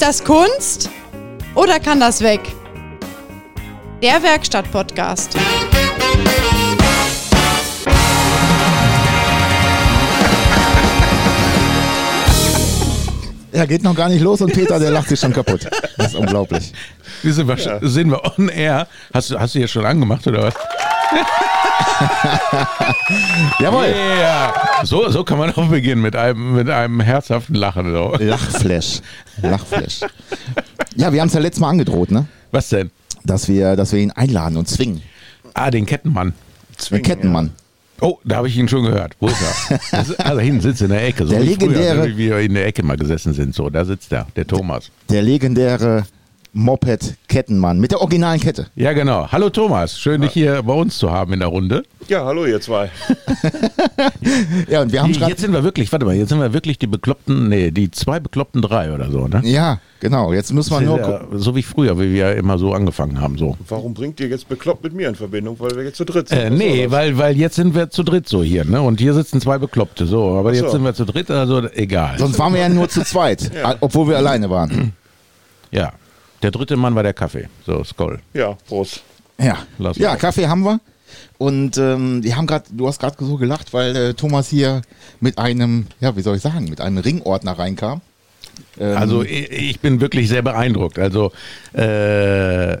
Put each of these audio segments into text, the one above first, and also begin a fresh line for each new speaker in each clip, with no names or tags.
Ist das Kunst oder kann das weg? Der Werkstatt-Podcast.
Ja, geht noch gar nicht los und Peter, der lacht sich schon kaputt. Das ist unglaublich.
Wir sind, ja. sind wir on air. Hast, hast du jetzt schon angemacht oder was?
Jawohl.
Yeah. So, so kann man auch beginnen mit einem, mit einem herzhaften Lachen. So.
Lachflash. Lachflash. Ja, wir haben es ja letztes Mal angedroht, ne?
Was denn?
Dass wir, dass wir ihn einladen und zwingen.
Ah, den Kettenmann.
Zwingen, den Kettenmann. Ja.
Oh, da habe ich ihn schon gehört. Wo ist er? also hinten sitzt in der Ecke. So
der
wie
legendäre,
früher, wie wir in der Ecke mal gesessen sind. So, da sitzt er, der Thomas.
Der legendäre Moped-Kettenmann mit der originalen Kette.
Ja, genau. Hallo Thomas, schön dich hier bei uns zu haben in der Runde.
Ja, hallo ihr zwei.
ja, und wir haben
die, Jetzt sind wir wirklich, warte mal, jetzt sind wir wirklich die bekloppten, nee, die zwei bekloppten drei oder so, ne?
Ja, genau. Jetzt muss man nur
ja, So wie früher, wie wir immer so angefangen haben, so.
Warum bringt ihr jetzt bekloppt mit mir in Verbindung, weil wir jetzt zu dritt sind?
Äh, nee, weil, weil jetzt sind wir zu dritt so hier, ne? Und hier sitzen zwei Bekloppte, so. Aber so. jetzt sind wir zu dritt, also egal.
Sonst waren wir ja nur zu zweit, ja. obwohl wir alleine waren.
Ja. Der dritte Mann war der Kaffee. So, Skoll.
Ja, Prost.
Ja, ja Kaffee haben wir. Und ähm, die haben gerade, du hast gerade so gelacht, weil äh, Thomas hier mit einem, ja, wie soll ich sagen, mit einem Ringordner reinkam.
Ähm, also ich, ich, bin wirklich sehr beeindruckt. Also äh,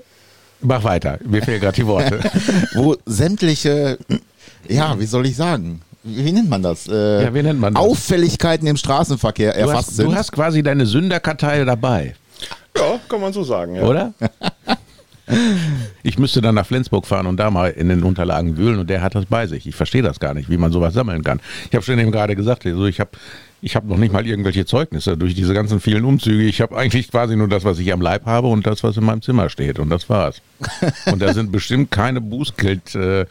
mach weiter, mir fehlen gerade die Worte.
Wo sämtliche, ja, wie soll ich sagen, wie nennt man das?
Äh, ja, wie nennt man das?
Auffälligkeiten im Straßenverkehr erfasst
du hast,
sind.
Du hast quasi deine Sünderkartei dabei.
Ja, kann man so sagen, ja.
Oder? Ich müsste dann nach Flensburg fahren und da mal in den Unterlagen wühlen und der hat das bei sich. Ich verstehe das gar nicht, wie man sowas sammeln kann. Ich habe schon eben gerade gesagt, also ich habe ich hab noch nicht mal irgendwelche Zeugnisse durch diese ganzen vielen Umzüge. Ich habe eigentlich quasi nur das, was ich am Leib habe und das, was in meinem Zimmer steht und das war's. Und da sind bestimmt keine Bußgeld äh,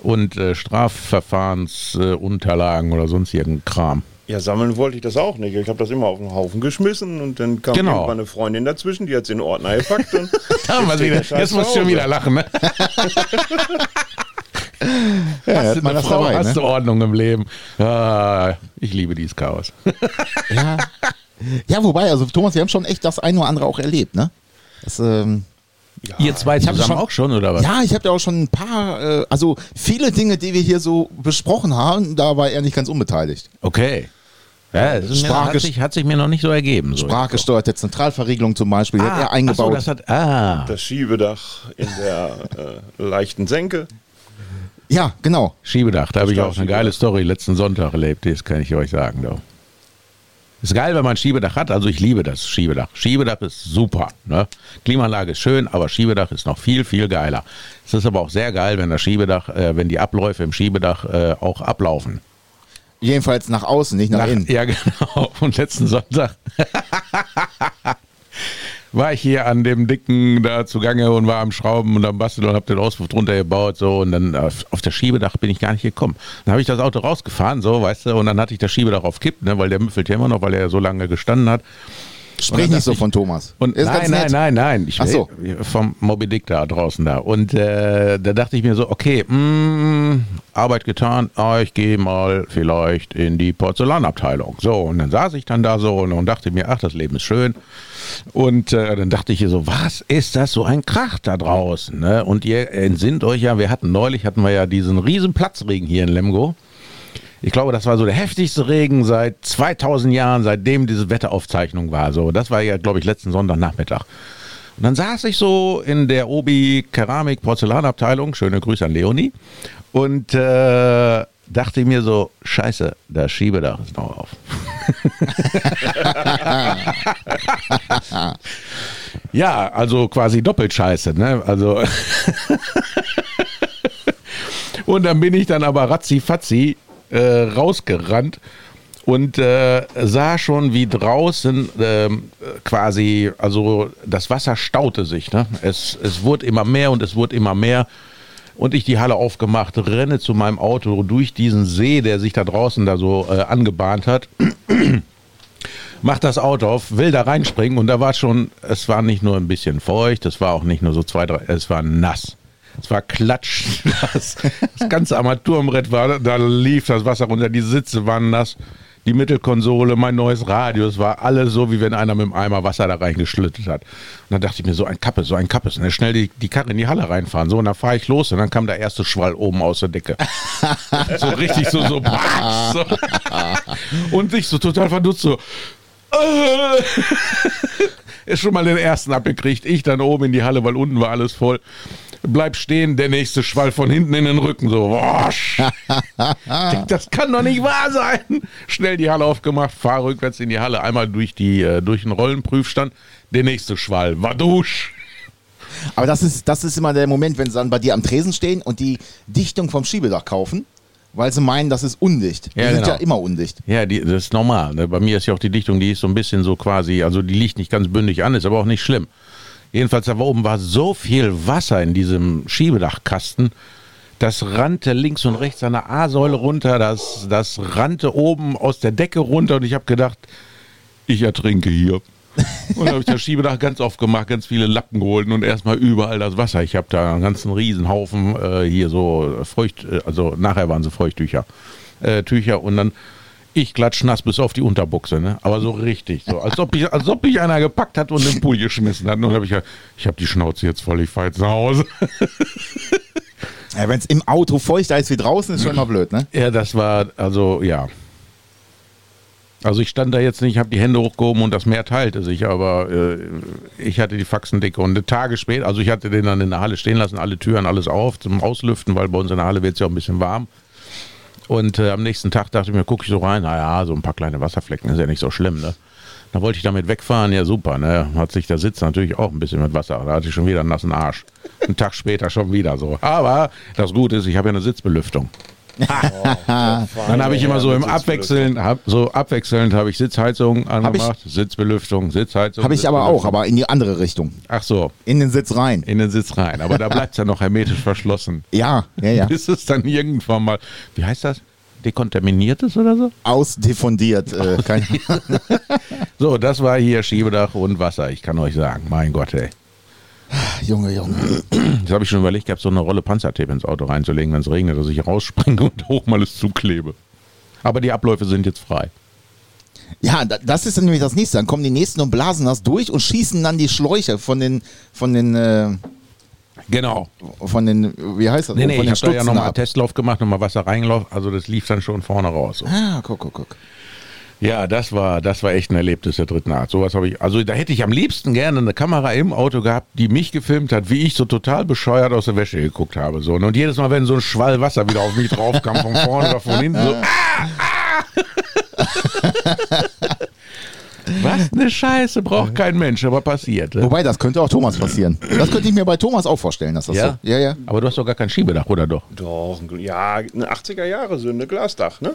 und äh, Strafverfahrensunterlagen äh, oder sonst irgendein Kram.
Ja, sammeln wollte ich das auch nicht. Ich habe das immer auf den Haufen geschmissen und dann kam
genau.
meine Freundin dazwischen, die hat es in den Ordner gepackt. Und
da haben wir wieder. Jetzt musst du schon wieder lachen, ne? ja, hast, du eine Frau, dabei, hast ne? du Ordnung im Leben. Ah, ich liebe dieses Chaos.
ja. ja, wobei, also Thomas, wir haben schon echt das ein oder andere auch erlebt, ne? Das, ähm,
ja, Ihr zwei zusammen schon, auch schon, oder was?
Ja, ich habe ja auch schon ein paar, äh, also viele Dinge, die wir hier so besprochen haben, da war er nicht ganz unbeteiligt.
Okay. Ja, das Sprach hat, sich, hat sich mir noch nicht so ergeben. So
Sprachgesteuerte Zentralverriegelung zum Beispiel, ah, hat er eingebaut. So,
das, hat, ah. das Schiebedach in der äh, leichten Senke.
Ja, genau.
Schiebedach, da habe ich auch eine geile Story letzten Sonntag erlebt, das kann ich euch sagen. Doch. Ist geil, wenn man ein Schiebedach hat. Also ich liebe das Schiebedach. Schiebedach ist super. Ne? Klimaanlage ist schön, aber Schiebedach ist noch viel, viel geiler. Es ist aber auch sehr geil, wenn das Schiebedach, äh, wenn die Abläufe im Schiebedach äh, auch ablaufen.
Jedenfalls nach außen, nicht nach, nach innen.
Ja, genau. Und letzten Sonntag war ich hier an dem dicken da zugange und war am Schrauben und am Basteln und habe den Auspuff drunter gebaut so und dann auf, auf das Schiebedach bin ich gar nicht gekommen. Dann habe ich das Auto rausgefahren, so, weißt du, und dann hatte ich das Schiebedach auf Kipp, ne, weil der müffelt ja immer noch, weil er so lange gestanden hat.
Sprich nicht so von Thomas.
Und nein, nein, nein, nein. Ich Ach so. vom Moby Dick da draußen da. Und äh, da dachte ich mir so, okay, mh, mm, Arbeit getan, ah, ich gehe mal vielleicht in die Porzellanabteilung. So, und dann saß ich dann da so und, und dachte mir, ach, das Leben ist schön. Und äh, dann dachte ich hier so, was ist das so ein Krach da draußen? Ne? Und ihr entsinnt euch ja, wir hatten neulich, hatten wir ja diesen riesen Platzregen hier in Lemgo. Ich glaube, das war so der heftigste Regen seit 2000 Jahren, seitdem diese Wetteraufzeichnung war. So, das war ja, glaube ich, letzten Sonntagnachmittag. Und dann saß ich so in der Obi Keramik Porzellanabteilung, schöne Grüße an Leonie, und äh, dachte mir so, scheiße, das Schiebedach ist noch auf. ja, also quasi doppelt scheiße, ne? Also und dann bin ich dann aber ratzi fatzi äh, rausgerannt und äh, sah schon, wie draußen äh, quasi, also das Wasser staute sich. Ne? Es, es wurde immer mehr und es wurde immer mehr. Und ich die Halle aufgemacht, renne zu meinem Auto durch diesen See, der sich da draußen da so äh, angebahnt hat. Mach das Auto auf, will da reinspringen und da war schon, es war nicht nur ein bisschen feucht, es war auch nicht nur so zwei, drei, es war nass. Es war klatsch. Das, das ganze Armaturenbrett war, da lief das Wasser runter, die Sitze waren nass. die Mittelkonsole, mein neues Radio. Es war alles so, wie wenn einer mit dem Eimer Wasser da reingeschlüttet hat. Und dann dachte ich mir, so ein Kappe, so ein Kappe. Und dann schnell die, die Karre in die Halle reinfahren. So, und dann fahre ich los und dann kam der erste Schwall oben aus der Decke. so richtig so, so, so. Und ich so total verdutzt so. ist schon mal den ersten abgekriegt. Ich dann oben in die Halle, weil unten war alles voll. Bleib stehen, der nächste Schwall von hinten in den Rücken. So, wosch. das kann doch nicht wahr sein. Schnell die Halle aufgemacht, fahr rückwärts in die Halle, einmal durch, die, äh, durch den Rollenprüfstand. Der nächste Schwall, war dusch.
Aber das ist, das ist immer der Moment, wenn sie dann bei dir am Tresen stehen und die Dichtung vom Schiebedach kaufen weil sie meinen, das ist undicht. Die ja, sind genau. ja immer undicht.
Ja, die, das ist normal. Ne? Bei mir ist ja auch die Dichtung, die ist so ein bisschen so quasi, also die liegt nicht ganz bündig an, ist aber auch nicht schlimm. Jedenfalls da oben war so viel Wasser in diesem Schiebedachkasten, das rannte links und rechts an der A-Säule runter, das, das rannte oben aus der Decke runter und ich habe gedacht, ich ertrinke hier. Und habe ich das Schiebedach ganz oft gemacht, ganz viele Lappen geholt und erstmal überall das Wasser. Ich habe da einen ganzen Riesenhaufen äh, hier so feucht, äh, also nachher waren sie Feuchttücher, äh, Tücher und dann ich klatschnass bis auf die Unterbuchse, ne? Aber so richtig, so als ob ich, als ob mich einer gepackt hat und in den Pool geschmissen hat. Und dann habe ich ja, ich habe die Schnauze jetzt voll, ich fahre jetzt nach Hause.
Ja, Wenn es im Auto feuchter ist wie draußen, ist schon immer blöd, ne?
Ja, das war, also ja, also ich stand da jetzt nicht, habe die Hände hochgehoben und das Meer teilte sich, aber äh, ich hatte die Faxen dicke und Tage später, also ich hatte den dann in der Halle stehen lassen, alle Türen, alles auf zum Auslüften, weil bei uns in der Halle wird es ja auch ein bisschen warm. Und äh, am nächsten Tag dachte ich mir, gucke ich so rein, naja, so ein paar kleine Wasserflecken ist ja nicht so schlimm, ne? Da wollte ich damit wegfahren, ja super, ne? Hat sich der Sitz natürlich auch ein bisschen mit Wasser. Da hatte ich schon wieder einen nassen Arsch. Einen Tag später schon wieder so. Aber das Gute ist, ich habe ja eine Sitzbelüftung. dann habe ich immer so im Abwechseln, hab, so abwechselnd habe ich Sitzheizung angemacht, ich, Sitzbelüftung, Sitzheizung.
Habe ich aber auch, aber in die andere Richtung.
Ach so.
In den Sitz rein.
In den Sitz rein. Aber da bleibt es ja noch hermetisch verschlossen.
Ja, ja, ja.
Bis es dann irgendwann mal, wie heißt das? Dekontaminiert ist oder so?
Ausdiffundiert. Äh,
so, das war hier Schiebedach und Wasser. Ich kann euch sagen, mein Gott, ey.
Junge, Junge.
Das habe ich schon überlegt, gehabt, so eine Rolle Panzertape ins Auto reinzulegen, wenn es regnet, dass ich rausspringe und hoch mal es zuklebe. Aber die Abläufe sind jetzt frei.
Ja, das ist dann nämlich das nächste. Dann kommen die nächsten und blasen das durch und schießen dann die Schläuche von den, von den, äh,
genau.
Von den, wie heißt das?
Nee, nee,
von
ich habe da ja nochmal einen Testlauf gemacht, nochmal Wasser reingelaufen. Also das lief dann schon vorne raus. So.
Ah, guck, guck, guck.
Ja, das war, das war echt ein Erlebnis der dritten Art. Sowas habe ich, also da hätte ich am liebsten gerne eine Kamera im Auto gehabt, die mich gefilmt hat, wie ich so total bescheuert aus der Wäsche geguckt habe. So. Und jedes Mal, wenn so ein Schwall Wasser wieder auf mich draufkam, von vorne oder von hinten, so, ah, ah. Was eine Scheiße, braucht kein Mensch, aber passiert.
Ne? Wobei, das könnte auch Thomas passieren. Das könnte ich mir bei Thomas auch vorstellen, dass das
ja?
so. Ja, ja.
Aber du hast doch gar kein Schiebedach, oder doch?
Doch, ja, eine 80er Jahre Sünde, Glasdach, ne?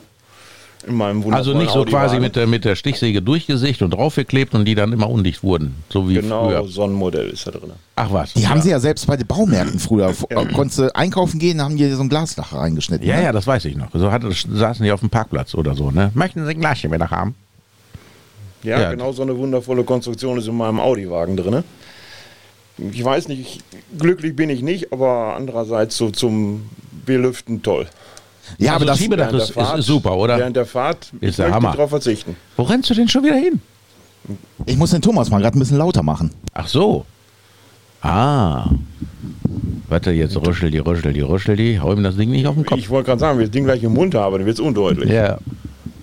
In meinem Also nicht so quasi mit der, mit der Stichsäge durchgesägt und draufgeklebt und die dann immer undicht wurden, so wie
genau,
früher.
Genau, so ein Modell ist da drin.
Ach was. Die ja. haben sie ja selbst bei den Baumärkten früher. Ja. Konntest du einkaufen gehen, haben die so ein Glasdach reingeschnitten.
Ja, ne? ja, das weiß ich noch. So hatte, saßen die auf dem Parkplatz oder so. Ne? Möchten Sie ein Glaschen wieder haben?
Ja, ja, genau so eine wundervolle Konstruktion ist in meinem Audi-Wagen drin. Ich weiß nicht, glücklich bin ich nicht, aber andererseits so zum Belüften toll.
Ja, also aber das Schiebedach ist, Fahrt, ist, super, oder?
Während der Fahrt
ist der Hammer.
darauf verzichten.
Wo rennst du denn schon wieder hin?
Ich muss den Thomas mal gerade ein bisschen lauter machen.
Ach so. Ah. Warte, jetzt rüschel die, rüschel die, rüschel die. Hau ihm das Ding nicht auf den Kopf.
Ich wollte gerade sagen, wir das Ding gleich im Mund haben, dann wird es undeutlich.
Ja.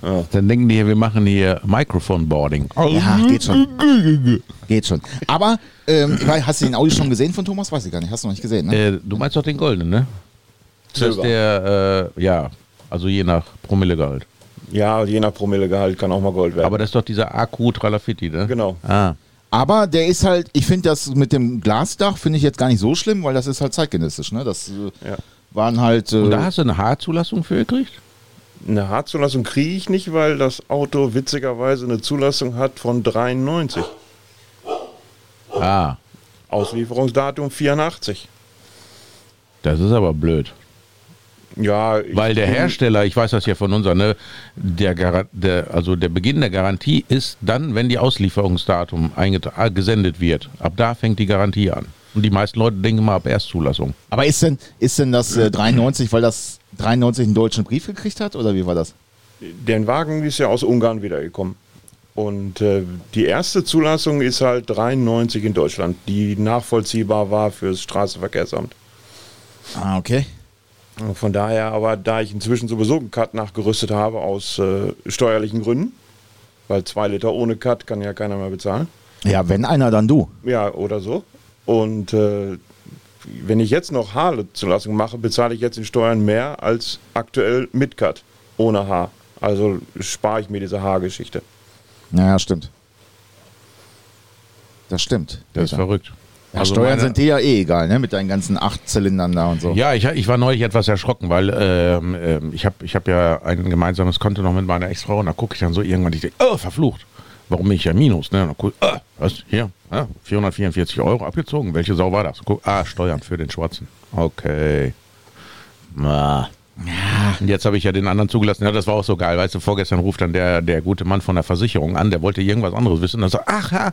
ja. Dann denken die, wir machen hier Microphone-Boarding.
Ja, geht schon. geht schon. Aber, ähm, hast du den Audi schon gesehen von Thomas? Weiß ich gar nicht. Hast du noch nicht gesehen, ne?
Äh, du meinst doch den goldenen, ne? Das ist der, äh, ja, also je nach Promillegehalt.
Ja, je nach Promillegehalt kann auch mal Gold werden.
Aber das ist doch dieser Akku Tralafitti, ne?
Genau.
Ah.
Aber der ist halt, ich finde das mit dem Glasdach finde ich jetzt gar nicht so schlimm, weil das ist halt zeitgenössisch, ne? Das äh, ja. waren halt. Äh
Und da hast du eine H-Zulassung für gekriegt?
Eine H-Zulassung kriege ich nicht, weil das Auto witzigerweise eine Zulassung hat von 93.
Ah.
Auslieferungsdatum 84.
Das ist aber blöd.
Ja,
weil der Hersteller, ich weiß das ja von uns, ne, der, der, also der Beginn der Garantie ist dann, wenn die Auslieferungsdatum äh, gesendet wird. Ab da fängt die Garantie an. Und die meisten Leute denken mal ab Erstzulassung.
Aber ist denn, ist denn das äh, 93, weil das 93 einen deutschen Brief gekriegt hat oder wie war das?
der Wagen ist ja aus Ungarn wiedergekommen. Und äh, die erste Zulassung ist halt 93 in Deutschland, die nachvollziehbar war fürs Straßenverkehrsamt.
Ah, okay.
Von daher, aber da ich inzwischen sowieso einen Cut nachgerüstet habe aus äh, steuerlichen Gründen, weil zwei Liter ohne Cut kann ja keiner mehr bezahlen.
Ja, wenn einer, dann du.
Ja, oder so. Und äh, wenn ich jetzt noch Haarzulassung mache, bezahle ich jetzt in Steuern mehr als aktuell mit Cut, ohne Haar. Also spare ich mir diese Haargeschichte.
Naja, stimmt. Das stimmt.
Das ist verrückt.
Ja, also Steuern sind dir ja eh egal, ne? Mit deinen ganzen acht Zylindern da und so.
Ja, ich, ich war neulich etwas erschrocken, weil ähm, äh, ich habe ich hab ja ein gemeinsames Konto noch mit meiner Ex-Frau und da gucke ich dann so irgendwann, ich denke, oh, verflucht. Warum bin ich ja Minus? Ne? Und dann guck, ah, was? Hier, ah, 444 Euro abgezogen. Welche Sau war das? Guck, ah, Steuern für den Schwarzen. Okay. Na. Ja. Und jetzt habe ich ja den anderen zugelassen. Ja, das war auch so geil. Weißt du, vorgestern ruft dann der, der gute Mann von der Versicherung an, der wollte irgendwas anderes wissen. Und dann sagt, ach ja,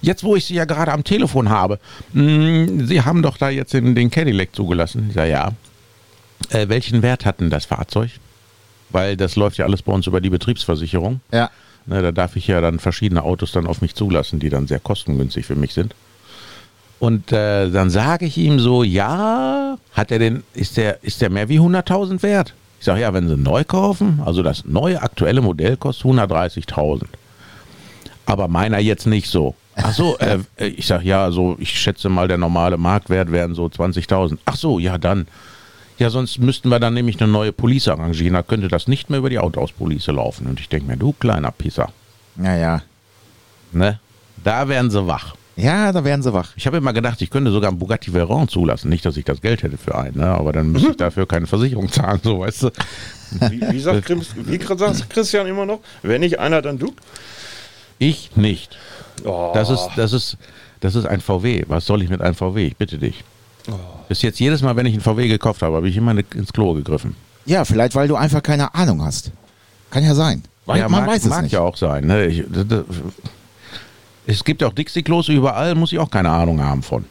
jetzt wo ich Sie ja gerade am Telefon habe, mh, hm, Sie haben doch da jetzt den, den Cadillac zugelassen. Ich sage, ja. Äh, welchen Wert hat denn das Fahrzeug? Weil das läuft ja alles bei uns über die Betriebsversicherung.
Ja.
Ne, da darf ich ja dann verschiedene Autos dann auf mich zulassen, die dann sehr kostengünstig für mich sind. Und äh, dann sage ich ihm so, ja, hat er denn, ist der, ist der mehr wie 100.000 wert? Ich sage, ja, wenn Sie neu kaufen, also das neue aktuelle Modell kostet 130.000. Aber meiner jetzt nicht so. Ach so, äh, ich sage, ja, so, ich schätze mal, der normale Marktwert wären so 20.000. Ach so, ja, dann. Ja, sonst müssten wir dann nämlich eine neue Police arrangieren. Da könnte das nicht mehr über die Autohauspolice laufen. Und ich denke mir, du kleiner Pisser.
Naja.
Ne? Da werden sie wach.
Ja, da werden sie wach.
Ich habe immer gedacht, ich könnte sogar einen Bugatti Veyron zulassen. Nicht, dass ich das Geld hätte für einen, ne? aber dann müsste ich dafür keine Versicherung zahlen, so weißt du.
Wie, wie, sagt, wie sagt Christian immer noch? Wenn nicht einer, dann du?
Ich nicht. Oh. Das, ist, das, ist, das ist ein VW. Was soll ich mit einem VW? Ich bitte dich. Oh. Bis jetzt jedes Mal, wenn ich einen VW gekauft habe, habe ich immer ins Klo gegriffen.
Ja, vielleicht, weil du einfach keine Ahnung hast. Kann ja sein.
Weil ja, man mag, weiß es mag nicht. ja auch sein. Ne? Ich, das, das, es gibt auch Dixie-Klos überall, muss ich auch keine Ahnung haben von.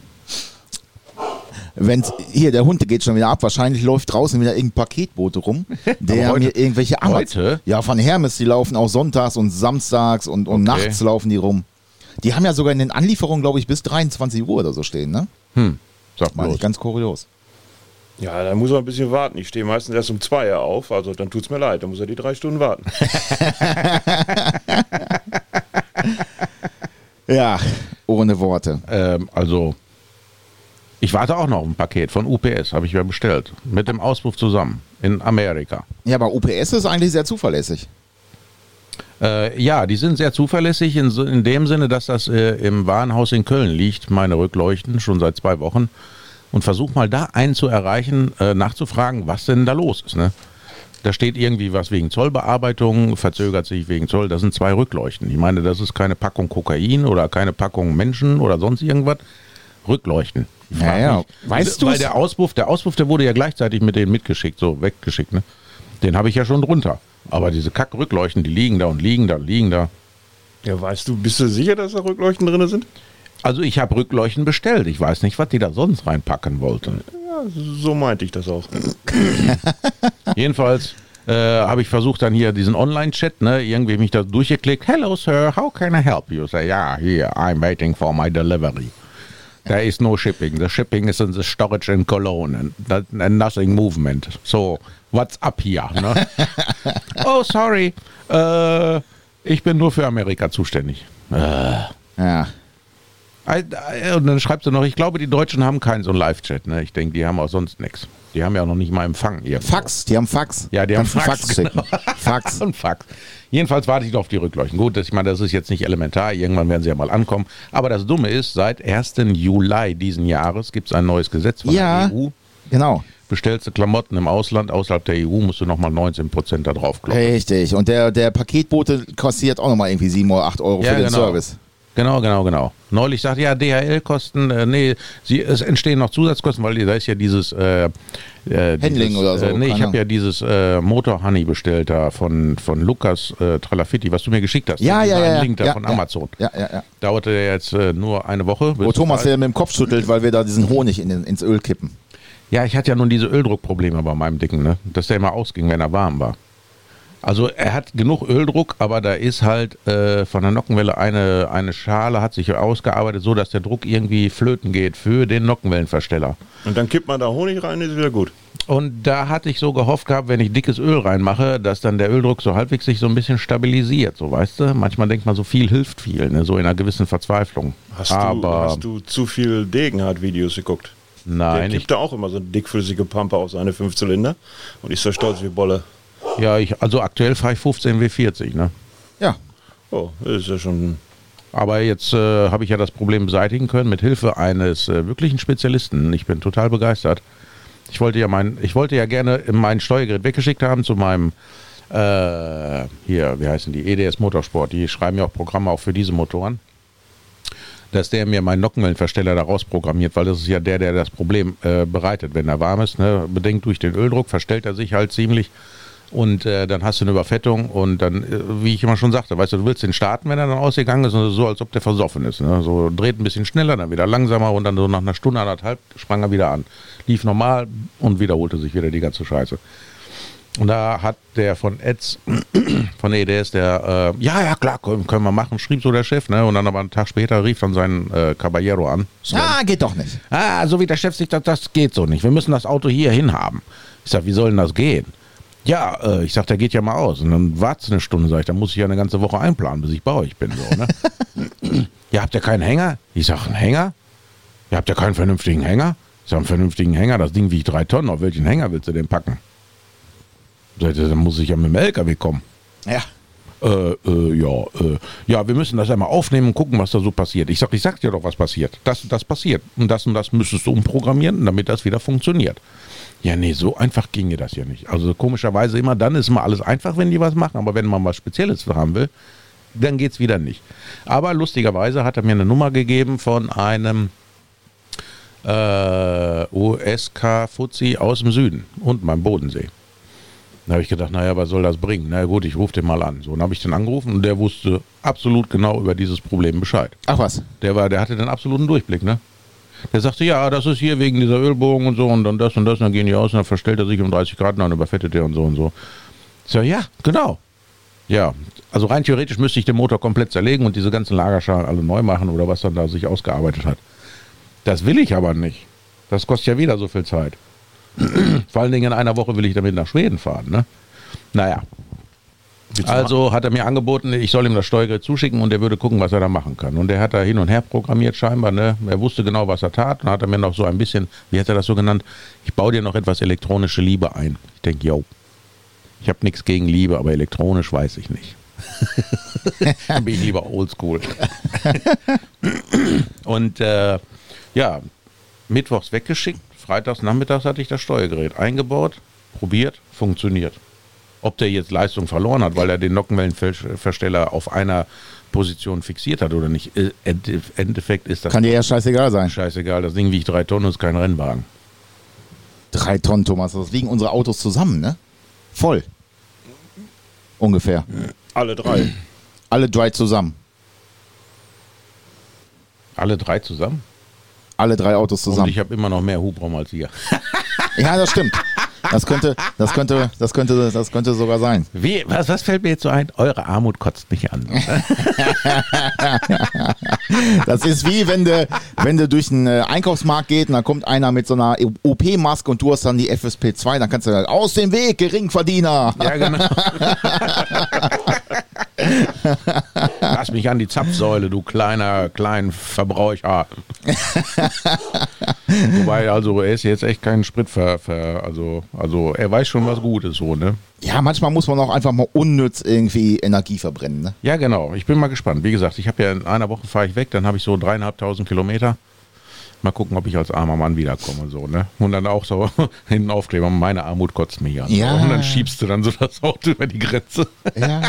Wenn's, hier, der Hund geht schon wieder ab. Wahrscheinlich läuft draußen wieder irgendein Paketbote rum, der heute, mir irgendwelche
Heute?
Ja, von Hermes, die laufen auch sonntags und samstags und, und okay. nachts laufen die rum. Die haben ja sogar in den Anlieferungen, glaube ich, bis 23 Uhr oder so stehen, ne?
Hm.
Sag mal, ganz kurios.
Ja, da muss man ein bisschen warten. Ich stehe meistens erst um zwei Uhr auf, also dann tut es mir leid, dann muss er die drei Stunden warten.
Ja, ohne Worte.
Ähm, also, ich warte auch noch ein Paket von UPS, habe ich mir bestellt. Mit dem Auspuff zusammen in Amerika.
Ja, aber UPS ist eigentlich sehr zuverlässig.
Äh, ja, die sind sehr zuverlässig in, in dem Sinne, dass das äh, im Warenhaus in Köln liegt, meine Rückleuchten, schon seit zwei Wochen. Und versuch mal da einen zu erreichen, äh, nachzufragen, was denn da los ist. Ne? Da steht irgendwie was wegen Zollbearbeitung, verzögert sich wegen Zoll. Das sind zwei Rückleuchten. Ich meine, das ist keine Packung Kokain oder keine Packung Menschen oder sonst irgendwas. Rückleuchten.
Ja, ja. Weißt du?
Weil der Auspuff, der Auspuff, der wurde ja gleichzeitig mit denen mitgeschickt, so weggeschickt. Ne? Den habe ich ja schon drunter. Aber diese Kackrückleuchten, die liegen da und liegen da und liegen da.
Ja, weißt du, bist du sicher, dass da Rückleuchten drin sind?
Also ich habe Rückleuchten bestellt. Ich weiß nicht, was die da sonst reinpacken wollten.
Ja, so meinte ich das auch.
Jedenfalls äh, habe ich versucht dann hier diesen Online-Chat, ne, irgendwie mich da durchgeklickt. Hello sir, how can I help you? Say, yeah, here, I'm waiting for my delivery. There is no shipping. The shipping is in the storage in Cologne and, and nothing movement. So, what's up here? Ne? oh, sorry. Äh, ich bin nur für Amerika zuständig.
Äh. Ja.
Und dann schreibst du noch, ich glaube, die Deutschen haben keinen so einen Live-Chat. Ne? Ich denke, die haben auch sonst nichts. Die haben ja auch noch nicht mal Empfang.
Irgendwo. Fax, die haben Fax.
Ja, die Kannst haben Fax.
Fax, genau. Fax.
Und Fax. Jedenfalls warte ich noch auf die Rückleuchten. Gut, das, ich meine, das ist jetzt nicht elementar. Irgendwann werden sie ja mal ankommen. Aber das Dumme ist, seit 1. Juli diesen Jahres gibt es ein neues Gesetz von
ja, der EU. Genau.
Bestellst du Klamotten im Ausland, außerhalb der EU, musst du nochmal 19 Prozent da drauf kloppen.
Richtig. Und der, der Paketbote kassiert auch nochmal irgendwie 7 oder 8 Euro
ja,
für den
genau.
Service.
Genau, genau, genau. Neulich sagte ja DHL-Kosten, äh, nee, sie, es entstehen noch Zusatzkosten, weil da ist ja dieses äh,
äh, Handling
dieses,
oder so.
Äh, nee, ich habe ja dieses äh, Motor Honey bestellt da von, von Lukas äh, Tralafitti, was du mir geschickt hast.
Ja, ja, ja.
Link da
ja,
von Amazon.
Ja, ja, ja.
Dauerte ja jetzt äh, nur eine Woche.
Wo Thomas ja mit dem Kopf schüttelt, weil wir da diesen Honig in den, ins Öl kippen.
Ja, ich hatte ja nun diese Öldruckprobleme bei meinem Dicken, ne? Dass der immer ausging, wenn er warm war. Also er hat genug Öldruck, aber da ist halt äh, von der Nockenwelle eine, eine Schale hat sich ausgearbeitet, so dass der Druck irgendwie flöten geht für den Nockenwellenversteller.
Und dann kippt man da Honig rein, ist wieder gut.
Und da hatte ich so gehofft gehabt, wenn ich dickes Öl reinmache, dass dann der Öldruck so halbwegs sich so ein bisschen stabilisiert, so weißt du. Manchmal denkt man, so viel hilft viel, ne? so in einer gewissen Verzweiflung.
Hast,
aber
du, hast du zu viel Degenhardt-Videos geguckt?
nein,
Der
ich,
kippt da auch immer so eine dickflüssige Pampe auf seine Fünfzylinder und ist so stolz wie Bolle.
Ja, ich, also aktuell fahre ich 15 W40, ne?
Ja.
Oh, das ist ja schon.
Aber jetzt äh, habe ich ja das Problem beseitigen können mit Hilfe eines äh, wirklichen Spezialisten. Ich bin total begeistert. Ich wollte ja mein, ich wollte ja gerne mein Steuergerät weggeschickt haben zu meinem äh, hier, wie heißen die EDS Motorsport. Die schreiben ja auch Programme auch für diese Motoren. Dass der mir meinen Nockenwellenversteller da rausprogrammiert, weil das ist ja der, der das Problem äh, bereitet. Wenn er warm ist, ne, bedingt durch den Öldruck, verstellt er sich halt ziemlich und äh, dann hast du eine Überfettung und dann, äh, wie ich immer schon sagte, weißt du, du willst den starten, wenn er dann ausgegangen ist, und so als ob der versoffen ist. Ne? So dreht ein bisschen schneller, dann wieder langsamer und dann so nach einer Stunde, anderthalb sprang er wieder an. Lief normal und wiederholte sich wieder die ganze Scheiße. Und da hat der von Eds, von der EDS, der, äh, ja, ja, klar, können, können wir machen, schrieb so der Chef, ne? Und dann aber einen Tag später rief dann sein äh, Caballero an. Sven.
Ah, geht doch nicht.
Ah, so wie der Chef sich das, das geht so nicht. Wir müssen das Auto hier hin haben. Ich sag, wie soll denn das gehen? Ja, äh, ich sag, der geht ja mal aus. Und dann wart's eine Stunde, sag ich, dann muss ich ja eine ganze Woche einplanen, bis ich bei euch bin. So, ne? ja, habt ihr keinen Hänger? Ich sag, einen Hänger? Ja, habt ihr keinen vernünftigen Hänger? Ich sag, einen vernünftigen Hänger, das Ding wiegt drei Tonnen. Auf welchen Hänger willst du den packen? Sagt er, dann muss ich ja mit dem LKW kommen.
Ja.
Äh, äh, ja, äh, ja, wir müssen das einmal aufnehmen und gucken, was da so passiert. Ich sag, ich sag dir doch, was passiert. Das und das passiert. Und das und das müsstest du umprogrammieren, damit das wieder funktioniert. Ja, nee, so einfach ginge das ja nicht. Also komischerweise immer dann ist immer alles einfach, wenn die was machen, aber wenn man was Spezielles haben will, dann geht's wieder nicht. Aber lustigerweise hat er mir eine Nummer gegeben von einem äh, USK-Fuzzi aus dem Süden und meinem Bodensee. Da habe ich gedacht, naja, was soll das bringen? Na gut, ich rufe den mal an. So, dann habe ich den angerufen und der wusste absolut genau über dieses Problem Bescheid.
Ach was.
Der war, der hatte den absoluten Durchblick, ne? Der sagte, ja, das ist hier wegen dieser Ölbogen und so und dann das und das und dann gehen die aus und dann verstellt er sich um 30 Grad und dann überfettet er und so und so. Ich sag, ja, genau. Ja, also rein theoretisch müsste ich den Motor komplett zerlegen und diese ganzen Lagerschalen alle neu machen oder was dann da sich ausgearbeitet hat. Das will ich aber nicht. Das kostet ja wieder so viel Zeit. Vor allen Dingen in einer Woche will ich damit nach Schweden fahren, ne? Naja. Also hat er mir angeboten, ich soll ihm das Steuergerät zuschicken und er würde gucken, was er da machen kann. Und er hat da hin und her programmiert scheinbar, ne? Er wusste genau, was er tat und hat er mir noch so ein bisschen, wie hat er das so genannt? Ich baue dir noch etwas elektronische Liebe ein. Ich denke, yo, ich habe nichts gegen Liebe, aber elektronisch weiß ich nicht. Dann bin ich lieber oldschool. und äh, ja, mittwochs weggeschickt, freitags nachmittags hatte ich das Steuergerät eingebaut, probiert, funktioniert. Ob der jetzt Leistung verloren hat, weil er den Nockenwellenversteller auf einer Position fixiert hat oder nicht, im Endeffekt ist das
Kann dir ja scheißegal sein.
scheißegal. Das Ding wiegt drei Tonnen und ist kein Rennwagen.
Drei Tonnen, Thomas. Das wiegen unsere Autos zusammen, ne? Voll. Ungefähr.
Alle drei.
Alle drei zusammen.
Alle drei zusammen?
Alle drei Autos
Und
zusammen.
ich habe immer noch mehr Hubraum als ihr.
Ja, das stimmt. Das könnte, das könnte, das könnte, das könnte sogar sein.
Wie, was, was fällt mir jetzt so ein? Eure Armut kotzt mich an.
Das ist wie wenn du, wenn du durch einen äh, Einkaufsmarkt geht und da kommt einer mit so einer OP-Maske und du hast dann die FSP2, dann kannst du halt aus dem Weg, Geringverdiener.
Ja, genau. Lass mich an die Zapfsäule, du kleiner, klein Verbräucher. Wobei, also er ist jetzt echt kein Sprit ver, ver, also, also er weiß schon was Gutes so, ne?
Ja, manchmal muss man auch einfach mal unnütz irgendwie Energie verbrennen. Ne?
Ja, genau. Ich bin mal gespannt. Wie gesagt, ich habe ja in einer Woche fahre ich weg, dann habe ich so dreieinhalbtausend Kilometer. Mal gucken, ob ich als armer Mann wiederkomme, so, ne? Und dann auch so hinten Aufkleber, meine Armut kotzt mich an.
Ja.
Und dann schiebst du dann so das Auto über die Grenze.
Ja.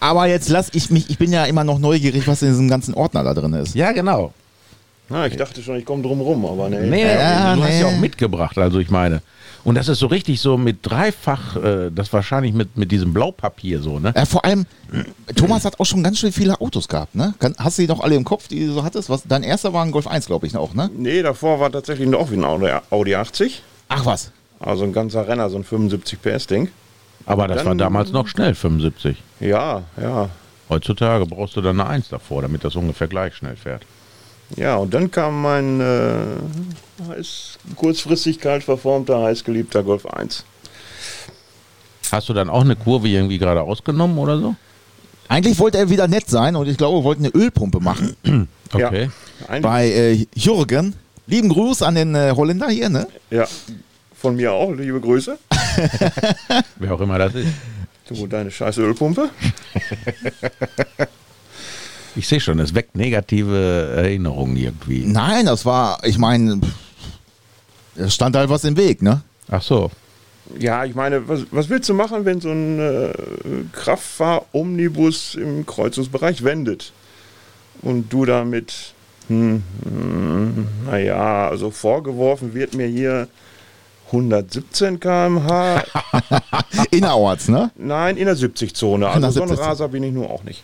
Aber jetzt lass ich mich, ich bin ja immer noch neugierig, was in diesem ganzen Ordner da drin ist.
Ja, genau.
Na, ich dachte schon, ich komme drum rum, aber nee.
Nee,
Ja,
du hast
nee.
ja auch mitgebracht, also ich meine. Und das ist so richtig so mit dreifach, äh, das wahrscheinlich mit, mit diesem Blaupapier so, ne?
Ja, vor allem, Thomas hat auch schon ganz schön viele Autos gehabt, ne? Hast du die noch alle im Kopf, die du so hattest? Was, dein erster war ein Golf 1, glaube ich, auch, ne?
Nee, davor war tatsächlich auch wie ein Audi, Audi 80.
Ach was.
Also ein ganzer Renner, so ein 75 PS-Ding.
Aber das
Dann-
war damals noch schnell, 75.
Ja, ja.
Heutzutage brauchst du dann eine 1 davor, damit das ungefähr gleich schnell fährt.
Ja, und dann kam mein äh, heiß, kurzfristig kalt verformter, heißgeliebter Golf 1.
Hast du dann auch eine Kurve irgendwie gerade ausgenommen oder so?
Eigentlich wollte er wieder nett sein und ich glaube, er wollte eine Ölpumpe machen
Okay.
Ja,
bei äh, Jürgen. Lieben Gruß an den äh, Holländer hier, ne?
ja, von mir auch, liebe Grüße.
Wer auch immer das ist.
Du, deine scheiße Ölpumpe.
Ich sehe schon, es weckt negative Erinnerungen irgendwie.
Nein, das war, ich meine, es stand halt was im Weg, ne?
Ach so.
Ja, ich meine, was, was willst du machen, wenn so ein äh, Kraftfahr-Omnibus im Kreuzungsbereich wendet? Und du damit, hm, hm, naja, also vorgeworfen wird mir hier 117 km/h.
Innerorts, ne?
Nein, in der 70-Zone. Also so ein
170.
Raser bin ich nur auch nicht.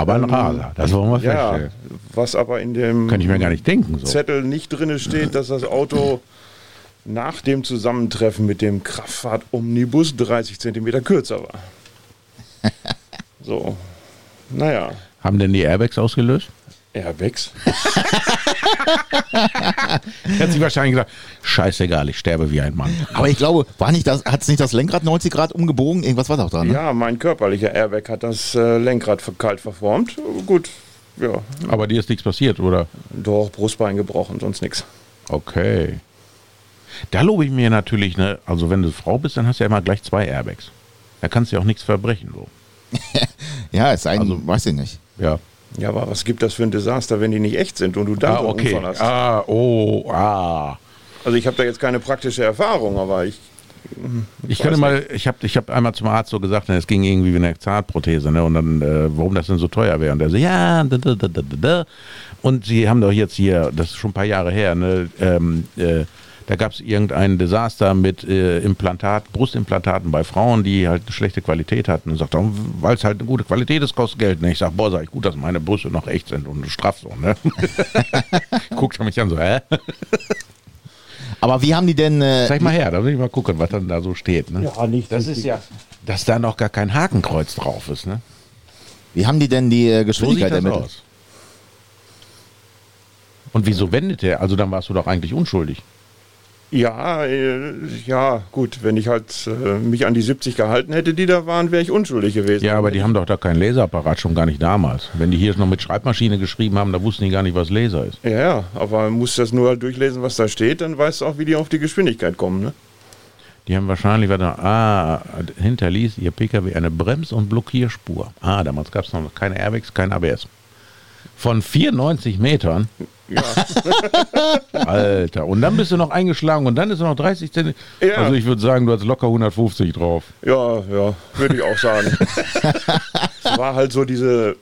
Aber ein Raser, das wollen wir
Ja,
feststellen.
was aber in dem
Kann ich mir gar nicht denken. So.
Zettel nicht drin steht, dass das Auto nach dem Zusammentreffen mit dem Kraftfahrt-Omnibus 30 Zentimeter kürzer war. So, naja,
Haben denn die Airbags ausgelöst?
Airbags.
Er hat sich wahrscheinlich gesagt, scheißegal, ich sterbe wie ein Mann.
Aber ich glaube, war nicht das, hat es nicht das Lenkrad 90 Grad umgebogen? Irgendwas war doch dran, ne?
Ja, mein körperlicher Airbag hat das äh, Lenkrad kalt verformt. Gut, ja,
Aber dir ist nichts passiert, oder?
doch, Brustbein gebrochen, sonst nichts.
Okay. Da lobe ich mir natürlich, ne, also wenn du Frau bist, dann hast du ja immer gleich zwei Airbags. Da kannst du ja auch nichts verbrechen, so.
Ja, ist ein,
Also-
weiß ich nicht.
Ja.
Ja, aber was gibt das für ein Desaster, wenn die nicht echt sind und du dann
Ah, okay.
Unfall hast?
Ah, oh, ah.
Also ich habe da jetzt keine praktische Erfahrung, aber ich
Ich könnte mal, ich habe ich hab einmal zum Arzt so gesagt, es ging irgendwie wie eine Zahnprothese, ne? Und dann, äh, warum das denn so teuer wäre. Und er so, ja, da, da, da, da, da, da. Und sie haben doch jetzt hier, das ist schon ein paar Jahre her, ne? Ähm, äh, da gab es irgendein Desaster mit äh, Implantat, Brustimplantaten bei Frauen, die halt eine schlechte Qualität hatten. Und sagt, weil es halt eine gute Qualität ist, kostet Geld. Ne? Ich sag, boah, sag ich, gut, dass meine Brüste noch echt sind und straff so, ne? Guckt er mich an so, hä?
Aber wie haben die denn, äh,
Zeig mal her, da will ich mal gucken, was dann da so steht. Ne?
Ja, nicht
Das ist ja, dass da noch gar kein Hakenkreuz drauf ist. Ne?
wie haben die denn die äh,
So sieht
Geschwindigkeit
das
ermittelt?
aus. Und wieso wendet er? Also dann warst du doch eigentlich unschuldig.
Ja, äh, ja, gut, wenn ich halt äh, mich an die 70 gehalten hätte, die da waren, wäre ich unschuldig gewesen.
Ja, aber die haben doch da keinen Laserapparat, schon gar nicht damals. Wenn die hier noch mit Schreibmaschine geschrieben haben, da wussten die gar nicht, was Laser ist.
Ja, ja, aber man muss das nur halt durchlesen, was da steht, dann weißt du auch, wie die auf die Geschwindigkeit kommen, ne?
Die haben wahrscheinlich, warte, ah, hinterließ ihr PKW eine Brems- und Blockierspur. Ah, damals gab es noch keine Airbags, kein ABS. Von 94 Metern.
Ja,
Alter. Und dann bist du noch eingeschlagen und dann ist noch 30 Zentimeter.
Ja.
Also ich würde sagen, du hast locker 150 drauf.
ja, ja, würde ich auch sagen. es war halt so diese,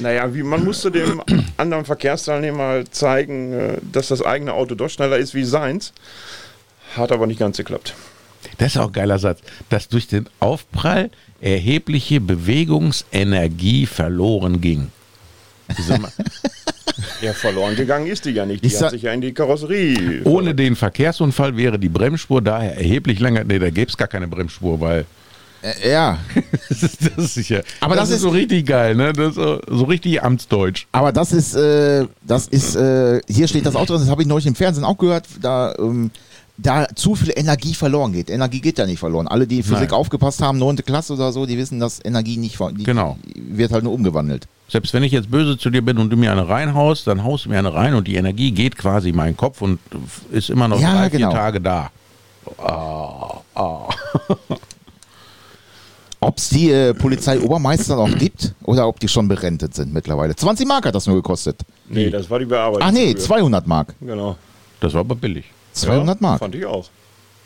naja, wie man musste dem anderen Verkehrsteilnehmer halt zeigen, äh, dass das eigene Auto doch schneller ist wie seins. Hat aber nicht ganz geklappt.
Das ist auch ein geiler Satz. Dass durch den Aufprall erhebliche Bewegungsenergie verloren ging.
Ja, verloren gegangen ist die ja nicht. Die
Ich
hat sich ja in die Karosserie.
Ohne den Verkehrsunfall wäre die Bremsspur daher erheblich länger. Nee, da gäbe es gar keine Bremsspur, weil
Äh, ja,
das ist, das ist sicher.
Aber das ist-
so richtig geil, ne? Das ist so, so richtig Amtsdeutsch.
aber das ist, äh, das ist, äh, hier steht das Auto, das habe ich neulich im Fernsehen auch gehört, da, ähm, da zu viel Energie verloren geht. Energie geht ja nicht verloren. Alle, die Physik
Nein.
aufgepasst haben, neunte Klasse oder so, die wissen, dass Energie nicht ver- die
Genau.
wird halt nur umgewandelt.
Selbst wenn ich jetzt böse zu dir bin und du mir eine reinhaust, dann haust du mir eine rein und die Energie geht quasi in meinen Kopf und ist immer noch
Ja,
drei,
genau.
vier Tage da. Ah, ah.
Ob es die äh, Polizei Obermeister noch gibt oder ob die schon berentet sind mittlerweile. 20 Mark hat das nur gekostet.
Nee, das war die Bearbeitung.
Ach nee,
früher.
200 Mark.
Genau.
Das war aber billig.
200 Mark.
Fand ich auch.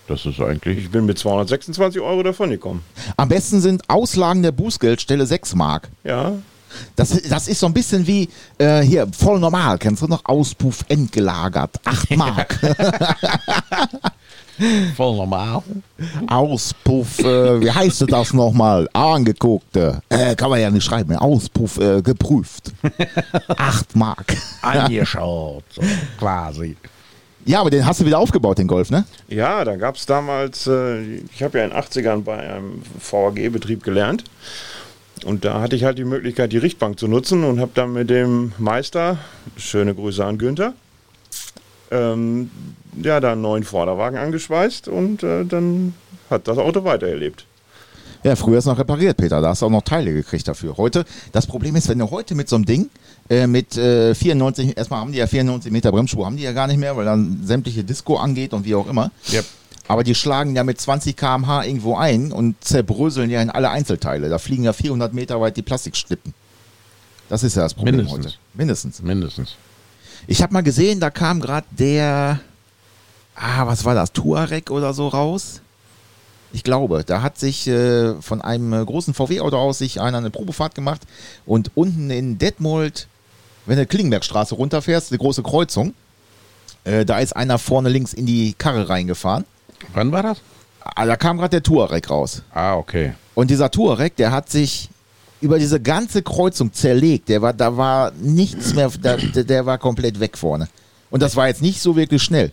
Das ist eigentlich.
Ich bin mit 226 Euro davon gekommen.
Am besten sind Auslagen der Bußgeldstelle 6 Mark.
Ja,
Das, das ist so ein bisschen wie äh, hier, voll normal, kennst du noch? Auspuff entgelagert, 8 Mark.
Voll normal.
Auspuff, äh, wie heißt das nochmal? Angeguckte. Äh, kann man ja nicht schreiben. Auspuff äh, geprüft. 8 Mark.
Angeschaut, so quasi.
Ja, aber den hast du wieder aufgebaut, den Golf, ne?
Ja, da gab es damals, äh, ich habe ja in den 80ern bei einem VAG-Betrieb gelernt. Und da hatte ich halt die Möglichkeit, die Richtbank zu nutzen und habe dann mit dem Meister, schöne Grüße an Günther, ähm, ja, da einen neuen Vorderwagen angeschweißt und äh, dann hat das Auto weitererlebt.
Ja, früher ist noch repariert, Peter. Da hast du auch noch Teile gekriegt dafür. Heute, das Problem ist, wenn du heute mit so einem Ding äh, mit äh, 94, erstmal haben die ja 94 Meter Bremsspur, haben die ja gar nicht mehr, weil dann sämtliche Disco angeht und wie auch immer.
Yep.
Aber die schlagen ja mit 20 km/h irgendwo ein und zerbröseln ja in alle Einzelteile. Da fliegen ja 400 Meter weit die Plastikschlippen. Das ist ja das Problem
Mindestens.
heute. Mindestens.
Mindestens.
Ich habe mal gesehen, da kam gerade der, ah, was war das, Tuareg oder so raus. Ich glaube, da hat sich äh, von einem äh, großen VW-Auto aus sich einer eine Probefahrt gemacht und unten in Detmold, wenn du Klingenbergstraße runterfährst, eine große Kreuzung, äh, da ist einer vorne links in die Karre reingefahren.
Wann war das?
Ah, da kam gerade der Tuareg raus.
Ah, okay.
Und dieser Tuareg, der hat sich über diese ganze Kreuzung zerlegt. Der war, da war nichts mehr, da, der war komplett weg vorne. Und das war jetzt nicht so wirklich schnell.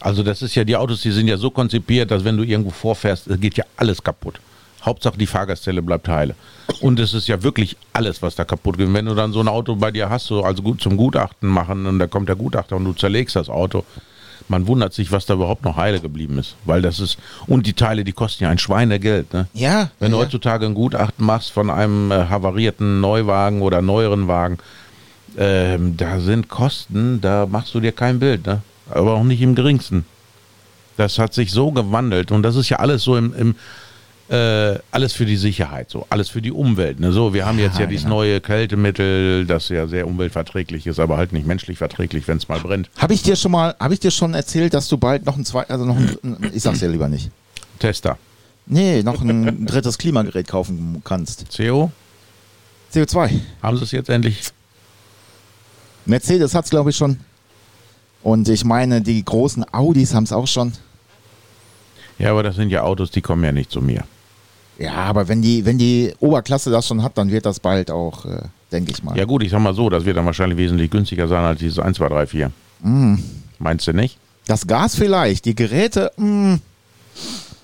Also das ist ja, die Autos, die sind ja so konzipiert, dass wenn du irgendwo vorfährst, es geht ja alles kaputt. Hauptsache die Fahrgastzelle bleibt heile. Und es ist ja wirklich alles, was da kaputt geht. Wenn du dann so ein Auto bei dir hast, so also gut zum Gutachten machen und da kommt der Gutachter und du zerlegst das Auto, man wundert sich, was da überhaupt noch heile geblieben ist. Weil das ist, und die Teile, die kosten ja ein Schweinegeld. Ne?
Ja.
Wenn du
ja.
heutzutage ein Gutachten machst von einem äh, havarierten Neuwagen oder neueren Wagen, ähm, da sind Kosten, da machst du dir kein Bild, ne? Aber auch nicht im geringsten. Das hat sich so gewandelt und das ist ja alles so im, im äh, alles für die Sicherheit, so alles für die Umwelt. Ne? So, wir haben jetzt ja dieses
genau.
neue Kältemittel, das ja sehr umweltverträglich ist, aber halt nicht menschlich verträglich, wenn es mal brennt.
Habe ich dir schon mal, habe ich dir schon erzählt, dass du bald noch ein zwei, also noch ein, ich sag's dir lieber nicht.
Tester.
Nee, noch ein drittes Klimagerät kaufen kannst.
CO?
CO2.
Haben sie es jetzt endlich?
Mercedes hat's glaube ich schon. Und ich meine, die großen Audis haben es auch schon.
Ja, aber das sind ja Autos, die kommen ja nicht zu mir.
Ja, aber wenn die, wenn die Oberklasse das schon hat, dann wird das bald auch, äh, denke ich mal.
Ja gut, ich sag mal so, das wird dann wahrscheinlich wesentlich günstiger sein als dieses 1, 2, 3, 4. Meinst du nicht?
Das Gas vielleicht, die Geräte, mm,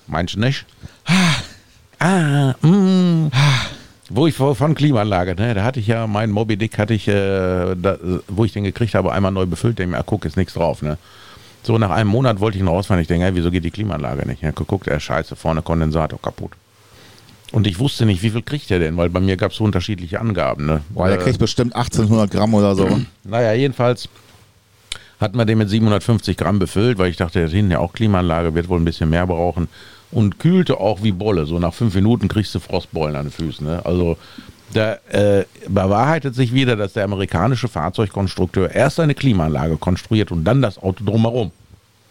Meinst du nicht? Ah, mm. Wo ich von Klimaanlage, ne, da hatte ich ja meinen Moby Dick, hatte ich, äh, da, wo ich den gekriegt habe, einmal neu befüllt, denke mir, ah, guck, ist nichts drauf, ne. So nach einem Monat wollte ich ihn rausfahren, ich denke, hey, wieso geht die Klimaanlage nicht? Ja, geguckt, er scheiße, vorne Kondensator kaputt. Und ich wusste nicht, wie viel kriegt er denn, weil bei mir gab es so unterschiedliche Angaben. Ne?
boah, der
Äh,
kriegt bestimmt 1800 Gramm oder so.
naja, jedenfalls hatten wir den mit 750 Gramm befüllt, weil ich dachte, hinten ja auch Klimaanlage, wird wohl ein bisschen mehr brauchen. Und kühlte auch wie Bolle. So nach fünf Minuten kriegst du Frostbeulen an den Füßen. Ne? Also da äh, bewahrheitet sich wieder, dass der amerikanische Fahrzeugkonstrukteur erst eine Klimaanlage konstruiert und dann das Auto drumherum.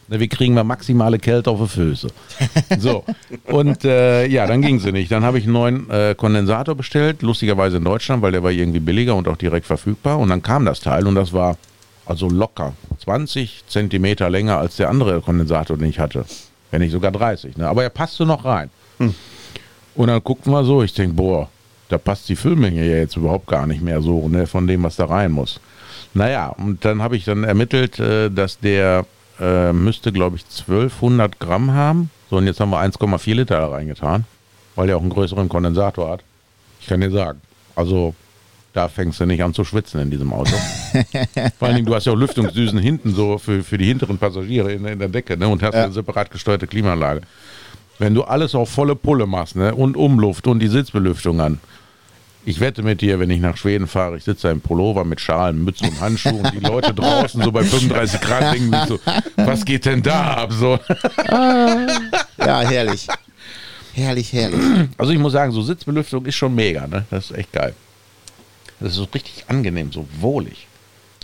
Wie kriegen wir maximale Kälte auf die Füße? So, und äh, ja, dann ging sie nicht. Dann habe ich einen neuen äh, Kondensator bestellt, lustigerweise in Deutschland, weil der war irgendwie billiger und auch direkt verfügbar. Und dann kam das Teil und das war also locker 20 Zentimeter länger als der andere Kondensator, den ich hatte. Wenn nicht sogar 30. Ne? Aber er passte noch rein. Und dann guckten wir so, ich denke, boah, da passt die Füllmenge ja jetzt überhaupt gar nicht mehr so, ne, von dem, was da rein muss. Naja, und dann habe ich dann ermittelt, äh, dass der äh, müsste, glaube ich, 1200 Gramm haben. So, und jetzt haben wir 1,4 Liter da reingetan, weil der auch einen größeren Kondensator hat. Ich kann dir sagen, also da fängst du nicht an zu schwitzen in diesem Auto. Vor allen Dingen, du hast ja auch Lüftungsdüsen hinten so für, für die hinteren Passagiere in, in der Decke ne, und hast eine separat gesteuerte Klimaanlage. Wenn du alles auf volle Pulle machst ne, und Umluft und die Sitzbelüftung an, ich wette mit dir, wenn ich nach Schweden fahre, ich sitze da im Pullover mit Schalen, Mütze und Handschuhen und die Leute draußen so bei 35 Grad denken sich so, was geht denn da ab? So.
Ja, herrlich. herrlich, herrlich.
Also ich muss sagen, so Sitzbelüftung ist schon mega, ne? Das ist echt geil. Das ist so richtig angenehm, so wohlig.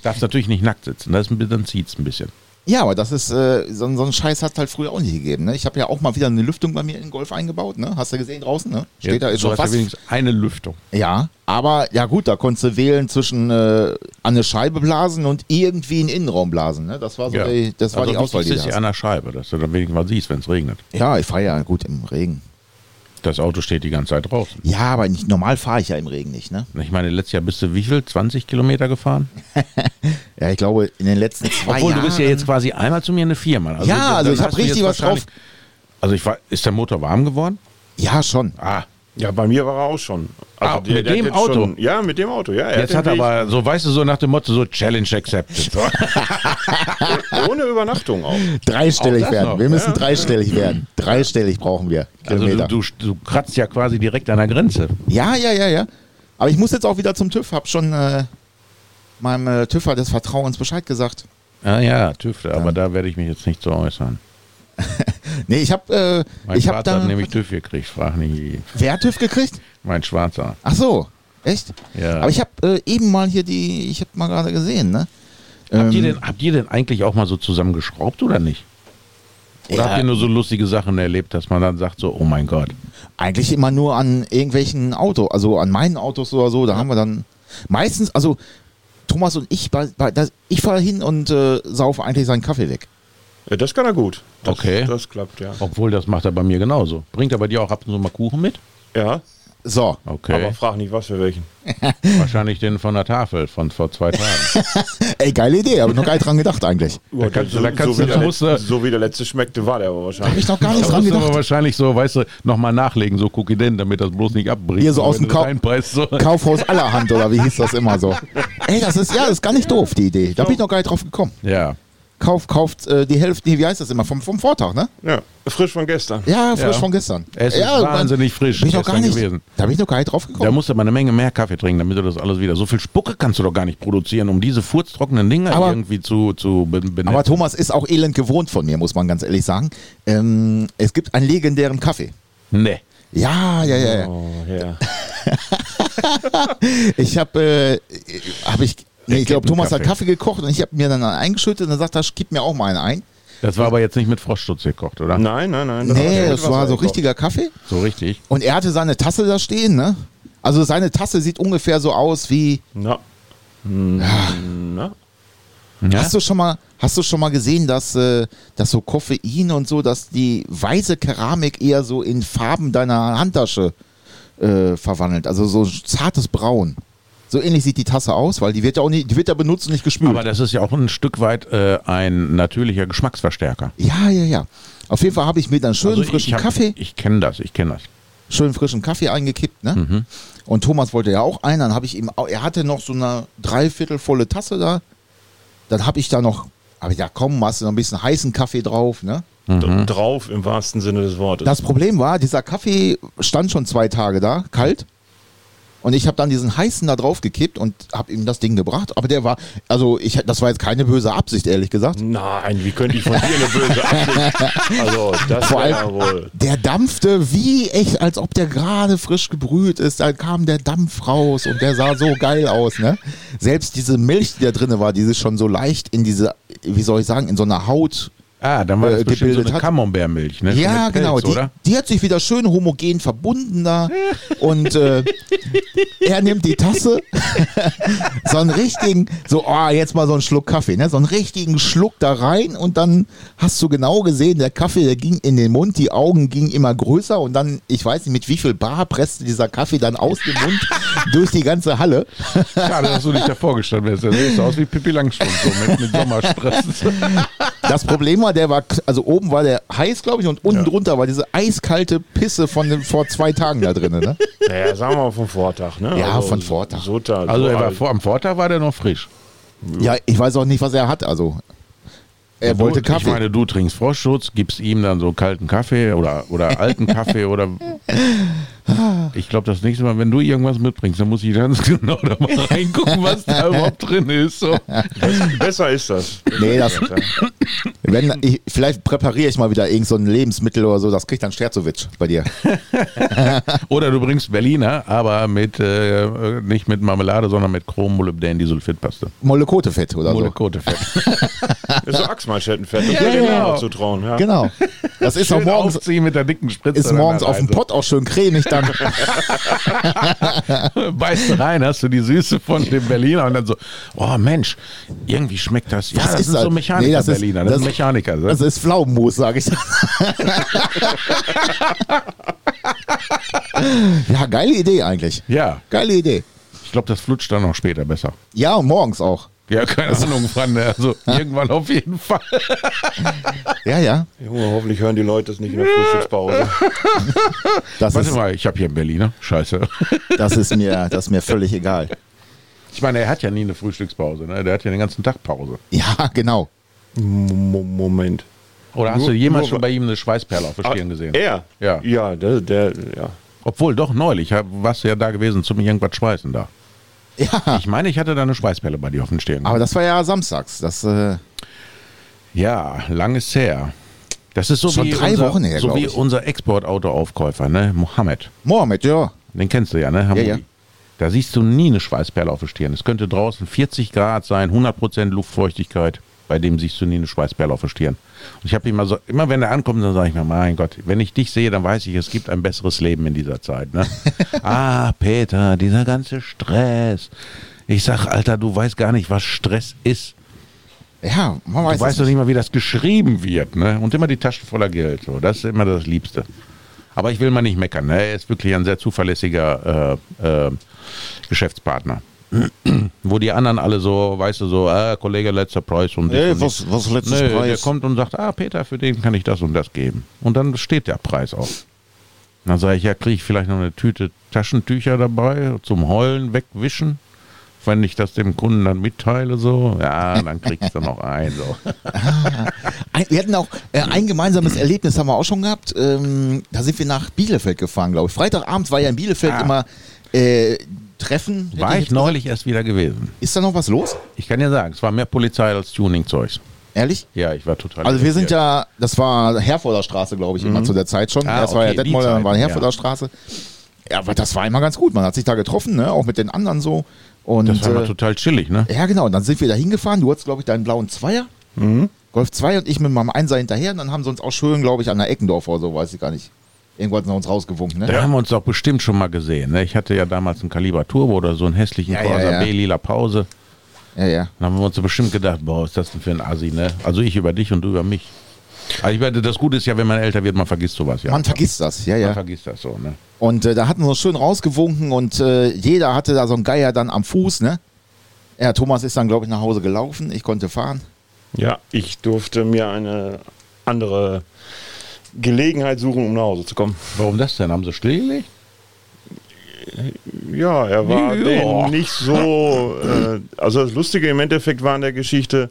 Darfst natürlich nicht nackt sitzen, das ist ein bisschen, dann zieht's ein bisschen.
Ja, aber das ist, äh, so, so ein Scheiß hat halt früher auch nicht gegeben. Ne? Ich habe ja auch mal wieder eine Lüftung bei mir in den Golf eingebaut. Ne? Hast du gesehen draußen? Ne? Steht da, ist
so
schon fast.
wenigstens eine Lüftung.
Ja, aber ja gut, da konntest du wählen zwischen äh, an eine Scheibe blasen und irgendwie in den Innenraum blasen. Ne? Das war so die, das war
also
die Auswahl, die du
ist ja
hast.
an der Scheibe, dass du dann wenigstens mal siehst, wenn es regnet.
Ja, ich fahre ja gut im Regen.
Das Auto steht die ganze Zeit draußen.
Ja, aber nicht, normal fahre ich ja im Regen nicht, ne?
Ich meine, letztes Jahr bist du wie viel? 20 Kilometer gefahren?
Ja, ich glaube, in den letzten zwei
Obwohl,
Jahren.
du bist ja jetzt quasi einmal zu mir eine viermal.
Ja,
dann
also ich
hast
hab
du
richtig was drauf.
Also ich war, ist der Motor warm geworden?
Ja, schon.
Ah,
Ja, bei mir war er auch schon. Also
Ah, mit dem
jetzt
Auto?
Schon, ja, mit dem Auto, ja. Er
jetzt hat er aber, so weißt du, so nach dem Motto, so Challenge accepted.
Ohne Übernachtung auch.
Dreistellig
Auch
werden.
noch.
Wir müssen
Ja.
dreistellig werden. Dreistellig brauchen wir.
Also
Kilometer.
du, du, du kratzt ja quasi direkt an der Grenze.
Ja, ja, ja, ja. Aber ich muss jetzt auch wieder zum TÜV. Hab schon äh, meinem äh, TÜVer des Vertrauens Bescheid gesagt.
Ah ja, TÜV, aber da werde ich mich jetzt nicht so äußern.
Nee, ich hab, äh,
Mein
ich hab
Vater
da.
hat nämlich TÜV gekriegt, frag nicht.
Wer hat TÜV gekriegt?
Mein Schwarzer.
Ach so, echt?
Ja.
Aber ich habe äh, eben mal hier die, ich habe mal gerade gesehen, ne?
habt, ihr
Ähm,
denn, habt ihr denn eigentlich auch mal so zusammengeschraubt oder nicht? Oder
Ja.
habt ihr nur so lustige Sachen erlebt, dass man dann sagt so, oh mein Gott.
Eigentlich immer nur an irgendwelchen Autos, also an meinen Autos oder so. Da haben wir dann meistens, also Thomas und ich, bei, bei, das, ich fahre hin und äh, saufe eigentlich seinen Kaffee weg.
Ja, das kann er gut. Das,
Okay.
Das klappt, ja.
Obwohl, das macht er bei mir genauso. Bringt er bei dir auch ab und zu mal Kuchen mit?
Ja,
So,
Okay.
aber frag nicht, was für welchen.
Wahrscheinlich den von der Tafel von vor zwei Tagen.
ey, geile Idee, habe ich noch gar nicht dran gedacht eigentlich.
Da kannst
so,
da kannst
so,
du-
wie der
musst
so wie der letzte schmeckte, war der aber
Habe
wahrscheinlich.
ich noch gar nicht
Da
dran
du aber
gedacht.
wahrscheinlich so, weißt du, nochmal nachlegen, so Cookie denn, damit das bloß nicht abbricht.
Hier so aus dem
reinbeißt, so.
Kaufhaus allerhand oder wie hieß das immer so? Ey, das ist ja, das ist gar nicht doof, die Idee. Da bin ich noch gar nicht drauf gekommen.
Ja.
Kauft, kauft äh, die Hälfte, nee, wie heißt das immer? Vom, vom Vortag, ne?
Ja, frisch von gestern.
Ja, frisch
Ja.
von gestern.
Es ist
ja,
wahnsinnig frisch
Bin ich noch gar
gestern
nicht,
gewesen.
Da bin ich noch gar nicht drauf
Da
gekommen.
musst du aber eine Menge mehr Kaffee trinken, damit du das alles wieder. So viel Spucke kannst du doch gar nicht produzieren, um diese furztrockenen Dinge
Aber-
irgendwie zu, zu be- benennen.
Aber Thomas ist auch elend gewohnt von mir, muss man ganz ehrlich sagen. Ähm, es gibt einen legendären Kaffee.
nee.
Ja, ja, ja. ja.
Oh, ja.
Ich habe, äh, habe ich, nee, ich glaube, Thomas hat
Kaffee.
Kaffee gekocht und ich habe mir dann einen eingeschüttet und dann sagt er, gib mir auch mal einen ein.
Das war aber jetzt nicht mit Frostschutz gekocht, oder?
Nein, nein, nein.
Nee,
hat
das war so
gekocht.
richtiger Kaffee.
So richtig.
Und er hatte seine Tasse da stehen, ne? Also seine Tasse sieht ungefähr so aus wie.
Na. Na.
Ja?
Hast du schon mal, hast du schon mal gesehen, dass, äh, dass so Koffein und so, dass die weiße Keramik eher so in Farben deiner Handtasche äh, verwandelt, also so zartes Braun. So ähnlich sieht die Tasse aus, weil die wird ja auch nicht, die wird ja benutzt und nicht gespült.
aber das ist ja auch ein Stück weit äh, ein natürlicher Geschmacksverstärker.
ja, ja, ja. Auf jeden Fall habe ich mir dann schön
Also ich
frischen
hab-
Kaffee,
Ich kenne das, ich kenne das.
schön frischen Kaffee eingekippt, ne?
Mhm.
Und Thomas wollte ja auch einen, dann habe ich ihm, er hatte noch so eine dreiviertel volle Tasse da. Dann habe ich da noch, aber ja komm, machst du noch ein bisschen heißen Kaffee drauf, ne?
D- Drauf im wahrsten Sinne des Wortes.
Das Problem war, dieser Kaffee stand schon zwei Tage da, kalt. Und ich habe dann diesen heißen da drauf gekippt und habe ihm das Ding gebracht. Aber der war, also ich, das war jetzt keine böse Absicht, ehrlich gesagt.
Nein, wie könnte ich von dir eine böse Absicht? Also, das war ja wohl.
Der dampfte wie echt, als ob der gerade frisch gebrüht ist. Da kam der Dampf raus und der sah so geil aus. Ne? Selbst diese Milch, die da drin war, die sich schon so leicht in diese, wie soll ich sagen, in so einer Haut
Ah, dann war
Äh,
das bestimmt so eine. Camembert-Milch, ne? So
Ja,
Pelz,
genau. Die,
Oder?
die hat sich wieder schön homogen verbunden da. Und äh, er nimmt die Tasse, so einen richtigen, so, oh, jetzt mal so einen Schluck Kaffee, ne? So einen richtigen Schluck da rein und dann hast du genau gesehen, der Kaffee, der ging in den Mund, die Augen gingen immer größer und dann, ich weiß nicht, mit wie viel Bar presste dieser Kaffee dann aus dem Mund durch die ganze Halle.
Schade, dass du nicht davor gestanden wärst. Der sieht so aus wie Pippi Langstrumpf, so mit, mit Sommerstress.
Das Problem war, der war, also oben war der heiß, glaube ich, und unten drunter war diese eiskalte Pisse von den, vor zwei Tagen da drin, ne?
Naja, sagen wir mal vom Vortag, ne?
Ja, von Vortag.
So,
Also
so
er war vor, am Vortag war der noch frisch.
Ja, ich weiß auch nicht, was er hat, also. Er wollte
du,
Kaffee.
Ich meine, du trinkst Frostschutz, gibst ihm dann so kalten Kaffee oder, oder alten Kaffee oder. Ich glaube, das nächste Mal, wenn du irgendwas mitbringst, dann muss ich ganz genau da mal reingucken, was da überhaupt drin ist. So.
Besser ist das.
Nee, das- Wenn, ich, vielleicht präpariere ich mal wieder irgend so ein Lebensmittel oder so, das kriegt dann Sterzowitsch bei dir.
Oder du bringst Berliner, aber mit äh, nicht mit Marmelade, sondern mit Chrommolybdän-Disulfidpaste.
Molekotefett oder so.
Molekotefett.
Das ist so Achsmalschettenfett. Das
Ja,
würde
genau.
mir auch zutrauen. Ja.
Genau. Das ist auch
Schön
morgens,
aufziehen mit der dicken Spritze.
ist morgens auf dem. Pott auch schön cremig dann.
Beißt rein, hast du die Süße von dem Berliner und dann so, oh Mensch, irgendwie schmeckt das. Ja, das
ist das?
so Mechaniker
Nee, das ist-
Berliner, das,
das-
sind Mechaniker. ne?
Das ist Pflaumenmus, sage ich. ja, geile Idee eigentlich.
ja,
Geile Idee.
ich glaube, das flutscht dann noch später besser.
Ja, und morgens auch.
Ja, keine Ahnung, wann. Also irgendwann auf jeden Fall.
Ja, ja.
Junge, hoffentlich hören die Leute das nicht in der Frühstückspause.
Das
Warte
ist,
mal, ich habe hier einen Berliner. Scheiße.
das, ist mir, das ist mir völlig egal.
Ich meine, er hat ja nie eine Frühstückspause, ne? Der hat ja den ganzen Tag Pause.
Ja, genau.
Mo- Moment.
Oder hast
Nur-
du jemals schon bei ihm eine Schweißperle auf der Stirn gesehen?
Er?
Ja.
Ja, der, der ja.
Obwohl, doch, neulich warst du ja da gewesen zum irgendwas Schweißen da.
Ja,
Ich meine, ich hatte da eine Schweißperle bei dir auf den Stirn.
aber das war ja samstags. Das, äh,
Ja, lang ist her. Das ist so
Schon
wie
drei
unser,
Wochen her,
so wie
ich.
unser Exportautoaufkäufer, ne? Mohammed.
Mohammed, ja.
Den kennst du ja, ne? Hamudi.
ja.
Da siehst du nie eine Schweißperle auf der Stirn. Es könnte draußen 40 Grad sein, 100% Luftfeuchtigkeit. Bei dem siehst du nie eine Schweißperle auf der Stirn. Und ich habe immer so, immer wenn er ankommt, dann sage ich mir, mein Gott, wenn ich dich sehe, dann weiß ich, es gibt ein besseres Leben in dieser Zeit. Ne? ah, Peter, dieser ganze Stress. Ich sag, Alter, du weißt gar nicht, was Stress ist.
Ja, man weiß
Du weißt doch nicht mal, wie das geschrieben wird, ne? Und immer die Taschen voller Geld. So. Das ist immer das Liebste. Aber ich will mal nicht meckern. Ne? Er ist wirklich ein sehr zuverlässiger äh, äh, Geschäftspartner. Wo die anderen alle so, weißt du, so, ah, Kollege, letzter Preis und
Ey,
und
was, was letztes
der
Preis?
kommt und sagt, ah, Peter, für den kann ich das und das geben. Und dann steht der Preis auch. Dann sage ich, ja, kriege ich vielleicht noch eine Tüte Taschentücher dabei zum Heulen wegwischen. Wenn ich das dem Kunden dann mitteile, so, ja, dann kriegst du noch ein. So.
Ein, wir hatten auch äh, ein gemeinsames Erlebnis, haben wir auch schon gehabt. Ähm, da sind wir nach Bielefeld gefahren, glaube ich. Freitagabend war ja in Bielefeld
Ah.
immer äh, Treffen.
War ich
jetzt
neulich erst wieder gewesen.
Ist da noch was los?
Ich kann dir sagen, es war mehr Polizei als Tuning-Zeugs.
Ehrlich?
Ja, ich war total.
Also wir sind ja, das war Herforder Straße, glaube ich, immer zu der Zeit schon.
Ah,
das war ja
okay,
Detmolder, dann war Herforder
ja.
Straße. Ja, aber das war immer ganz gut. Man hat sich da getroffen, ne? auch mit den anderen so. Und,
Das war
äh,
total chillig, ne?
ja, genau. Und dann sind wir da hingefahren. Du hattest, glaube ich, deinen blauen Zweier. Golf 2 und ich mit meinem Einser hinterher. Und dann haben sie uns auch schön, glaube ich, an der Eckendorf oder so, weiß ich gar nicht. Irgendwo hat sie uns rausgewunken. Ne?
Da haben wir uns doch bestimmt schon mal gesehen. Ne? Ich hatte ja damals einen Kaliber Turbo oder so einen hässlichen
Ja, ja,
Corsa
ja.
B lila Pause.
Ja, ja.
Dann haben wir uns so bestimmt gedacht, boah, was ist das denn für ein Assi, ne? Also ich über dich und du über mich. Also ich meine, das Gute ist ja, wenn man älter wird, man vergisst sowas ja.
Man vergisst das, ja,
Man
ja.
vergisst das so, ne?
Und äh, da hatten wir uns schön rausgewunken und äh, jeder hatte da so einen Geier dann am Fuß, ne? Ja, Thomas ist dann, glaube ich, nach Hause gelaufen. Ich konnte fahren.
Ja, ich durfte mir eine andere Gelegenheit suchen, um nach Hause zu kommen.
Warum das denn? Haben sie stillgelegt?
Ja, er war
Ja.
nicht so. Äh, also das Lustige im Endeffekt war in der Geschichte,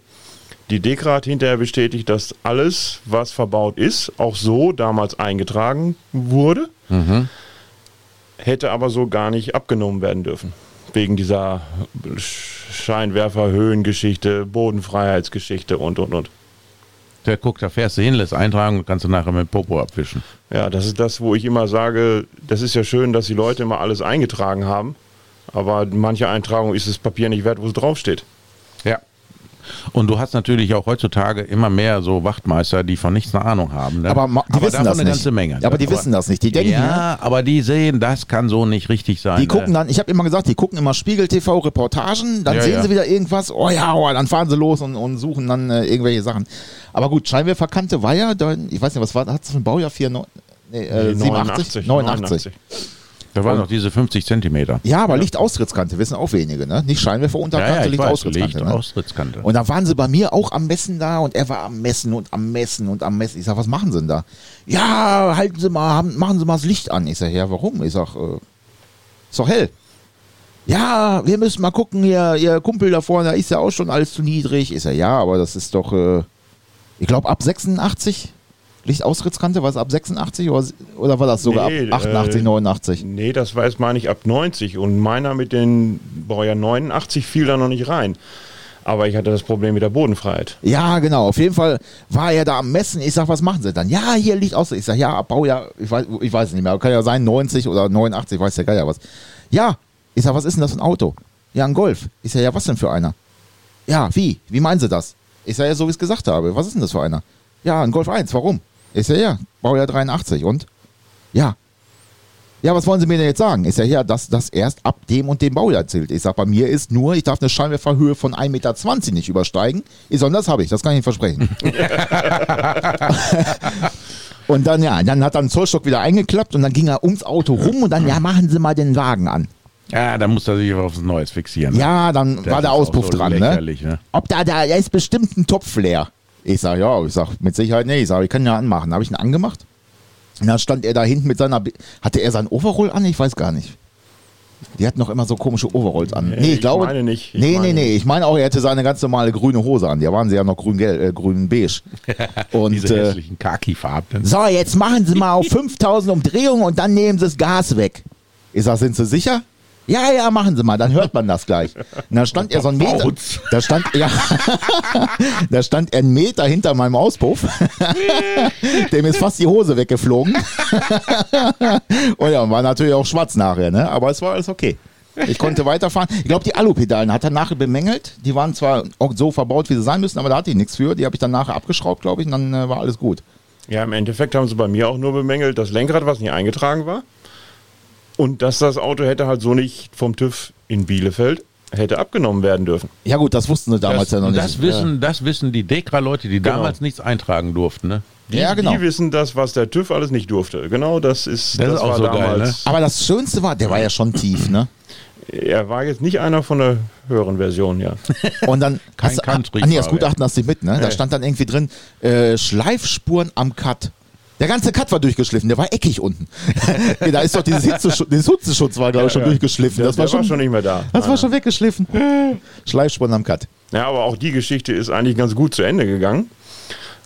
die Dekra hat hinterher bestätigt, dass alles, was verbaut ist, auch so damals eingetragen wurde, hätte aber so gar nicht abgenommen werden dürfen. Wegen dieser Scheinwerferhöhengeschichte, Bodenfreiheitsgeschichte und und und.
Der guckt, da fährst du hin, lässt eintragen und kannst du nachher mit Popo abwischen.
Ja, das ist das, wo ich immer sage, das ist ja schön, dass die Leute immer alles eingetragen haben, aber manche Eintragung ist das Papier nicht wert, wo es draufsteht.
Und du hast natürlich auch heutzutage immer mehr so Wachtmeister, die von nichts eine Ahnung haben. Ne?
Aber die wissen
davon
das
eine
nicht.
ganze Menge.
Ja, aber
ne?
die wissen das nicht. Die denken,
Ja, aber die sehen, das kann so nicht richtig sein.
Die gucken
ne?
dann, ich habe immer gesagt, die gucken immer Spiegel TV Reportagen, dann
Ja,
sehen
ja.
sie wieder irgendwas, oh ja, oh, dann fahren sie los und, und suchen dann äh, irgendwelche Sachen. Aber gut, Scheinwerferkante war ja, ich weiß nicht, was war, hat es für ein Baujahr 94? Nee, äh, 87? 89.
Da waren noch diese 50 Zentimeter.
Ja, aber Lichtaustrittkante wissen auch wenige, ne? Nicht Scheinwerferunterkante,
Ja, ja, ich weiß,
Lichtaustrittkante.
Licht,
ne? Und da waren sie bei mir auch am Messen da und er war am Messen und am Messen und am Messen. Ich sag, was machen sie denn da? Ja, halten Sie mal, haben- machen Sie mal das Licht an. Ich sag, ja, warum? Ich sag, äh, ist doch hell. Ja, wir müssen mal gucken, hier, Ihr Kumpel da vorne, da ist ja auch schon alles zu niedrig. Ich sag, ja, aber das ist doch, äh, ich glaube, ab 86. Lichtaustrittkante, war es ab 86 oder, oder war das sogar
Nee,
ab 88,
äh,
89?
Nee, das weiß meine ich ab 90 und meiner mit den Baujahr 89 fiel da noch nicht rein. Aber ich hatte das Problem mit der Bodenfreiheit.
Ja, genau. Auf jeden Fall war er da am Messen. Ich sag, was machen Sie dann? Ja, hier liegt aus. Ich sag, ja, Baujahr, ich weiß, ich weiß es nicht mehr. Kann ja sein 90 oder 89, weiß der Geier was. Ja, ich sag, was ist denn das für ein Auto? Ja, ein Golf. Ich sag, ja, was denn für einer? Ja, wie? Wie meinen Sie das? Ich sag, ja, so wie ich es gesagt habe. Was ist denn das für einer? Ja, ein Golf 1. Warum? Ich sag, ja, Baujahr 83. Und? Ja. Ja, was wollen Sie mir denn jetzt sagen? Ist ja hier, dass das erst ab dem und dem Baujahr zählt. Ich sag, bei mir ist nur, ich darf eine Scheinwerferhöhe von 1,20 Meter nicht übersteigen. Ich sag, das habe ich, das kann ich Ihnen versprechen. und dann, ja, dann hat er den Zollstock wieder eingeklappt und dann ging er ums Auto rum und dann, ja, machen Sie mal den Wagen an.
Ja, da muss er sich aufs Neues fixieren.
Ne? Ja, dann das war der Auspuff so dran. Ne? ne? Ob da, da, da ist bestimmt ein Topf leer. Ich sag, ja, ich sag, mit Sicherheit, nee, ich sag, ich kann ja anmachen. Habe ich ihn angemacht? Und dann stand er da hinten mit seiner. Be Hatte er sein Overall an? Ich weiß gar nicht. Die hat noch immer so komische Overalls an. Nee, ich, ich glaube.
Meine nicht.
Ich nee, meine nee, nee. Ich meine auch, er hätte seine ganz normale grüne Hose an. Da waren sie ja noch grün-beige. Äh, grün
und, Diese äh, hässlichen Kaki-Farben.
So, jetzt machen Sie mal auf 5000 Umdrehungen und dann nehmen Sie das Gas weg. Ich sag, sind Sie sicher? Ja, ja, machen Sie mal, dann hört man das gleich. Und dann stand er so ein Meter. Da stand, ja, da stand er einen Meter hinter meinem Auspuff. Dem ist fast die Hose weggeflogen. Und ja, war natürlich auch schwarz nachher, ne? Aber es war alles okay. Ich konnte weiterfahren. Ich glaube, die Alupedalen hat er nachher bemängelt. Die waren zwar auch so verbaut, wie sie sein müssen, aber da hatte ich nichts für. Die habe ich dann nachher abgeschraubt, glaube ich, und dann äh, war alles gut.
Ja, im Endeffekt haben sie bei mir auch nur bemängelt, das Lenkrad, was nicht eingetragen war. Und dass das Auto hätte halt so nicht vom TÜV in Bielefeld hätte abgenommen werden dürfen.
Ja gut, das wussten sie damals
das,
ja noch nicht.
Das wissen,
ja.
das wissen die Dekra-Leute, die genau. damals nichts eintragen durften. Ne?
Die, ja, genau. die wissen das, was der TÜV alles nicht durfte. Genau, das ist,
das, das ist auch so damals. Geil, ne?
Aber das Schönste war, der war ja schon tief, ne?
Er war jetzt nicht einer von der höheren Version, ja.
Und dann Kein hast, Country ah, nee, das Gutachten hast du mit, ne? Da stand dann irgendwie drin, äh, Schleifspuren am Cut. Der ganze Cut war durchgeschliffen, der war eckig unten. da ist doch dieses Hitzeschutz, dieses Hitzeschutz war, glaube ich, schon ja, durchgeschliffen.
Das der, war, schon, war schon nicht mehr da.
Das war schon weggeschliffen. Schleifspuren am Cut.
Ja, aber auch die Geschichte ist eigentlich ganz gut zu Ende gegangen.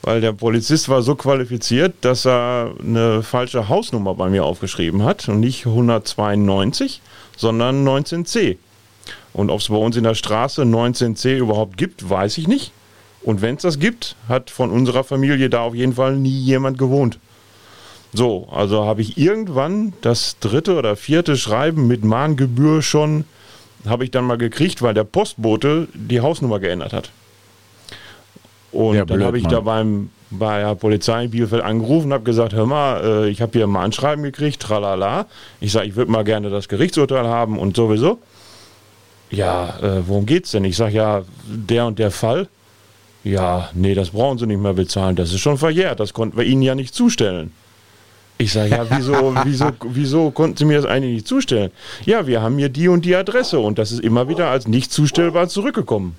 Weil der Polizist war so qualifiziert, dass er eine falsche Hausnummer bei mir aufgeschrieben hat und nicht 192, sondern 19c. Und ob es bei uns in der Straße 19c überhaupt gibt, weiß ich nicht. Und wenn es das gibt, hat von unserer Familie da auf jeden Fall nie jemand gewohnt. So, also habe ich irgendwann das dritte oder vierte Schreiben mit Mahngebühr schon, habe ich dann mal gekriegt, weil der Postbote die Hausnummer geändert hat. Und ja, dann habe ich Mann. da beim, bei der Polizei in Bielefeld angerufen und habe gesagt, hör mal, äh, ich habe hier ein Mahnschreiben gekriegt, tralala. Ich sage, ich würde mal gerne das Gerichtsurteil haben und sowieso. Ja, äh, worum geht's denn? Ich sage, ja, der und der Fall. Ja, nee, das brauchen Sie nicht mehr bezahlen. Das ist schon verjährt. Das konnten wir Ihnen ja nicht zustellen. Ich sage, ja, wieso, wieso, wieso konnten Sie mir das eigentlich nicht zustellen? Ja, wir haben hier die und die Adresse und das ist immer wieder als nicht zustellbar zurückgekommen.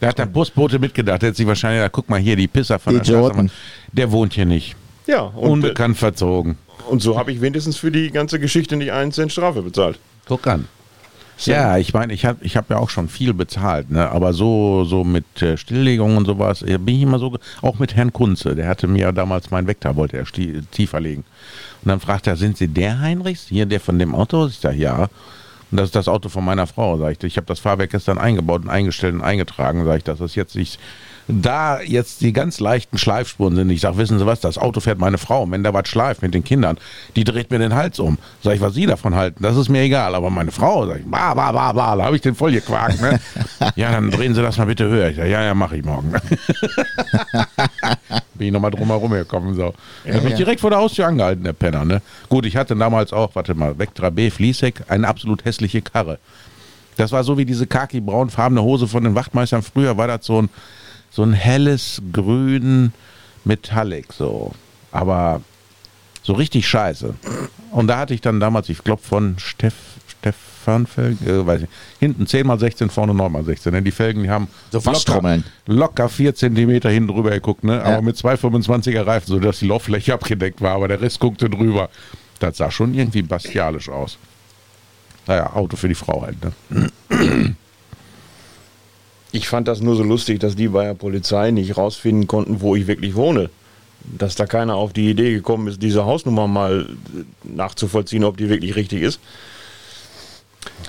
Da hat der Busbote mitgedacht, der hat sich wahrscheinlich gedacht, guck mal hier, die Pisser von die der Straße, der wohnt hier nicht.
Ja.
Und, Unbekannt verzogen.
Und so habe ich wenigstens für die ganze Geschichte nicht einen Cent Strafe bezahlt.
Guck an. So. Ja, ich meine, ich habe ich hab ja auch schon viel bezahlt, ne? aber so, so mit äh, Stilllegung und sowas, bin ich immer so, auch mit Herrn Kunze, der hatte mir ja damals meinen Vektor, wollte er tiefer legen. Und dann fragt er, sind Sie der Heinrichs, hier der von dem Auto? Ich sage, ja. Und das ist das Auto von meiner Frau, sage ich. Ich habe das Fahrwerk gestern eingebaut und eingestellt und eingetragen, sage ich. Das ist jetzt nicht da jetzt die ganz leichten Schleifspuren sind. Ich sage, wissen Sie was, das Auto fährt meine Frau. Wenn da was schleift mit den Kindern, die dreht mir den Hals um. Sag ich, was Sie davon halten, das ist mir egal. Aber meine Frau, sag ich, bah, bah, bah, bah, da habe ich den voll gequakt. Ne? ja, dann drehen Sie das mal bitte höher. Ich sag, ja, ja, mache ich morgen. Bin ich nochmal drumherum gekommen. So. Ja, habe mich ja. direkt vor der Haustür angehalten, der Penner. Ne? Gut, ich hatte damals auch, warte mal, Vectra B Fließheck, eine absolut hässliche Karre. Das war so wie diese khaki-braunfarbene Hose von den Wachtmeistern. Früher war das so ein so ein helles Grün Metallic so. Aber so richtig scheiße. Und da hatte ich dann damals, ich glaube von Steff, Stefan Felgen, äh, weiß ich, hinten 10x16, vorne 9x16. Denn die Felgen, die haben
so locker,
locker 4 cm hinten drüber geguckt, ne? aber ja. mit 225er Reifen, sodass die Lauffläche abgedeckt war, aber der Rest guckte drüber. Das sah schon irgendwie bastialisch aus. Naja, Auto für die Frau halt. Ne?
Ich fand das nur so lustig, dass die bei der Polizei nicht rausfinden konnten, wo ich wirklich wohne. Dass da keiner auf die Idee gekommen ist, diese Hausnummer mal nachzuvollziehen, ob die wirklich richtig ist.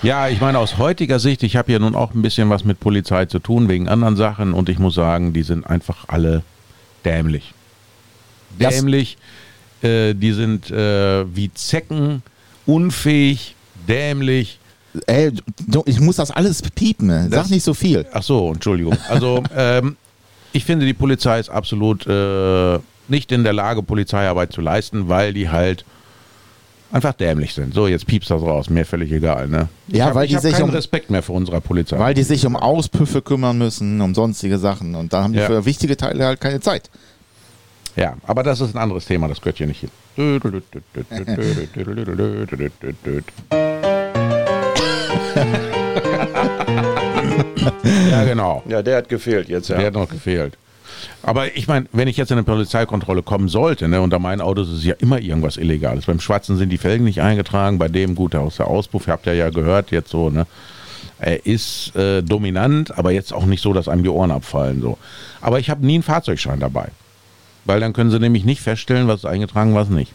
Ja, ich meine, aus heutiger Sicht, ich habe ja nun auch ein bisschen was mit Polizei zu tun, wegen anderen Sachen, und ich muss sagen, die sind einfach alle dämlich. Dämlich, äh, die sind äh, wie Zecken, unfähig, dämlich,
Ey, ich muss das alles piepen. Sag das, nicht so viel.
Ach so, Entschuldigung. Also, ähm, ich finde, die Polizei ist absolut äh, nicht in der Lage, Polizeiarbeit zu leisten, weil die halt einfach dämlich sind. So, jetzt piepst das raus, mir völlig egal. Ne?
Ja,
hab,
weil
ich
die sich
keinen
um-
Respekt mehr vor unserer Polizei.
Weil die sich um Auspüffe kümmern müssen, um sonstige Sachen. Und da haben die
Ja.
für wichtige Teile halt keine Zeit.
ja, aber das ist ein anderes Thema, das gehört hier nicht hin. ja, genau.
Ja, der hat gefehlt jetzt, ja.
Der hat noch gefehlt. Aber ich meine, wenn ich jetzt in eine Polizeikontrolle kommen sollte, ne, unter meinen Autos ist es ja immer irgendwas Illegales. Beim Schwarzen sind die Felgen nicht eingetragen, bei dem, gut, aus der Auspuff, habt ihr ja gehört, jetzt so, ne? Er ist äh, dominant, aber jetzt auch nicht so, dass einem die Ohren abfallen. So. Aber ich habe nie einen Fahrzeugschein dabei. Weil dann können sie nämlich nicht feststellen, was ist eingetragen, was nicht.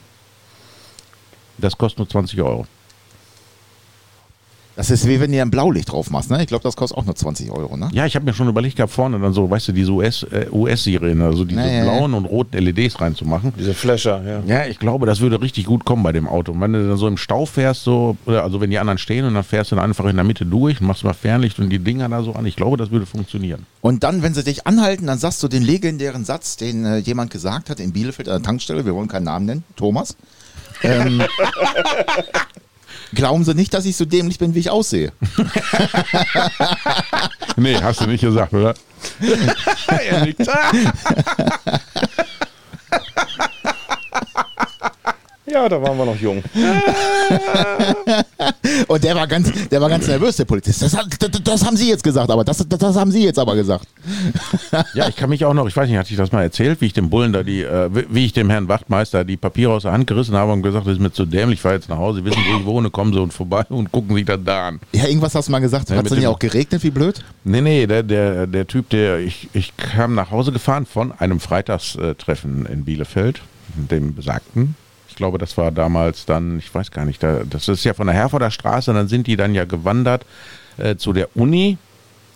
Das kostet nur 20 Euro.
Das ist wie wenn du ein Blaulicht drauf machst, ne? Ich glaube, das kostet auch nur 20 Euro, ne?
Ja, ich habe mir schon überlegt gehabt, vorne dann so, weißt du, diese US, äh, US-Serien, also diese
Ja, ja, ja.
blauen und roten LEDs reinzumachen.
Diese Flasher, ja.
Ja, ich glaube, das würde richtig gut kommen bei dem Auto. Und wenn du dann so im Stau fährst, so, oder also wenn die anderen stehen und dann fährst du dann einfach in der Mitte durch und machst mal Fernlicht und die Dinger da so an, ich glaube, das würde funktionieren.
Und dann, wenn sie dich anhalten, dann sagst du den legendären Satz, den äh, jemand gesagt hat in Bielefeld an der Tankstelle, wir wollen keinen Namen nennen, Thomas. Ähm, glauben Sie nicht, dass ich so dämlich bin, wie ich aussehe?
Nee, hast du nicht gesagt, oder? er nickt.
Ja, da waren wir noch jung.
Und der war ganz, der war ganz nervös, der Polizist. Das, hat- das, das haben Sie jetzt gesagt, aber das, das, das haben Sie jetzt aber gesagt.
Ja, ich kann mich auch noch, ich weiß nicht, hatte ich das mal erzählt, wie ich dem Bullen da die, äh, wie- ich dem Herrn Wachtmeister die Papiere aus der Hand gerissen habe und gesagt, das ist mir zu dämlich, ich fahre jetzt nach Hause, Sie wissen, wo ich wohne, kommen Sie und vorbei und gucken sich das da an.
Ja, irgendwas hast du mal gesagt.
Ja,
Hat es denn ja auch geregnet, wie blöd?
Nee, nee, der, der, der Typ, der, ich, ich kam nach Hause gefahren von einem Freitagstreffen in Bielefeld, dem besagten. Ich glaube, das war damals dann, ich weiß gar nicht, da, das ist ja von der Herforder Straße, dann sind die dann ja gewandert äh, zu der Uni.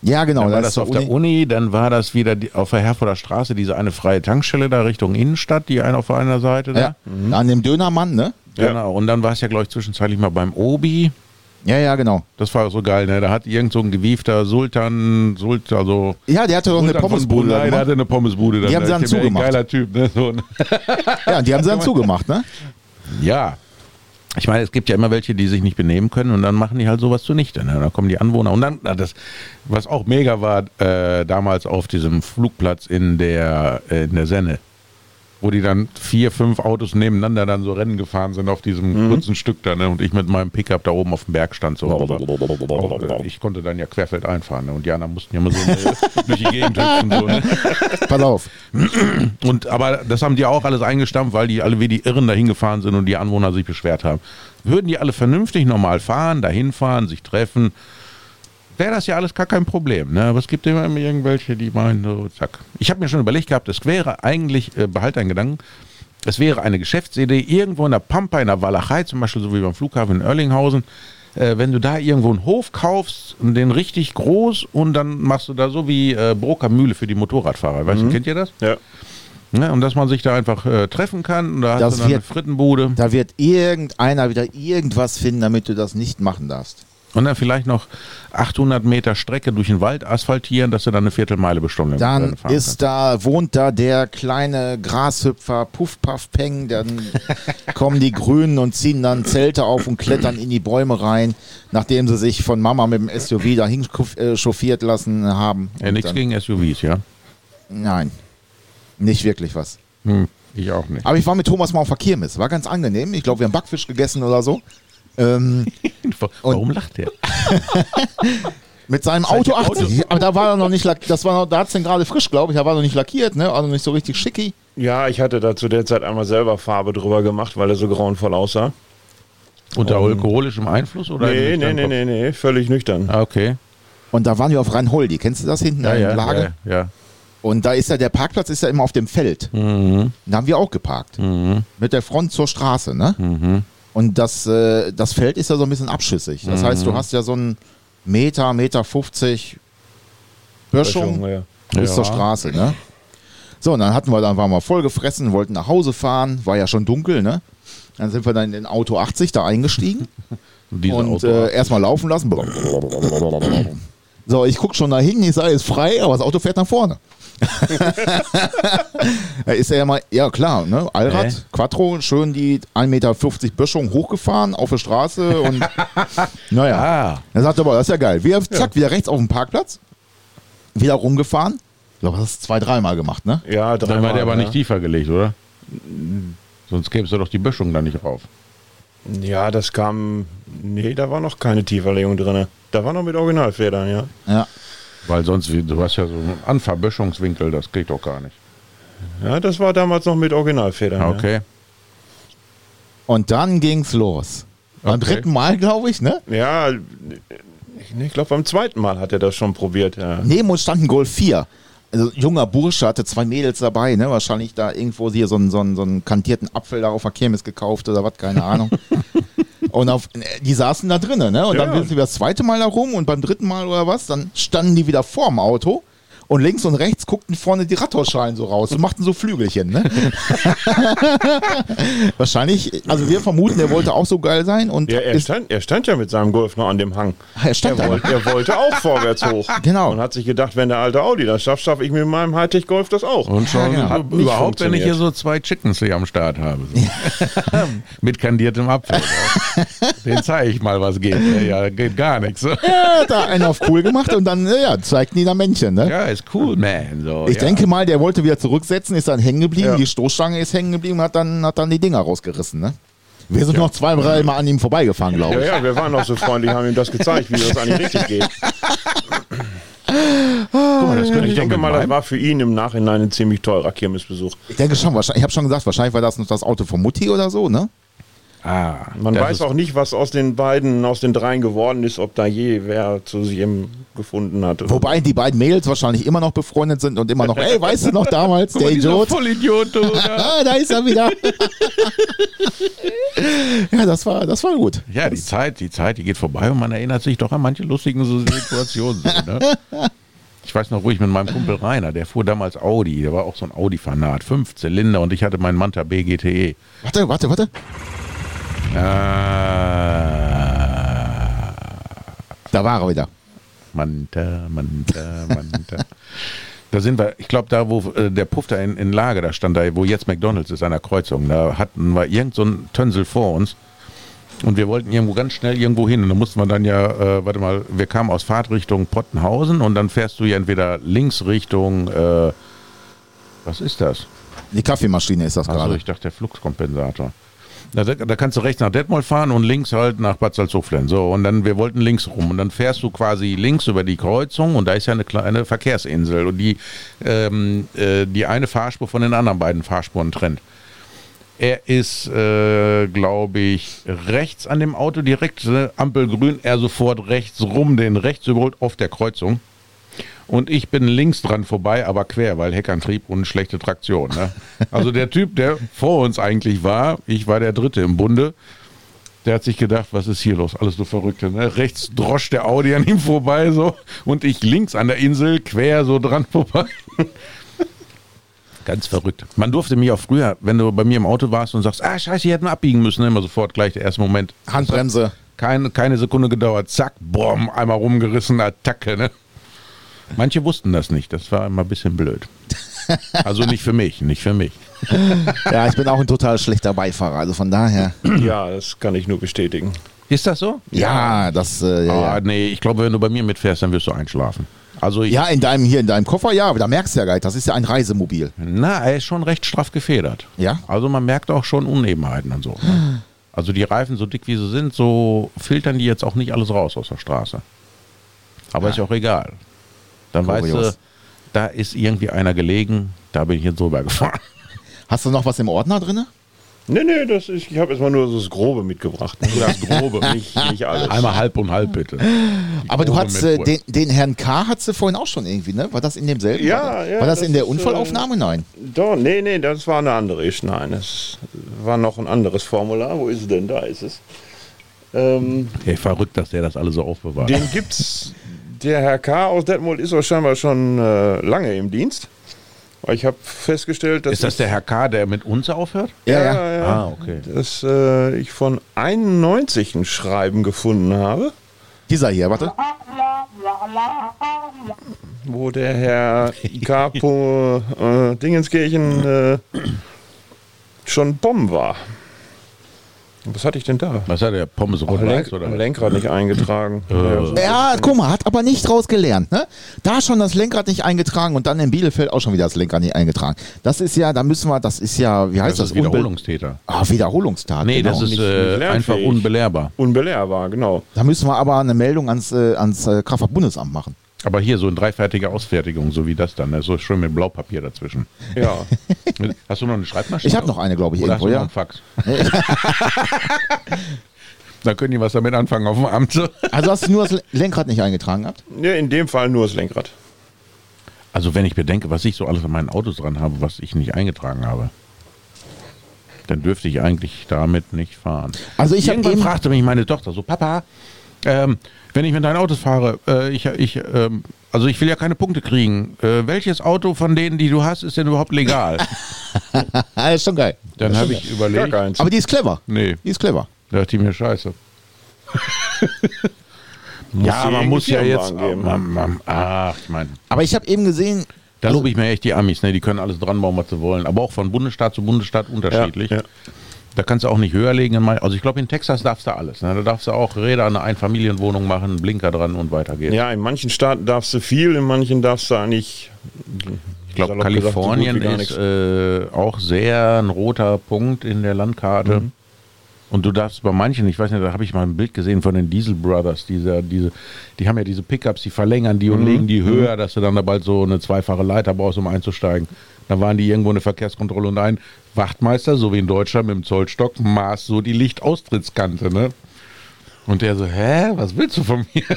Ja, genau.
Dann war
das
das auf
Uni.
der Uni, dann war das wieder die, auf der Herforder Straße diese eine freie Tankstelle da Richtung Innenstadt, die eine auf einer Seite da.
Ja, an dem Dönermann, ne?
Genau. Und dann war es ja, glaube ich, zwischenzeitlich mal beim Obi.
Ja, ja, genau.
Das war so geil, ne? Da hat irgend so ein gewiefter Sultan, Sultan, also
Ja, der hatte doch eine Pommesbude. da
Brunei, der hatte eine Pommesbude.
Die haben sie dann zugemacht.
Geiler Typ, ne? So, ne?
Ja, die haben sie dann zugemacht, ne?
Ja. Ich meine, es gibt ja immer welche, die sich nicht benehmen können und dann machen die halt sowas zunichte. Ne? Dann kommen die Anwohner und dann, das, was auch mega war, äh, damals auf diesem Flugplatz in der, äh, in der Senne, wo die dann vier, fünf Autos nebeneinander dann so Rennen gefahren sind auf diesem kurzen Stück da, ne? Und ich mit meinem Pickup da oben auf dem Berg stand so. Auch, äh, ich konnte dann ja querfeld einfahren, ne? Und die anderen mussten ja mal so äh, durch die Gegend hüpfen. So, ne?
Pass auf.
Und aber das haben die auch alles eingestampft, weil die alle wie die Irren dahin gefahren sind und die Anwohner sich beschwert haben. Würden die alle vernünftig normal fahren, dahin fahren, sich treffen, wäre das ja alles gar kein Problem. Ne? Aber es gibt immer irgendwelche, die meinen, so, zack. Ich habe mir schon überlegt gehabt, es wäre eigentlich, äh, behalt deinen Gedanken, es wäre eine Geschäftsidee irgendwo in der Pampa, in der Walachei, zum Beispiel so wie beim Flughafen in Oerlinghausen, äh, wenn du da irgendwo einen Hof kaufst, und den richtig groß und dann machst du da so wie äh, Broker Mühle für die Motorradfahrer. Weißt du, kennt ihr das?
Ja.
Ne? Und dass man sich da einfach äh, treffen kann und da hast
Das
du dann eine
wird-
Frittenbude
Da wird irgendeiner wieder irgendwas finden, damit du das nicht machen darfst.
Und dann vielleicht noch 800 Meter Strecke durch den Wald asphaltieren, dass du dann eine Viertelmeile Stunde
Dann
äh,
ist da, wohnt da der kleine Grashüpfer Puff Puff Peng, dann kommen die Grünen und ziehen dann Zelte auf und klettern in die Bäume rein, nachdem sie sich von Mama mit dem SUV dahin chauffiert lassen haben.
kannst. Ja, nichts gegen SUVs, ja?
Nein, nicht wirklich was.
Hm, ich auch nicht.
Aber ich war mit Thomas mal auf der Kirmes, war ganz angenehm. Ich glaube, wir haben Backfisch gegessen oder so. Ähm,
Warum lacht der?
mit seinem Auto 80. Aber da war er noch nicht lackiert. Das war noch, da hat es denn gerade frisch, glaube ich. Da war noch nicht lackiert, ne? Also nicht so richtig schicki.
Ja, ich hatte da zu der Zeit einmal selber Farbe drüber gemacht, weil er so grauenvoll aussah.
Unter alkoholischem Einfluss? Oder
Nee, nee, nee, nee, nee, völlig nüchtern.
Ah, okay.
Und da waren wir auf Rheinholdi. Kennst du das hinten
Ja,
in
ja,
der Lage?
ja, ja.
Und da ist ja der Parkplatz ist ja immer auf dem Feld.
Mhm.
Da haben wir auch geparkt.
Mhm.
Mit der Front zur Straße, ne?
Mhm.
Und das, äh, das Feld ist ja so ein bisschen abschüssig. Das heißt, du hast ja so einen Meter, Meter 50 Böschung
Ja.
bis
Ja.
zur Straße, ne? So, und dann hatten wir, dann waren wir voll gefressen, wollten nach Hause fahren, war ja schon dunkel, ne? Dann sind wir dann in den Auto 80 da eingestiegen und äh, erstmal laufen lassen. So, ich guck schon da hinten, ich sage, ist frei, aber das Auto fährt nach vorne. ist er ja mal, ja klar, ne? Allrad,
Hä?
Quattro, schön die 1,50 Meter Böschung hochgefahren auf der Straße und naja.
Ah.
Er sagt aber, das ist ja geil. Wir, zack, wieder rechts auf dem Parkplatz, wieder rumgefahren. Ich glaube, das ist zwei, dreimal gemacht, ne?
Ja,
Dann
dreimal.
war der aber
ja.
nicht tiefer gelegt, oder? Sonst gäbe es doch die Böschung da nicht rauf.
Ja, das kam. Nee, da war noch keine Tieferlegung drin. Da war noch mit Originalfedern, ja.
Ja.
Weil sonst, wie- du hast ja so einen Anfahrböschungswinkel, das geht doch gar nicht.
Ja, das war damals noch mit Originalfedern. Ja.
Okay.
Und dann ging's los. Beim
Okay.
dritten Mal, glaube ich, ne?
Ja, ich, ich glaube, beim zweiten Mal hat er das schon probiert. Ja.
Neben uns stand ein Golf 4. Also junger Bursche hatte zwei Mädels dabei, ne? Wahrscheinlich da irgendwo hier so einen, so einen, so einen kantierten Apfel da auf der Kirmes gekauft oder was, keine Ahnung. und auf, die saßen da drinnen, ne? Und
Ja.
dann sind sie das zweite Mal da rum und beim dritten Mal oder was, dann standen die wieder vorm Auto. Und links und rechts guckten vorne die Radhausschalen so raus und machten so Flügelchen, ne? Wahrscheinlich, also wir vermuten, er wollte auch so geil sein und
Ja, er
ist,
stand, er stand ja mit seinem Golf noch an dem Hang.
er stand
Er,
da.
wollte, er wollte auch vorwärts hoch.
Genau.
Und hat sich gedacht, wenn der alte Audi das schafft, schaffe ich mit meinem Hightech-Golf das auch.
Und schon
genau.
Hat nicht
überhaupt, wenn ich hier so zwei Chickens hier am Start habe. So. Mit kandiertem Apfel. Den zeige ich mal, was geht. Ja, ja, geht gar nichts. So.
Ja, da einen auf cool gemacht und dann, ja, zeigten die da Männchen, ne?
Ja, ist cool, man. So,
Ich
ja.
denke mal, der wollte wieder zurücksetzen, ist dann hängen geblieben,
Ja.
die Stoßstange ist hängen geblieben, hat dann, hat dann die Dinger rausgerissen, ne? Wir sind noch zwei, drei Mal an ihm vorbeigefahren, glaube
Ja,
ich.
ja, wir waren auch so freundlich, haben ihm das gezeigt, wie das eigentlich richtig geht.
Guck mal, das könnte
Ich denke mal, das war für ihn im Nachhinein ein ziemlich teurer Kirmesbesuch.
Ich denke schon, ich habe schon gesagt, wahrscheinlich war das noch das Auto von Mutti oder so, ne?
Ah,
Man weiß auch nicht, was aus den beiden, aus den dreien geworden ist, ob da je wer zu sich gefunden hat.
Wobei die beiden Mädels wahrscheinlich immer noch befreundet sind und immer noch, ey, weißt du noch damals,
Guck
der Idiot?
Vollidiot, du. da.
Ah, da ist er wieder. ja, das war, das war gut.
Ja, die Zeit, die Zeit, die geht vorbei und man erinnert sich doch an manche lustigen Situationen. So, ne? Ich weiß noch, wo ich mit meinem Kumpel Rainer, der fuhr damals Audi, der war auch so ein Audi-Fanat, fünf Zylinder und ich hatte meinen Manta BGTE.
Warte, warte, warte.
Ah,
Da war er wieder.
Manta, Manta, Manta. Da sind wir, ich glaube, da, wo äh, der Puff da in, in Lage da stand, da, wo jetzt McDonalds ist, an der Kreuzung, da hatten wir irgend so ein Tönsel vor uns. Und wir wollten irgendwo ganz schnell irgendwo hin. Und dann mussten wir dann ja, äh, warte mal, wir kamen aus Fahrtrichtung Pottenhausen und dann fährst du ja entweder links Richtung, äh, was ist das?
Die Kaffeemaschine ist das
Also
gerade.
ich dachte, der Fluxkompensator. Da, da kannst du rechts nach Detmold fahren und links halt nach Bad Salzuflen. So, und dann, wir wollten links rum. Und dann fährst du quasi links über die Kreuzung und da ist ja eine kleine Verkehrsinsel. Und die, ähm, äh, die eine Fahrspur von den anderen beiden Fahrspuren trennt. Er ist, äh, glaube ich, rechts an dem Auto direkt, äh, Ampel grün, er sofort rechts rum, den rechts überholt auf der Kreuzung. Und ich bin links dran vorbei, aber quer, weil Heckantrieb und schlechte Traktion. Ne? Also der Typ, der vor uns eigentlich war, ich war der Dritte im Bunde, der hat sich gedacht, was ist hier los? Alles so Verrückte. Ne? Rechts drosch der Audi an ihm vorbei so und ich links an der Insel quer so dran vorbei. Ganz verrückt. Man durfte mich auch früher, wenn du bei mir im Auto warst und sagst, ah scheiße, hier hätten wir abbiegen müssen, immer sofort gleich der erste Moment.
Handbremse.
Keine, keine Sekunde gedauert, zack, boom, einmal rumgerissen, Attacke. Ne? Manche wussten das nicht, das war immer ein bisschen blöd. Also nicht für mich, nicht für mich.
Ja, ich bin auch ein total schlechter Beifahrer, also von daher.
Ja, das kann ich nur bestätigen.
Ist das so?
Ja, das, äh, ja,
Ah,
ja.
nee, ich glaube, wenn du bei mir mitfährst, dann wirst du einschlafen. Also ich,
ja, in deinem, hier in deinem Koffer, ja, aber da merkst du ja gar nicht, das ist ja ein Reisemobil.
na, er ist schon recht straff gefedert.
Ja?
Also man merkt auch schon Unebenheiten und so. Ne? Also die Reifen, so dick wie sie sind, so filtern die jetzt auch nicht alles raus aus der Straße. Aber ist ja auch egal. Dann weißt
Kurios.
du, da ist irgendwie einer gelegen, da bin ich jetzt drüber gefahren.
Hast du noch was im Ordner drin?
Nee, nee, das ist, ich habe jetzt mal nur so das Grobe mitgebracht. Das Grobe, nicht, nicht alles.
Einmal halb und halb bitte.
Aber du hast äh, den, den Herrn K. hattest du vorhin auch schon irgendwie, ne? War das in demselben?
Ja,
war das,
ja,
War das,
das
in der
ist,
Unfallaufnahme? Nein.
Doch, nee, nee, das war eine andere Isch. Nein, es war noch ein anderes Formular. Wo ist es denn? Da ist es. Ähm,
Hey, verrückt, dass der das alles so aufbewahrt.
den gibt's. Der Herr K. aus Detmold ist auch scheinbar schon äh, lange im Dienst. Ich habe festgestellt, dass
Ist das der Herr K., der mit uns aufhört?
Ja,
ja,
ja.
ja,
Ah, okay.
dass äh, ich von 91 ein Schreiben gefunden habe.
Dieser hier, warte.
wo der Herr Capo äh, Dingenskirchen äh, schon Bomben war. Was hatte ich denn da?
Was hat der Pommes rot
Lenk
oder?
Lenkrad nicht eingetragen.
Äh.
Ja, guck mal, hat aber nicht draus gelernt. Ne? Da schon das Lenkrad nicht eingetragen und dann in Bielefeld auch schon wieder das Lenkrad nicht eingetragen. Das ist ja, da müssen wir, das ist ja, wie heißt
Das
das?
Wiederholungstäter.
Ah, Wiederholungstat.
Nee,
genau.
das ist
Nicht
äh, einfach unbelehrbar.
Unbelehrbar, genau.
Da müssen wir aber eine Meldung ans, äh, ans äh, Kraftfahrtbundesamt machen.
Aber hier so eine dreifertige Ausfertigung, so wie das dann, ne? so schön mit Blaupapier dazwischen.
Ja.
Hast du noch eine Schreibmaschine?
Ich habe noch eine, glaube ich,
Oder hast
irgendwo, ja.
einen Fax? da können die was damit anfangen auf dem Amt. So.
Also hast du nur das Lenkrad nicht eingetragen gehabt?
ja. In dem Fall nur das Lenkrad.
Also wenn ich bedenke, was ich so alles an meinen Autos dran habe, was ich nicht eingetragen habe, dann dürfte ich eigentlich damit nicht fahren.
Also ich habe eben,
fragte mich meine Tochter so, Papa, ähm, wenn ich mit deinen Autos fahre, äh, ich, ich, ähm, also ich will ja keine Punkte kriegen. Äh, welches Auto von denen, die du hast, ist denn überhaupt legal?
ah, ist schon geil.
Dann habe ich überlegt,
keins.
Aber die ist clever.
nee,
Die ist clever.
dachte ich mir scheiße. Ja, man muss ja jetzt,
angeben.
man, man, ach, ich meine,
Aber ich habe eben gesehen,
da
Also-
lobe ich mir echt die Amis, ne? die können alles dran bauen, was sie wollen, aber auch von Bundesstaat zu Bundesstaat unterschiedlich.
Ja, ja.
Da kannst du auch nicht höher legen. Also ich glaube, in Texas darfst du alles. Ne? Da darfst du auch Räder an eine Einfamilienwohnung machen, einen Blinker dran und weiter geht's.
Ja, in manchen Staaten darfst du viel, in manchen darfst du eigentlich.
ich glaube, Kalifornien ist äh, auch sehr ein roter Punkt in der Landkarte.
Mhm.
Und du darfst bei manchen, ich weiß nicht, da habe ich mal ein Bild gesehen von den Diesel Brothers, diese, diese, die haben ja diese Pickups, die verlängern die und
Mhm.
legen die höher, dass du dann da bald so eine zweifache Leiter brauchst, um einzusteigen. Dann waren die irgendwo in der Verkehrskontrolle und ein Wachtmeister, so wie in Deutschland mit dem Zollstock, maß so die Lichtaustrittskante, ne? Und der so, hä, was willst du von mir?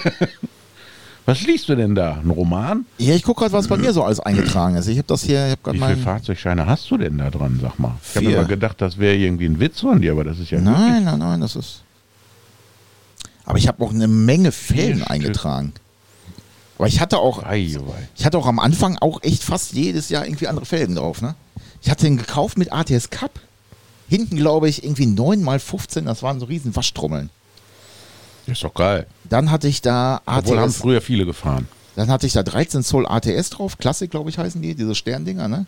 Was liest du denn da? Ein Roman?
ja, ich gucke gerade, was bei mir so alles eingetragen ist. Ich habe das hier, ich habe gerade
Wie viele. Fahrzeugscheine hast du denn da dran, sag mal? Ich habe immer gedacht, das wäre irgendwie ein Witz von dir, aber das ist ja
Nein, nein, nein, das ist. Aber ich habe auch eine Menge Felgen
Vier Stück.
Aber ich hatte auch,
ei.
ich hatte auch am Anfang auch echt fast jedes Jahr irgendwie andere Felgen drauf. Ne? Ich hatte den gekauft mit ATS Cup. Hinten, glaube ich, irgendwie 9 mal 15, das waren so riesen Waschtrommeln.
Ist doch geil.
Dann hatte ich da
Obwohl haben
ATS,
früher viele gefahren.
dann hatte ich da 13 Zoll ATS drauf, Klassik, glaube ich, heißen die, diese Sterndinger, ne?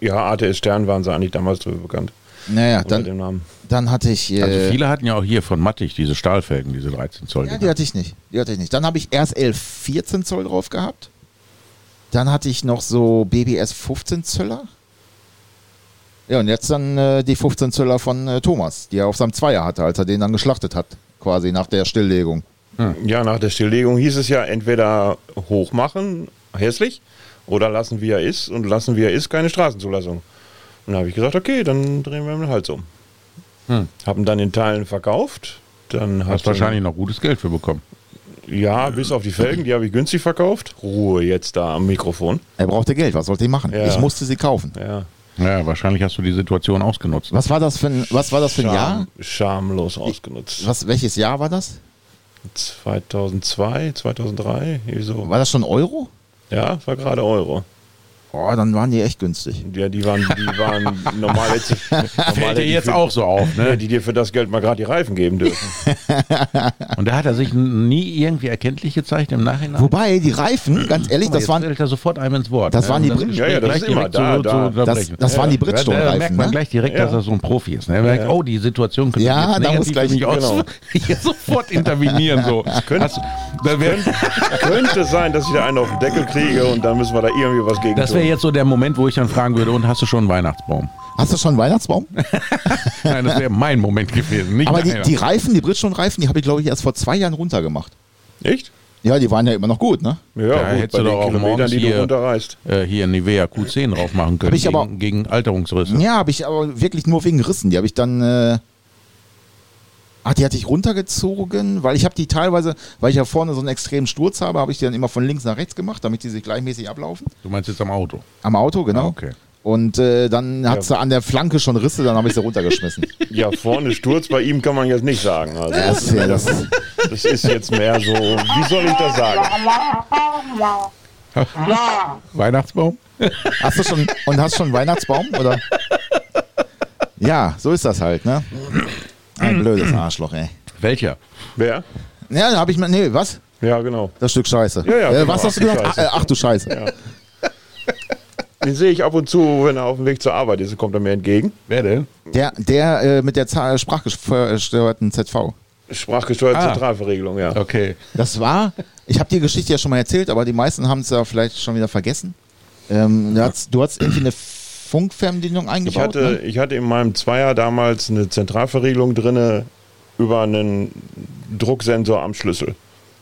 Ja, ATS Stern waren sie eigentlich damals drüber bekannt.
Naja, dann,
dem Namen.
dann hatte ich. Äh,
Also viele hatten ja auch hier von Mattig diese Stahlfelgen, diese 13 Zoll.
Ja, die hatte ich nicht. Die hatte ich nicht. Dann habe ich erst 11 14 Zoll drauf gehabt. Dann hatte ich noch so BBS 15 Zöller. Ja, und jetzt dann äh, die 15 Zöller von äh, Thomas, die er auf seinem Zweier hatte, als er den dann geschlachtet hat, quasi nach der Stilllegung.
Ja, nach der Stilllegung hieß es ja entweder hochmachen, hässlich, oder lassen wie er ist und lassen wie er ist keine Straßenzulassung. Und da habe ich gesagt, okay, dann drehen wir den Hals um.
Hm.
Haben dann in Teilen verkauft. Dann
Hast wahrscheinlich noch gutes Geld für bekommen.
Ja, bis auf die Felgen, die habe ich günstig verkauft. Ruhe jetzt da am Mikrofon.
Er brauchte Geld, was sollte ich machen?
Ja.
Ich musste sie kaufen.
Ja,
Ja, wahrscheinlich hast du die Situation ausgenutzt.
Was war das für ein, was war das für ein Jahr?
Scham, schamlos ausgenutzt.
Was, welches Jahr war das?
2002, 2003, irgendwie so.
War das schon Euro?
Ja, war gerade Euro.
Oh, dann waren die echt günstig.
Ja, die waren, die waren normal jetzt, normal
Fällt dir
hätte ich
jetzt
für,
auch so auf,
Ja,
ne?
die dir für das Geld mal gerade die Reifen geben dürfen.
Und da hat er sich nie irgendwie erkenntlich gezeigt im Nachhinein.
Wobei, die Reifen, ganz ehrlich, das waren,
er sofort einem ins Wort.
Das
ne?
waren die
Um
Brit-
Ja, ja, das ist immer da,
das, waren die
Da, da merkt man
Ne?
gleich direkt, dass
Ja.
er so ein Profi ist. Ne? Er merkt,
Ja.
oh, die Situation könnte
Ja,
jetzt
da muss gleich-
aus.
genau.
Hier sofort intervenieren. So.
Könnte-
Hast, das wäre
Könnte sein, dass ich da einen auf den Deckel kriege und dann müssen wir da irgendwie was gegen
das
tun.
Wär jetzt so der Moment, wo ich dann fragen würde, und hast du schon einen Weihnachtsbaum?
Hast du schon einen Weihnachtsbaum?
Nein, das wäre mein Moment gewesen. Nicht
Aber die, die Reifen, die Bridgestone-Reifen, die habe ich, glaube ich, erst vor zwei Jahren runtergemacht.
Echt?
Ja, die waren ja immer noch gut, ne?
Ja,
Ja,
gut,
hättest
bei
du doch auch
Kilometern,
morgens hier-
runterreißt.
äh, hier Nivea Q10 drauf machen können
Hab ich aber-
gegen, gegen Alterungsrisse.
Ja, habe ich aber wirklich nur wegen Rissen. Die habe ich dann. Äh, ach, die hatte ich runtergezogen, weil ich habe die teilweise, weil ich ja vorne so einen extremen Sturz habe, habe ich die dann immer von links nach rechts gemacht, damit die sich gleichmäßig ablaufen.
Du meinst jetzt am Auto?
Am Auto, genau.
Ah, okay.
Und äh, dann hat
Ja.
sie an der Flanke schon Risse, dann habe ich sie runtergeschmissen.
Ja, vorne Sturz bei ihm kann man jetzt nicht sagen. Also,
das, ja, das,
das ist jetzt mehr so, wie soll ich das sagen?
Weihnachtsbaum?
hast du schon und hast schon einen Weihnachtsbaum oder? Ja, so ist das halt, ne? Ein blödes Arschloch, ey.
Welcher?
Wer?
Ja, da habe ich mal. Nee, was?
Ja, genau.
Das Stück Scheiße.
Ja, ja,
äh,
genau.
was hast du
Ach, du
gesagt?
Scheiße.
Ach, äh, ach du Scheiße.
Ja. Den sehe ich ab und zu, wenn er auf dem Weg zur Arbeit ist, kommt er mir entgegen.
Wer denn?
Der, der äh, mit der Zahl- sprachgesteuerten ZV.
Sprachgesteuerte
Ah.
Zentralverriegelung, ja.
Okay.
Das war, ich habe die Geschichte ja schon mal erzählt, aber die meisten haben es ja vielleicht schon wieder vergessen. Ähm, du, hast, du hast irgendwie eine Funkfernbedienung
Ich
eingebaut.
hatte,
ne?
ich hatte in meinem Zweier damals eine Zentralverriegelung drinne über einen Drucksensor am Schlüssel.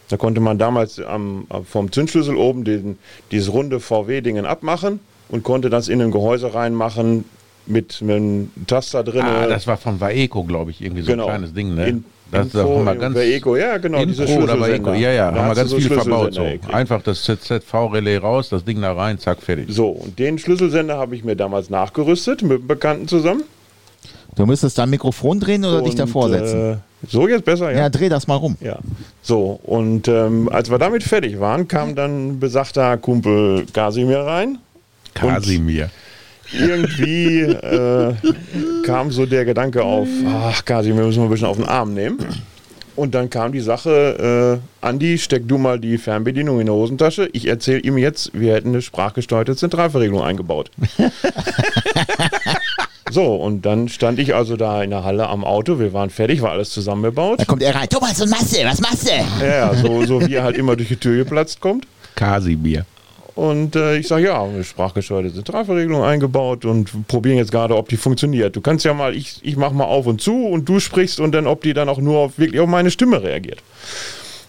Da konnte man damals am, vom Zündschlüssel oben den, dieses runde VW-Dingen abmachen und konnte das in ein Gehäuse reinmachen mit einem Taster drin.
Ah, das war von Vaeco, glaube ich, irgendwie so
Genau.
ein kleines Ding, ne?
In-
das da
Info
haben wir ganz
bei Eco, ja genau, diese
Info oder ja, ja,
Da
haben wir ganz
so
viel verbaut. So. Einfach das ZZV-Relais raus, das Ding da rein, zack, fertig.
So, und den Schlüsselsender habe ich mir damals nachgerüstet mit einem Bekannten zusammen.
Du müsstest dein Mikrofon drehen oder dich
Und,
davor setzen.
Äh, so jetzt besser,
ja.
ja.
dreh das mal rum.
Ja. So, und ähm, als wir damit fertig waren, kam dann besagter Kumpel Kasimir rein.
Kasimir.
Irgendwie äh, kam so der Gedanke auf, ach Kasimir, müssen wir ein bisschen auf den Arm nehmen. Und dann kam die Sache, äh, Andi, steck du mal die Fernbedienung in die Hosentasche. Ich erzähle ihm jetzt, wir hätten eine sprachgesteuerte Zentralverriegelung eingebaut. so, und dann stand ich also da in der Halle am Auto. Wir waren fertig, war alles zusammengebaut.
Da kommt er rein. Thomas, was machst du? Was machst du?
Ja, ja, so, so wie er halt immer durch die Tür geplatzt kommt.
Kasimir.
Und äh, ich sage, ja, eine sprachgesteuerte Zentralverriegelung eingebaut und probieren jetzt gerade, ob die funktioniert. Du kannst ja mal, ich, ich mach mal auf und zu und du sprichst und dann, ob die dann auch nur auf, wirklich auf meine Stimme reagiert.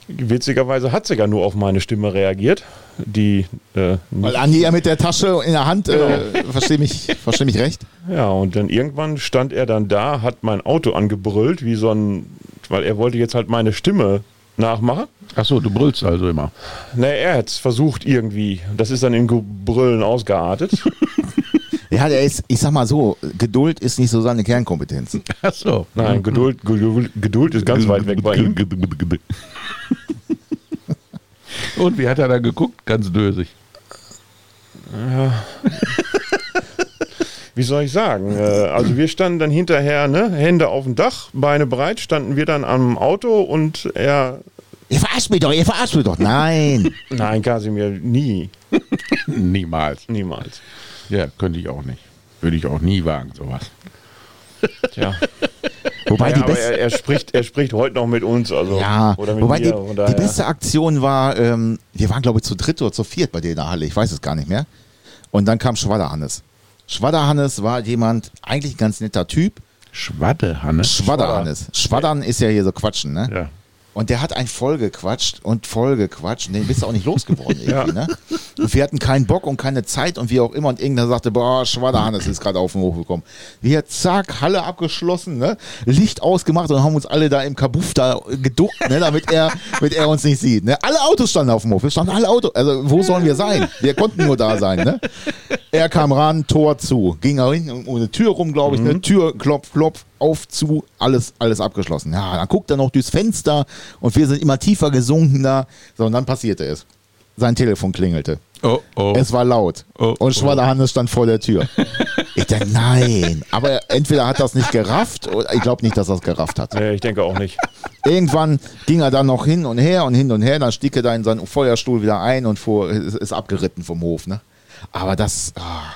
Witzigerweise hat sie ja nur auf meine Stimme reagiert. Die, äh,
Weil Andi ja mit der Tasche in der Hand,
Genau.
äh, versteh mich, versteh mich recht.
ja, und dann irgendwann stand er dann da, hat mein Auto angebrüllt, wie so ein, weil er wollte jetzt halt meine Stimme nachmachen.
Achso, du brüllst also immer.
Na, er hat es versucht irgendwie. Das ist dann in Brüllen ausgeartet.
Ja, der ist, ich sag mal so, Geduld ist nicht so seine Kernkompetenz.
Achso.
Nein, Geduld, Geduld, Geduld ist ganz weit weg bei ihm.
Und wie hat er da geguckt? Ganz dösig.
Wie soll ich sagen? Äh, Also wir standen dann hinterher, ne, Hände auf dem Dach, Beine breit, standen wir dann am Auto und er,
Ihr verarscht mich doch, ihr verarscht mich doch. Nein.
nein, Kasimir, nie,
Niemals.
niemals.
Ja, könnte ich auch nicht. Würde ich auch nie wagen, sowas.
Tja.
Wobei
Ja,
die
aber
beste,
er, er, spricht, er spricht heute noch mit uns, also
ja,
oder mit
wobei
mir.
die, die beste Aktion war, ähm, wir waren glaube ich zu dritt oder zu viert bei dir in der Halle, ich weiß es gar nicht mehr. Und dann kam Schwadderhannes. Schwadderhannes war jemand, eigentlich ein ganz netter Typ.
Schwadde, Hannes.
Schwadderhannes. Schwaddern ist ja hier so Quatschen, ne?
Ja.
Und der hat ein voll gequatscht und voll gequatscht. Und den bist du auch nicht losgeworden irgendwie, ne? Und wir hatten keinen Bock und keine Zeit und wie auch immer. Und irgendwer sagte, boah, Schwadderhannes ist gerade auf den Hof gekommen. Wir, zack, Halle abgeschlossen, ne? Licht ausgemacht und haben uns alle da im Kabuff da geduckt, ne? Damit er, damit er uns nicht sieht, ne? Alle Autos standen auf dem Hof. Wir standen alle Autos. Also, wo sollen wir sein? Wir konnten nur da sein, ne? Er kam ran, Tor zu. Ging er hin, um eine Tür rum, glaube ich, ne? Tür, klopf, klopf, auf, zu, alles, alles abgeschlossen. Ja, dann guckt er noch durchs Fenster und wir sind immer tiefer gesunken da. So, und dann passierte es. Sein Telefon klingelte.
Oh, oh.
Es war laut.
Oh,
und Schwadderhannes stand vor der Tür. Ich dachte, nein. Aber entweder hat das nicht gerafft, oder ich glaube nicht, dass er es gerafft hat.
Nee, ich denke auch nicht.
Irgendwann ging er dann noch hin und her und hin und her, dann stieg er da in seinen Feuerstuhl wieder ein und fuhr, ist, ist abgeritten vom Hof. Ne? Aber das. Ah.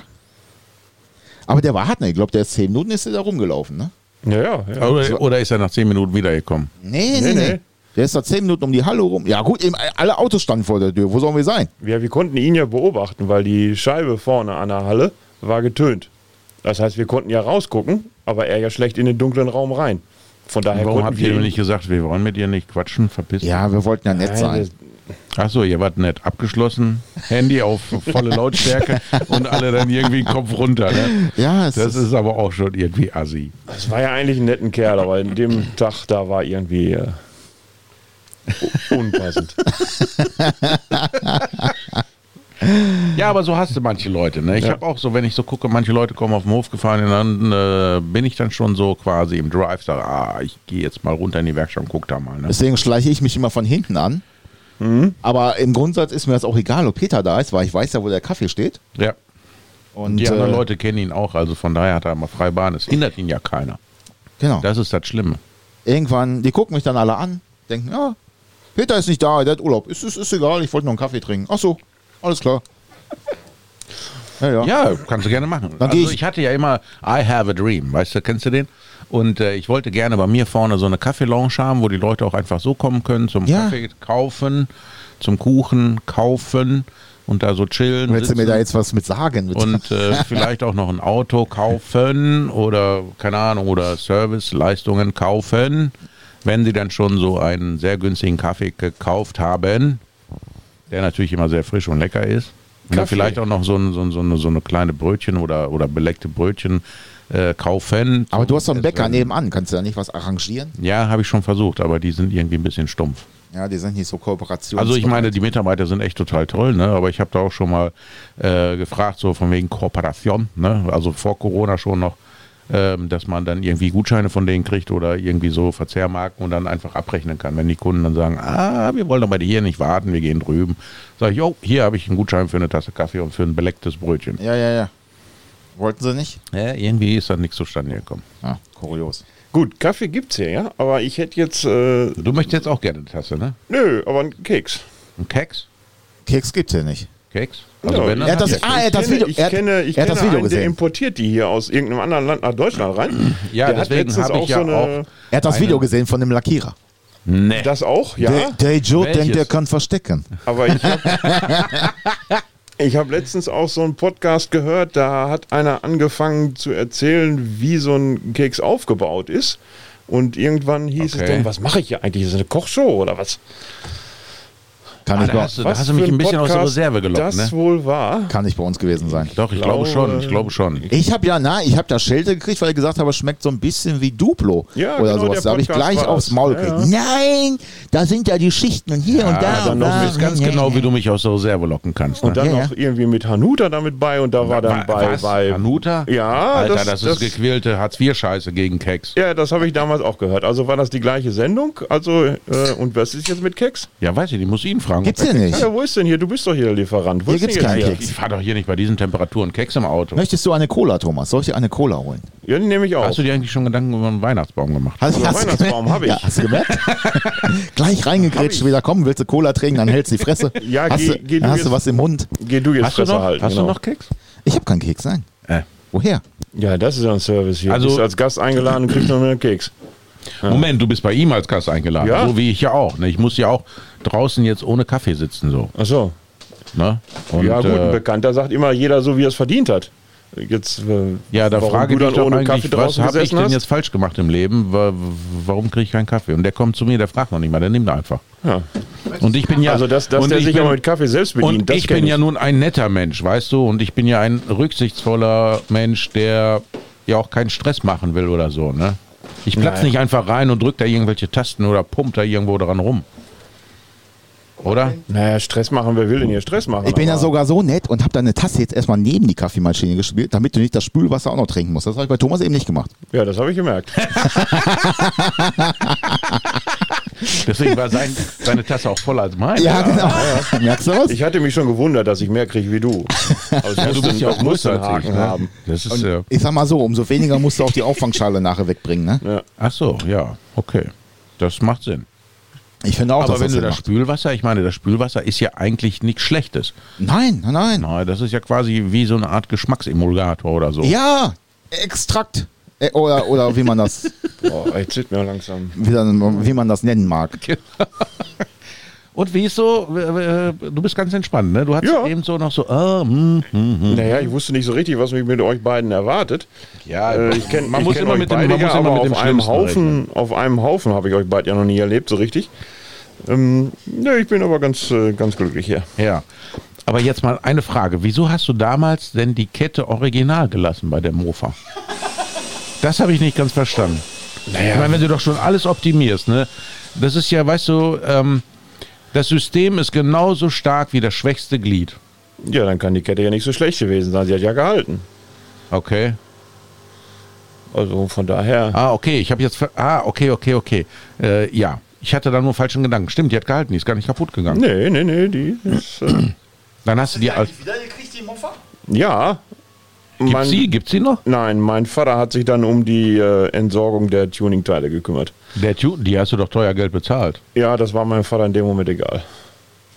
Aber der war hart, ne? Ich glaube, der ist zehn Minuten ist er da rumgelaufen, ne?
Ja, ja, ja.
Oder, oder ist er nach 10 Minuten wiedergekommen?
Nee, nee,
Nee,
nee.
nee.
Der ist da zehn Minuten um die Halle rum. Ja, gut, eben, alle Autos standen vor der Tür. Wo sollen wir sein?
Ja, wir konnten ihn ja beobachten, weil die Scheibe vorne an der Halle war getönt. Das heißt, wir konnten ja rausgucken, aber er ja schlecht in den dunklen Raum rein. Von daher
Warum
konnten
habt
wir
ihr
ihn-
nicht gesagt, wir wollen mit dir nicht quatschen, verpiss dich?
Ja, wir wollten ja nett
Nein,
sein.
Achso, ihr wart nett. Abgeschlossen, Handy auf volle Lautstärke und alle dann irgendwie den Kopf runter. Ne?
Ja, es
Das
ist,
ist aber auch schon irgendwie assi.
Das war ja eigentlich ein netter Kerl, aber in dem Tag, da war irgendwie äh, unpassend.
Ja, aber so hast du manche Leute. Ne? Ich
Ja.
habe auch so, wenn ich so gucke, manche Leute kommen auf den Hof gefahren und dann äh, bin ich dann schon so quasi im Drive, sage, ah, ich gehe jetzt mal runter in die Werkstatt und guck da mal. Ne?
deswegen schleiche ich mich immer von hinten an.
Mhm.
Aber im Grundsatz ist mir das auch egal, ob Peter da ist, weil ich weiß ja, wo der Kaffee steht.
Ja.
Und
Die anderen
äh,
Leute kennen ihn auch, also von daher hat er immer freie Bahn. Es hindert ihn ja keiner.
Genau.
Das ist das Schlimme.
Irgendwann, die gucken mich dann alle an, denken, ja, Peter ist nicht da, der hat Urlaub. Ist, ist, ist egal, ich wollte noch einen Kaffee trinken. Ach so, alles klar.
Ja, ja. ja kannst du gerne machen.
Dann
also
ich.
ich hatte ja immer I have a dream, weißt du, kennst du den? Und äh, ich wollte gerne bei mir vorne so eine Kaffeelounge haben, wo die Leute auch einfach so kommen können zum
Ja.
Kaffee kaufen, zum Kuchen kaufen und da so chillen.
Willst du mir da jetzt was mit sagen? Mit
und äh, vielleicht auch noch ein Auto kaufen oder keine Ahnung oder Serviceleistungen kaufen, wenn sie dann schon so einen sehr günstigen Kaffee gekauft haben, der natürlich immer sehr frisch und lecker ist. Und
Kaffee.
vielleicht auch noch so, ein, so, ein, so, eine, so eine kleine Brötchen oder, oder beleckte Brötchen äh, kaufen.
aber du hast doch einen Bäcker
Deswegen-
nebenan. Kannst du da nicht was arrangieren?
Ja, habe ich schon versucht, aber die sind irgendwie ein bisschen stumpf.
Ja, die sind nicht so kooperations.
Also ich meine, die Mitarbeiter sind echt total toll, ne? aber ich habe da auch schon mal äh, gefragt, so von wegen Kooperation, ne? also vor Corona schon noch, ähm, dass man dann irgendwie Gutscheine von denen kriegt oder irgendwie so Verzehrmarken und dann einfach abrechnen kann. Wenn die Kunden dann sagen, ah, wir wollen aber hier nicht warten, wir gehen drüben, sage ich, oh, hier habe ich einen Gutschein für eine Tasse Kaffee und für ein belecktes Brötchen.
Ja, ja, ja. Wollten sie nicht?
Ja, irgendwie ist da nichts zustande gekommen.
Ja, kurios.
Gut, Kaffee gibt's hier, ja. Aber ich hätte jetzt. Äh,
Du möchtest jetzt auch gerne eine Tasse, ne?
nö, aber einen Keks.
Ein Keks?
Keks gibt's ja nicht.
Keks? Also
Ja,
wenn
er hat das-
ja.
ah, er hat das Video-
ich
er hat-
kenne, ich
er hat
kenne
das Video
einen, der
gesehen.
importiert die hier aus irgendeinem anderen Land nach Deutschland rein.
Ja,
der hat
deswegen habe ich ja auch
Er hat das
Eine-
Video gesehen von dem Lackierer.
Nee.
Das auch, ja.
Der, der Idiot
Welches?
denkt, er kann verstecken.
Aber ich habe ich hab letztens auch so einen Podcast gehört, da hat einer angefangen zu erzählen, wie so ein Keks aufgebaut ist. Und irgendwann hieß
Okay.
es dann, was mache ich hier eigentlich? Ist das eine Kochshow oder was?
Kann,
Ah,
nicht,
da hast du, da hast du mich ein bisschen aus der
Podcast
Reserve gelockt,
Das
ne?
wohl war.
kann nicht bei uns gewesen sein.
Doch, ich glaube
glaube-
schon, ich glaube schon.
Ich habe ja, na, ich habe da Schelte gekriegt, weil ich gesagt habe, es schmeckt so ein bisschen wie Duplo
Ja,
oder
genau,
sowas. Da habe ich
Podcast
gleich aufs
das.
Maul
Ja,
gekriegt. Nein, da sind ja die Schichten und hier und da.
dann noch, du weißt ganz genau, wie du mich aus der Reserve locken kannst. Ne?
Und dann
Ja,
noch irgendwie mit Hanuta damit bei und da war dann bei,
was?
bei
Hanuta?
Ja,
Alter,
das-
das,
das-
ist gequälte Hartz-IV-Scheiße gegen Keks.
Ja, das habe ich damals auch gehört. Also war das die gleiche Sendung? Also, äh, und was ist jetzt mit Keks?
Ja, weiß ich, die muss ihn fragen.
Gibt's hier nicht.
Ja, wo ist denn hier? Du bist doch hier der Lieferant. Wo
Hier
ist denn
gibt's keinen
jetzt
Keks.
Ich fahre doch hier nicht bei diesen Temperaturen Keks im Auto.
Möchtest du eine Cola, Thomas? Soll ich dir eine Cola holen?
Ja, die nehme ich auch.
Hast du dir eigentlich schon Gedanken über einen Weihnachtsbaum gemacht?
Hast,
Also, Weihnachtsbaum habe ich.
Ja, hast du gemerkt? Gleich reingegrätscht wieder. Komm, willst du Cola trinken, dann hältst du die Fresse.
Ja,
hast
geh-
du,
geh du
dann hast
jetzt-
du was im Mund.
Geh du jetzt
Hast du
Fresse
noch,
halten.
hast
genau.
du noch Keks?
Ich habe keinen Keks, nein.
Äh.
Woher?
Ja, das ist ja ein Service hier.
Also-
Also, bist als Gast eingeladen und kriegst noch einen Keks.
Moment, du bist bei ihm als Gast eingeladen.
Ja.
So wie ich ja auch. Ne? Ich muss ja auch draußen jetzt ohne Kaffee sitzen. So,
Ach so.
ne? Und,
ja, gut, ein
äh,
Bekannter sagt immer, jeder so, wie er es verdient hat. Jetzt, äh,
ja, da frage ich mich
ohne Kaffee
was habe ich denn
hast?
jetzt falsch gemacht im Leben? Wa- Warum kriege ich keinen Kaffee? Und der kommt zu mir, der fragt noch nicht mal, der nimmt einfach.
Ja.
Und ich bin ja,
Also, dass, dass
und
der
ich
sich
bin,
aber mit Kaffee selbst bedient,
Und ich bin ja nun ein netter Mensch, weißt du, und ich bin ja ein rücksichtsvoller Mensch, der ja auch keinen Stress machen will oder so, ne? Ich platz
Nein.
nicht einfach rein und drück da irgendwelche Tasten oder pump da irgendwo dran rum. Oder?
Naja, Stress machen, wer will denn hier Stress machen?
Ich bin ja sogar so nett und habe deine Tasse jetzt erstmal neben die Kaffeemaschine gespielt, damit du nicht das Spülwasser auch noch trinken musst. Das habe ich bei Thomas eben nicht gemacht.
Ja, das habe ich gemerkt.
Deswegen war sein, seine Tasse auch voller als meine.
Ja, genau. Merkst du was?
Ich hatte mich schon gewundert, dass ich mehr kriege wie du. Aber
Ja, du bist ja auch
es musste
größer
einen
als ich.
Haken
Ne?
haben.
Das ist, äh,
Ich sag mal so, umso weniger musst du auch die Auffangschale nachher wegbringen. Ne?
Ja.
ach so, ja, okay. Das macht Sinn.
Ich finde auch,
Aber
dass
wenn
das
du das
macht.
Spülwasser, ich meine, das Spülwasser ist ja eigentlich nichts Schlechtes.
Nein, nein, nein.
Na, das ist ja quasi wie so eine Art Geschmacksemulgator oder so.
Ja, Extrakt. Äh, Oder, oder wie man das
Oh, jetzt zieht mir langsam.
wie, dann- wie man das nennen mag.
Und wie ist so, du bist ganz entspannt, ne? Du hast
Ja.
eben so noch so, ah, hm, hm, hm.
Naja, ich wusste nicht so richtig, was mich mit euch beiden erwartet.
Ja,
Äh, ich kenn,
man
ich
muss
kenn
immer
euch
mit dem,
beide
man muss immer
aber
mit dem
auf einem
Schlimmsten
Haufen, auf einem Haufen habe ich euch beide ja noch nie erlebt, so richtig. Ähm, ne, ich bin aber ganz, äh, ganz glücklich hier.
Ja. Aber jetzt mal eine Frage. Wieso hast du damals denn die Kette original gelassen bei der Mofa? Das habe ich nicht ganz verstanden.
Naja,
Ich meine, wenn du doch schon alles optimierst, ne? Das ist ja, weißt du, ähm, das System ist genauso stark wie das schwächste Glied.
ja, dann kann die Kette ja nicht so schlecht gewesen sein. Sie hat ja gehalten.
Okay.
Also von daher.
Ah, okay, ich habe jetzt. Ah, okay, okay, okay. Äh, ja, ich hatte da nur falschen Gedanken. Stimmt, die hat gehalten, die ist gar nicht kaputt gegangen.
Nee, nee, nee, die ist. Äh,
Dann hast du die als.
Wieder gekriegt, die Moffa?
ja,
Gibt's
Mein-
sie? Gibt's sie noch?
Nein, mein Vater hat sich dann um die äh, Entsorgung der Tuning-Teile gekümmert.
Der Tu- die hast du doch teuer Geld bezahlt.
Ja, das war meinem Vater in dem Moment egal.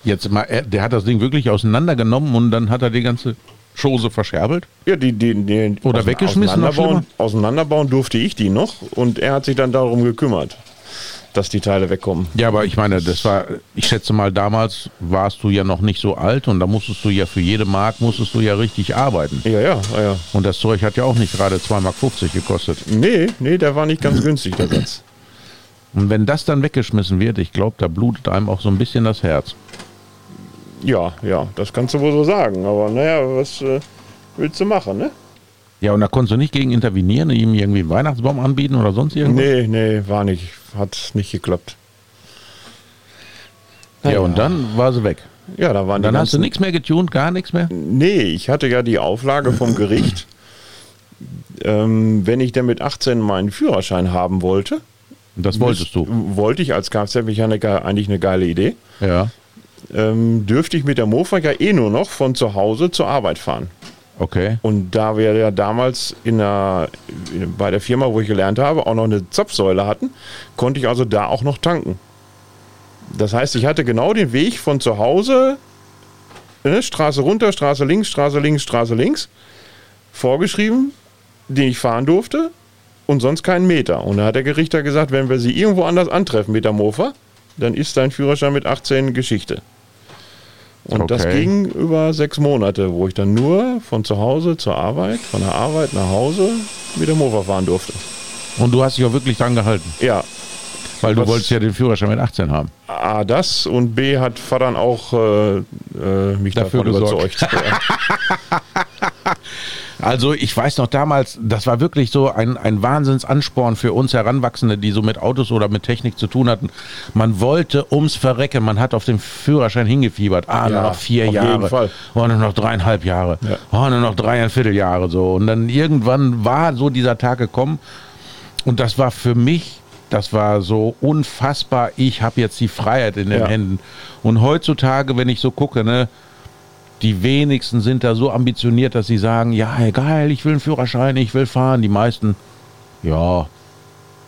Jetzt mal, er, der hat das Ding wirklich auseinandergenommen und dann hat er die ganze Chose verscherbelt.
Ja, die, die, die
Oder weggeschmissen,
Auseinanderbauen, auseinanderbauen durfte ich die noch und er hat sich dann darum gekümmert, dass die Teile wegkommen.
Ja, aber ich meine, das war, ich schätze mal, damals warst du ja noch nicht so alt und da musstest du ja für jede Mark musstest du ja richtig arbeiten.
Ja, ja, ja.
Und das Zeug hat ja auch nicht gerade 2,50 Mark gekostet.
Nee, nee, der war nicht ganz günstig, der Satz.
Und wenn das dann weggeschmissen wird, ich glaube, da blutet einem auch so ein bisschen das Herz.
Ja, ja, das kannst du wohl so sagen. Aber naja, was äh, willst du machen, ne?
Ja, und da konntest du nicht gegen intervenieren, ihm irgendwie einen Weihnachtsbaum anbieten oder sonst irgendwas?
Nee, nee, war nicht. Hat nicht geklappt.
Ja, und dann war sie weg.
Ja, da waren
Dann hast du nichts mehr getunt, gar nichts mehr?
Nee, ich hatte ja die Auflage vom Gericht, ähm, wenn ich denn mit 18 meinen Führerschein haben wollte,
das wolltest du.
wollte ich als Kfz-Mechaniker eigentlich eine geile Idee,
Ja,
ähm, dürfte ich mit der Mofa ja eh nur noch von zu Hause zur Arbeit fahren.
Okay.
Und da wir ja damals in der, bei der Firma, wo ich gelernt habe, auch noch eine Zapfsäule hatten, konnte ich also da auch noch tanken. Das heißt, ich hatte genau den Weg von zu Hause, ne, Straße runter, Straße links, Straße links, Straße links, vorgeschrieben, den ich fahren durfte und sonst keinen Meter. Und da hat der Gerichter gesagt, wenn wir sie irgendwo anders antreffen mit der Mofa, dann ist dein Führerschein mit 18 Geschichte. Und das
Okay.
ging über sechs Monate, wo ich dann nur von zu Hause zur Arbeit, von der Arbeit nach Hause mit der Mofa fahren durfte.
Und du hast dich auch wirklich dran gehalten,
Ja,
weil du
Was-
wolltest ja den Führerschein mit 18 haben.
A, das und B hat Vater dann auch äh, äh, mich
Dafür
davon
gesorgt.
überzeugt.
Also ich weiß noch damals, das war wirklich so ein, ein Wahnsinnsansporn für uns Heranwachsende, die so mit Autos oder mit Technik zu tun hatten. Man wollte ums Verrecken, man hat auf den Führerschein hingefiebert. Ah, nur
Ja,
noch vier
auf
Jahre. Oh, nur noch dreieinhalb Jahre.
Ja.
Oh, nur noch dreieinviertel Jahre so. Und dann irgendwann war so dieser Tag gekommen und das war für mich, das war so unfassbar. Ich habe jetzt die Freiheit in den
Ja.
Händen. Und heutzutage, wenn ich so gucke, ne, die wenigsten sind da so ambitioniert, dass sie sagen, ja, geil, ich will einen Führerschein, ich will fahren. Die meisten, ja,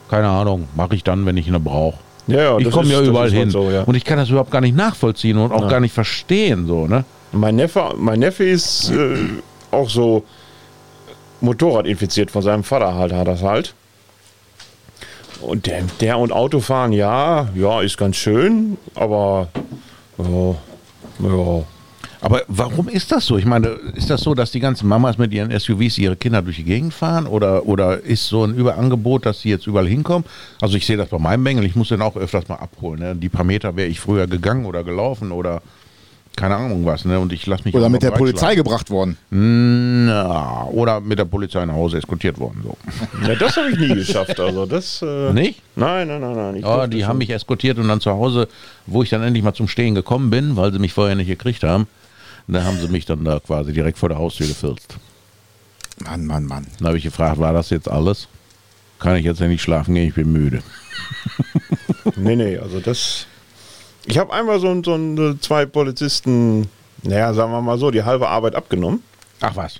keine Ahnung, mache ich dann, wenn ich ihn brauche.
Ja, ja,
ich komme ja überall
ist halt
hin.
So, ja.
Und ich kann das überhaupt gar nicht nachvollziehen und auch gar nicht verstehen. So, ne?
Mein Neffe, mein Neffe ist äh, auch so Motorrad infiziert von seinem Vater halt, hat das halt. Und der, der und Autofahren, ja, ja, ist ganz schön, aber ja, ja.
Aber warum ist das so? Ich meine, ist das so, dass die ganzen Mamas mit ihren SUVs ihre Kinder durch die Gegend fahren? Oder, oder ist so ein Überangebot, dass sie jetzt überall hinkommen? Also ich sehe das bei meinem Bengel, ich muss den auch öfters mal abholen. Ne? Die paar Meter wäre ich früher gegangen oder gelaufen oder keine Ahnung was. Ne? Und ich lasse mich
Oder mit der Polizei gebracht worden.
Na, oder mit der Polizei nach Hause eskortiert worden. So.
ja das habe ich nie geschafft. Also das. Äh,
Nicht?
Nein, nein, nein, nein. Ich
Ja,
durfte
die haben mich eskortiert und dann zu Hause, wo ich dann endlich mal zum Stehen gekommen bin, weil sie mich vorher nicht gekriegt haben, da haben sie mich dann da quasi direkt vor der Haustür gefilzt.
Mann, Mann, Mann.
Dann habe ich gefragt, war das jetzt alles? Kann ich jetzt endlich schlafen gehen? Ich bin müde.
Nee, nee, also das. Ich habe einmal so, so ein, zwei Polizisten, naja, sagen wir mal so, die halbe Arbeit abgenommen.
Ach was.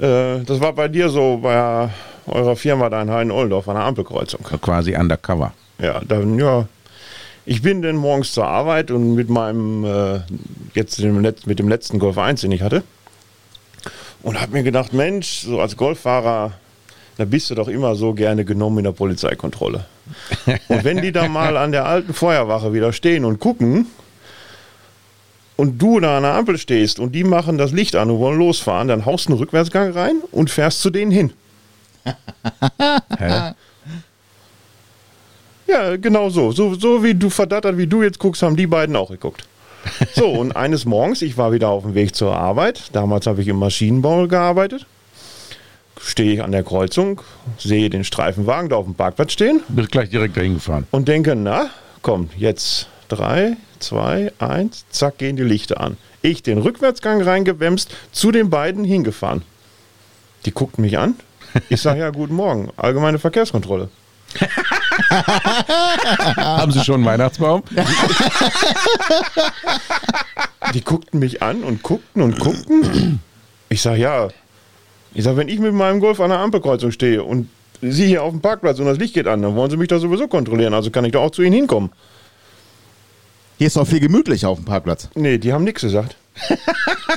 Äh, das war bei dir so, bei eurer Firma da in Heiden-Ollendorf an der Ampelkreuzung.
Quasi undercover.
Ja, dann, ja. Ich bin dann morgens zur Arbeit und mit meinem, äh, jetzt dem, Letz- mit dem letzten Golf 1, den ich hatte, und habe mir gedacht, Mensch, so als Golffahrer, da bist du doch immer so gerne genommen in der Polizeikontrolle. Und wenn die da mal an der alten Feuerwache wieder stehen und gucken und du da an der Ampel stehst und die machen das Licht an und wollen losfahren, dann haust du einen Rückwärtsgang rein und fährst zu denen hin. Ja, genau so. so. So wie du verdattert, wie du jetzt guckst, haben die beiden auch geguckt. So, und eines Morgens, ich war wieder auf dem Weg zur Arbeit. Damals habe ich im Maschinenbau gearbeitet. Stehe ich an der Kreuzung, sehe den Streifenwagen da auf dem Parkplatz stehen
Bist gleich direkt dahin gefahren.
und denke, na, komm, jetzt drei, zwei, eins, zack, gehen die Lichter an. Ich den Rückwärtsgang reingewemst, zu den beiden hingefahren. Die guckten mich an. Ich sage, ja, guten Morgen, allgemeine Verkehrskontrolle.
Haben Sie schon einen Weihnachtsbaum?
Die guckten mich an und guckten und guckten. Ich sag ja, Ich sage, wenn ich mit meinem Golf an der Ampelkreuzung stehe und Sie hier auf dem Parkplatz und das Licht geht an, dann wollen Sie mich da sowieso kontrollieren. Also kann ich da auch zu Ihnen hinkommen.
Hier ist doch viel gemütlicher auf dem Parkplatz.
Nee, die haben nichts gesagt.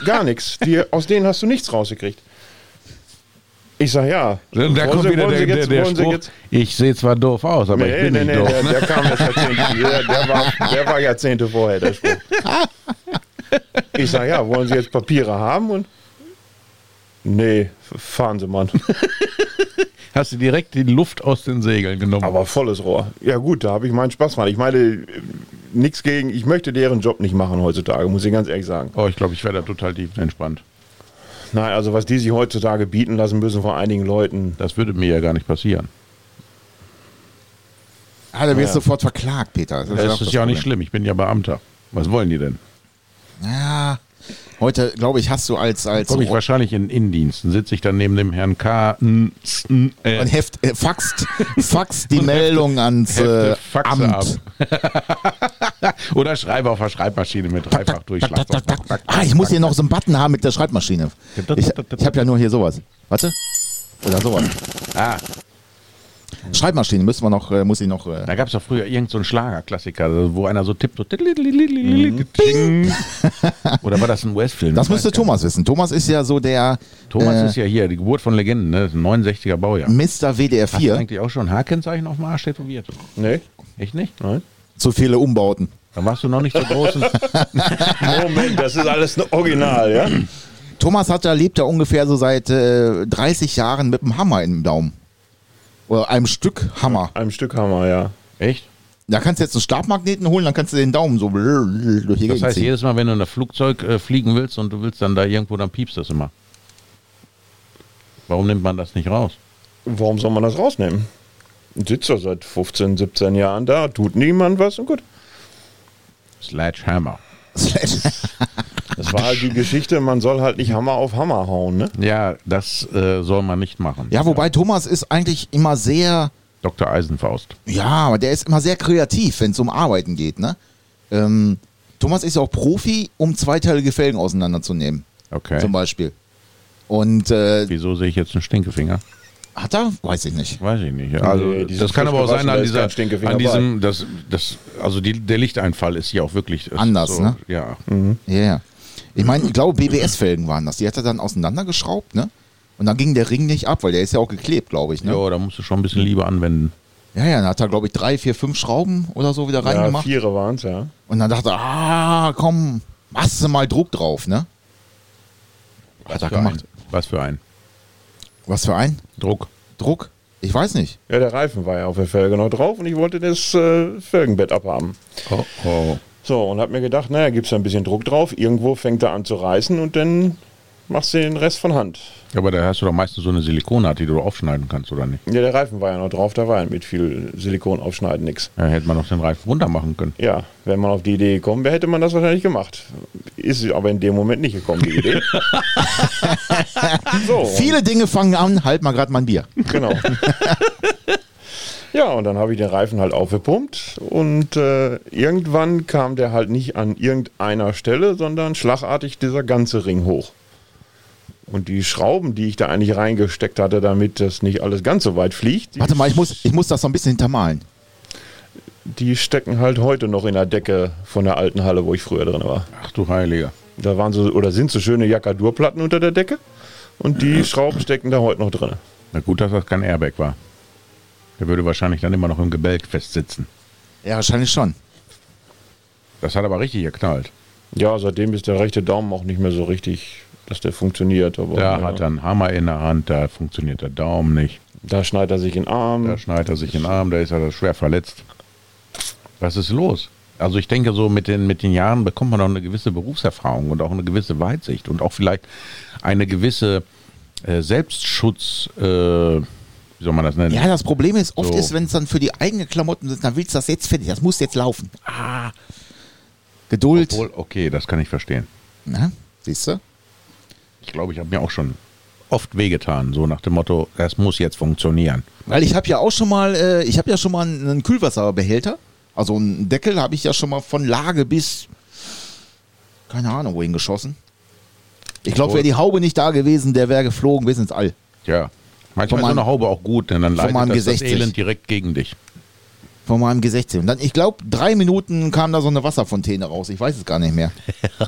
Gar nichts. Aus denen hast du nichts rausgekriegt. Ich sag ja.
Da kommt Sie, wieder der, jetzt, der, der Spruch, ich sehe zwar doof aus, aber nee, ich bin nee, nicht nee, doof.
Der, der kam Jahrzehnte, der, der, war, der war Jahrzehnte vorher, der Spruch. Ich sag ja, wollen Sie jetzt Papiere haben? Und nee, fahren Sie, Mann.
Hast du direkt die Luft aus den Segeln genommen.
Aber volles Rohr. Ja gut, da habe ich meinen Spaß dran. Ich meine, nichts gegen, ich möchte deren Job nicht machen heutzutage, muss ich ganz ehrlich sagen.
Oh, ich glaube, ich wäre da total tief entspannt.
Nein, also was die sich heutzutage bieten lassen müssen von einigen Leuten.
Das würde mir ja gar nicht passieren.
Ah, da wirst ja. sofort verklagt, Peter.
Das, das ist, ist ja auch nicht schlimm, ich bin ja Beamter. Was wollen die denn?
Ja, Heute, glaube ich, hast du als. als
Komme ich wahrscheinlich in Innendiensten, sitze ich dann neben dem Herrn K. N,
n, äh. Und heft, äh, faxt, faxt die Meldung ans äh, Amt.
Oder schreibe auf der Schreibmaschine mit dreifach Durchschlag.
Ah, ich muss hier noch so einen Button haben mit der Schreibmaschine. Ich, ich habe ja nur hier sowas. Warte. Oder sowas. Ah, Schreibmaschine müssen wir noch, äh, muss ich noch. Äh
da gab es doch früher irgendeinen so Schlagerklassiker, wo einer so tippt, so Oder war das ein US-Film?
Das müsste Thomas wissen. Thomas ist ja so der.
Thomas äh, ist ja hier, die Geburt von Legenden, ne? 69er Baujahr.
Mr. WDR 4. Hast du
eigentlich auch schon ein H-Kennzeichen auf dem Arsch tätowiert?
Nee.
Echt nicht?
Nein. Zu viele Umbauten.
Dann warst du noch nicht so groß.
Moment, das ist alles ein Original, ja?
Thomas hat da lebt ja ungefähr so seit äh, 30 Jahren mit dem Hammer im Daumen. Oder einem Stück Hammer.
Einem Stück Hammer, ja.
Echt?
Da kannst du jetzt einen Stabmagneten holen, dann kannst du den Daumen so durch
die Das heißt, ziehen. jedes Mal, wenn du in ein Flugzeug äh, fliegen willst und du willst dann da irgendwo, dann piepst das immer. Warum nimmt man das nicht raus?
Warum soll man das rausnehmen? Sitzt doch seit 15, 17 Jahren da, tut niemand was und gut.
Sledgehammer.
Das war halt die Geschichte, man soll halt nicht Hammer auf Hammer hauen, ne?
Ja, das äh, soll man nicht machen.
Ja, wobei Thomas ist eigentlich immer sehr.
Dr. Eisenfaust.
Ja, aber der ist immer sehr kreativ, wenn es um Arbeiten geht, ne? Ähm, Thomas ist ja auch Profi, um zweiteilige Felgen auseinanderzunehmen.
Okay.
Zum Beispiel. Und äh,
wieso sehe ich jetzt einen Stinkefinger?
Hat er? Weiß ich nicht.
Weiß ich nicht. Also nee, das kann aber auch sein an, dieser, an diesem, das, das, also die, der Lichteinfall ist hier auch wirklich
anders, so, ne?
Ja.
Mhm. Yeah. Ich meine, ich glaube, BBS-Felgen waren das. Die hat er dann auseinandergeschraubt, ne? Und dann ging der Ring nicht ab, weil der ist ja auch geklebt, glaube ich, ne?
Ja, da musst du schon ein bisschen Liebe anwenden.
Ja, ja, dann hat er, glaube ich, drei, vier, fünf Schrauben oder so wieder reingemacht.
Ja, vier waren es, ja.
Und dann dachte er, ah, komm, machst du mal Druck drauf, ne?
Was hat er gemacht. Ein? Was für ein?
Was für ein?
Druck.
Druck? Ich weiß nicht.
Ja, der Reifen war ja auf der Felge noch drauf und ich wollte das äh, Felgenbett abhaben.
Oh, oh.
So, und hab mir gedacht, naja, gibt's da ein bisschen Druck drauf, irgendwo fängt er an zu reißen und dann machst du den Rest von Hand.
Ja, aber da hast du doch meistens so eine Silikonart, die du aufschneiden kannst, oder nicht?
Ja, der Reifen war ja noch drauf, da war ja mit viel Silikon aufschneiden nichts.
Ja, hätte man noch den Reifen runter machen können.
Ja, wenn man auf die Idee gekommen wäre, hätte man das wahrscheinlich gemacht. Ist aber in dem Moment nicht gekommen, die Idee.
so, Viele Dinge fangen an, halt mal gerade mein Bier.
Genau. Ja, und dann habe ich den Reifen halt aufgepumpt und äh, irgendwann kam der halt nicht an irgendeiner Stelle, sondern schlagartig dieser ganze Ring hoch. Und die Schrauben, die ich da eigentlich reingesteckt hatte, damit das nicht alles ganz so weit fliegt.
Warte mal, ich muss, ich muss das so ein bisschen hintermalen.
Die stecken halt heute noch in der Decke von der alten Halle, wo ich früher drin war.
Ach du Heiliger.
Da waren so, oder sind so schöne Jakadurplatten unter der Decke und die Schrauben stecken da heute noch drin.
Na gut, dass das kein Airbag war. Der würde wahrscheinlich dann immer noch im Gebälk festsitzen.
Ja, wahrscheinlich schon.
Das hat aber richtig geknallt.
Ja, seitdem ist der rechte Daumen auch nicht mehr so richtig, dass der funktioniert. Aber,
da
ja.
hat er einen Hammer in der Hand, da funktioniert der Daumen nicht.
Da schneidet er sich in den Arm.
Da schneidet er sich in den Arm, da ist er schwer verletzt. Was ist los? Also ich denke, so mit den, mit den Jahren bekommt man auch eine gewisse Berufserfahrung und auch eine gewisse Weitsicht und auch vielleicht eine gewisse äh, Selbstschutz. Äh, wie soll man das nennen?
Ja, das Problem ist, oft so. ist, wenn es dann für die eigenen Klamotten sind, dann willst du das jetzt fertig, das muss jetzt laufen. Ah. Geduld. Obwohl,
okay, das kann ich verstehen.
Na, siehst du?
Ich glaube, ich habe mir auch schon oft wehgetan, so nach dem Motto, es muss jetzt funktionieren.
Weil ich habe ja auch schon mal, äh, ich habe ja schon mal einen Kühlwasserbehälter, also einen Deckel habe ich ja schon mal von Lage bis, keine Ahnung, wohin geschossen. Ich glaube, wäre die Haube nicht da gewesen, der wäre geflogen bis ins All.
Ja. Manchmal ist so eine Haube auch gut, denn dann leitet das, das
G60.
Elend direkt gegen dich.
Von meinem G16. Und dann, ich glaube, drei Minuten kam da so eine Wasserfontäne raus. Ich weiß es gar nicht mehr.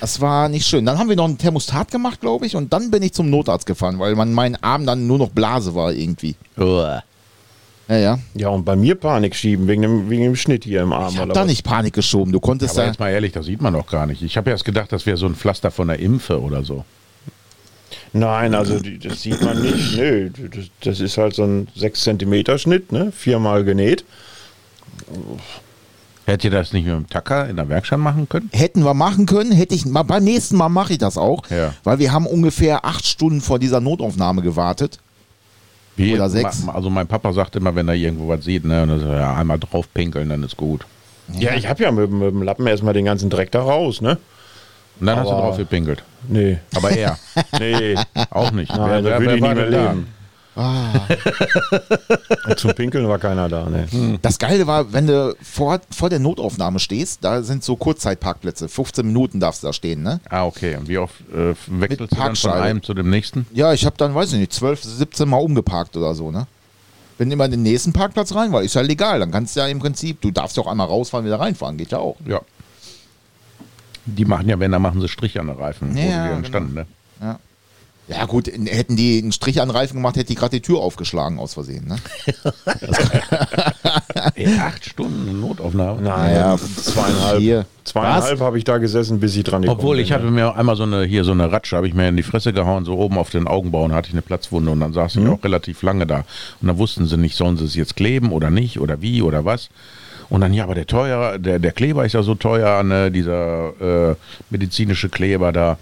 Das war nicht schön. Dann haben wir noch einen Thermostat gemacht, glaube ich, und dann bin ich zum Notarzt gefahren, weil man mein Arm dann nur noch Blase war irgendwie.
Uah.
Ja, ja.
Ja, und bei mir Panik schieben wegen dem, wegen dem Schnitt hier im Arm.
Ich habe
oder
da
was?
nicht Panik geschoben. Du konntest
Aber
da.
jetzt mal ehrlich, das sieht man doch gar nicht. Ich habe erst gedacht, das wäre so ein Pflaster von der Impfe oder so.
Nein, also die, das sieht man nicht. Nö, das, das ist halt so ein 6 cm Schnitt, ne? viermal genäht.
Hättet ihr das nicht mit dem Tacker in der Werkstatt machen können?
Hätten wir machen können, hätte ich mal beim nächsten Mal mache ich das auch,
Ja.
weil wir haben ungefähr acht Stunden vor dieser Notaufnahme gewartet.
Wie,
Oder sechs.
ma- Also mein Papa sagt immer, wenn er irgendwo was sieht, ne, und dann sagt er, ja, einmal drauf pinkeln, dann ist gut.
Ja, ich habe ja mit, dem- mit dem Lappen erstmal den ganzen Dreck da raus, ne?
Und dann hast du
Aber-
drauf gepinkelt.
Nee.
Aber er
Nee,
auch nicht.
nein, da würde ich
war
nicht mehr
denn da?
Leben. Zum Pinkeln war keiner da, ne?
Das Geile war, wenn du vor, vor der Notaufnahme stehst, da sind so Kurzzeitparkplätze. 15 Minuten darfst du da stehen, ne?
Ah, okay. Und wie oft äh, wechselst du dann von einem zu dem nächsten?
Ja, ich habe dann, weiß ich nicht, 12, 17 Mal umgeparkt oder so, ne? Bin immer in den nächsten Parkplatz rein, weil ist ja legal. Dann kannst du ja im Prinzip, du darfst ja auch einmal rausfahren, wieder reinfahren, geht ja auch.
Ja. Die machen ja, wenn, dann machen sie Strich an den Reifen, wo
Ja,
die dann
genau.
standen. Ne?
Ja. Ja gut, hätten die einen Strich an den Reifen gemacht, hätte die gerade die Tür aufgeschlagen aus Versehen, ne?
Ey, acht Stunden eine Notaufnahme.
Nein,
Ja,
zweieinhalb.
vier.
Zweieinhalb habe ich da gesessen, bis ich dran gekommen
Obwohl,
bin,
ich hatte
ne?
mir einmal so eine, hier so eine Ratsche, habe ich mir in die Fresse gehauen, so oben auf den Augenbrauen hatte ich eine Platzwunde und dann saß ich auch relativ lange da. Und dann wussten sie nicht, sollen sie es jetzt kleben oder nicht oder wie oder was. Und dann, ja, aber der teuer, der, der Kleber ist ja so teuer, ne, dieser äh, medizinische Kleber da.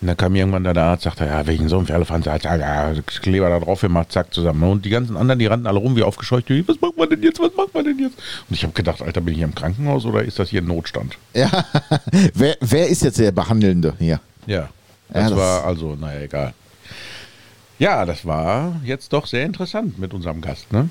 Und dann kam irgendwann da der Arzt, sagte, ja, wegen so einem Firlefanz, hat er ja, Kleber da drauf gemacht, zack, zusammen. Und die ganzen anderen, die rannten alle rum wie aufgescheucht, was macht man denn jetzt, was macht man denn jetzt? Und ich habe gedacht, Alter, bin ich im Krankenhaus oder ist das hier ein Notstand?
Ja. wer, wer ist jetzt der Behandelnde hier?
Ja, das,
das-
war also, naja, egal. Ja, das war jetzt doch sehr interessant mit unserem Gast, ne?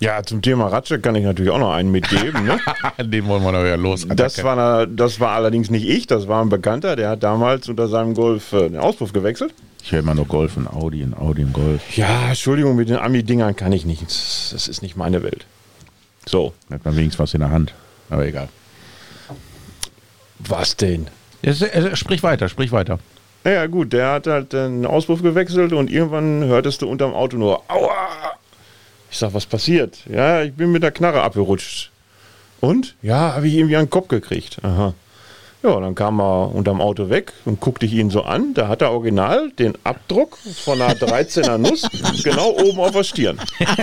Ja, zum Thema Ratsche kann ich natürlich auch noch einen mitgeben. Ne?
Den wollen wir noch ja los.
Das war, das war allerdings nicht ich, das war ein Bekannter, der hat damals unter seinem Golf äh, den Auspuff gewechselt.
ich höre immer nur Golf und Audi und Audi und Golf.
Ja, Entschuldigung, mit den Ami-Dingern kann ich nicht. Das das ist nicht meine Welt. So,
Hat man wenigstens was in der Hand. Aber egal.
was denn?
Es, es, sprich weiter, sprich weiter.
Naja, gut, der hat halt den Auspuff gewechselt und irgendwann hörtest du unterm Auto nur Aua! Ich sag, was passiert? Ja, ich bin mit der Knarre abgerutscht. Und? Ja, habe ich irgendwie den Kopf gekriegt. Aha. Ja, dann kam er unterm Auto weg und guckte ich ihn so an. Da hat er original den Abdruck von einer 13er Nuss genau oben auf der Stirn.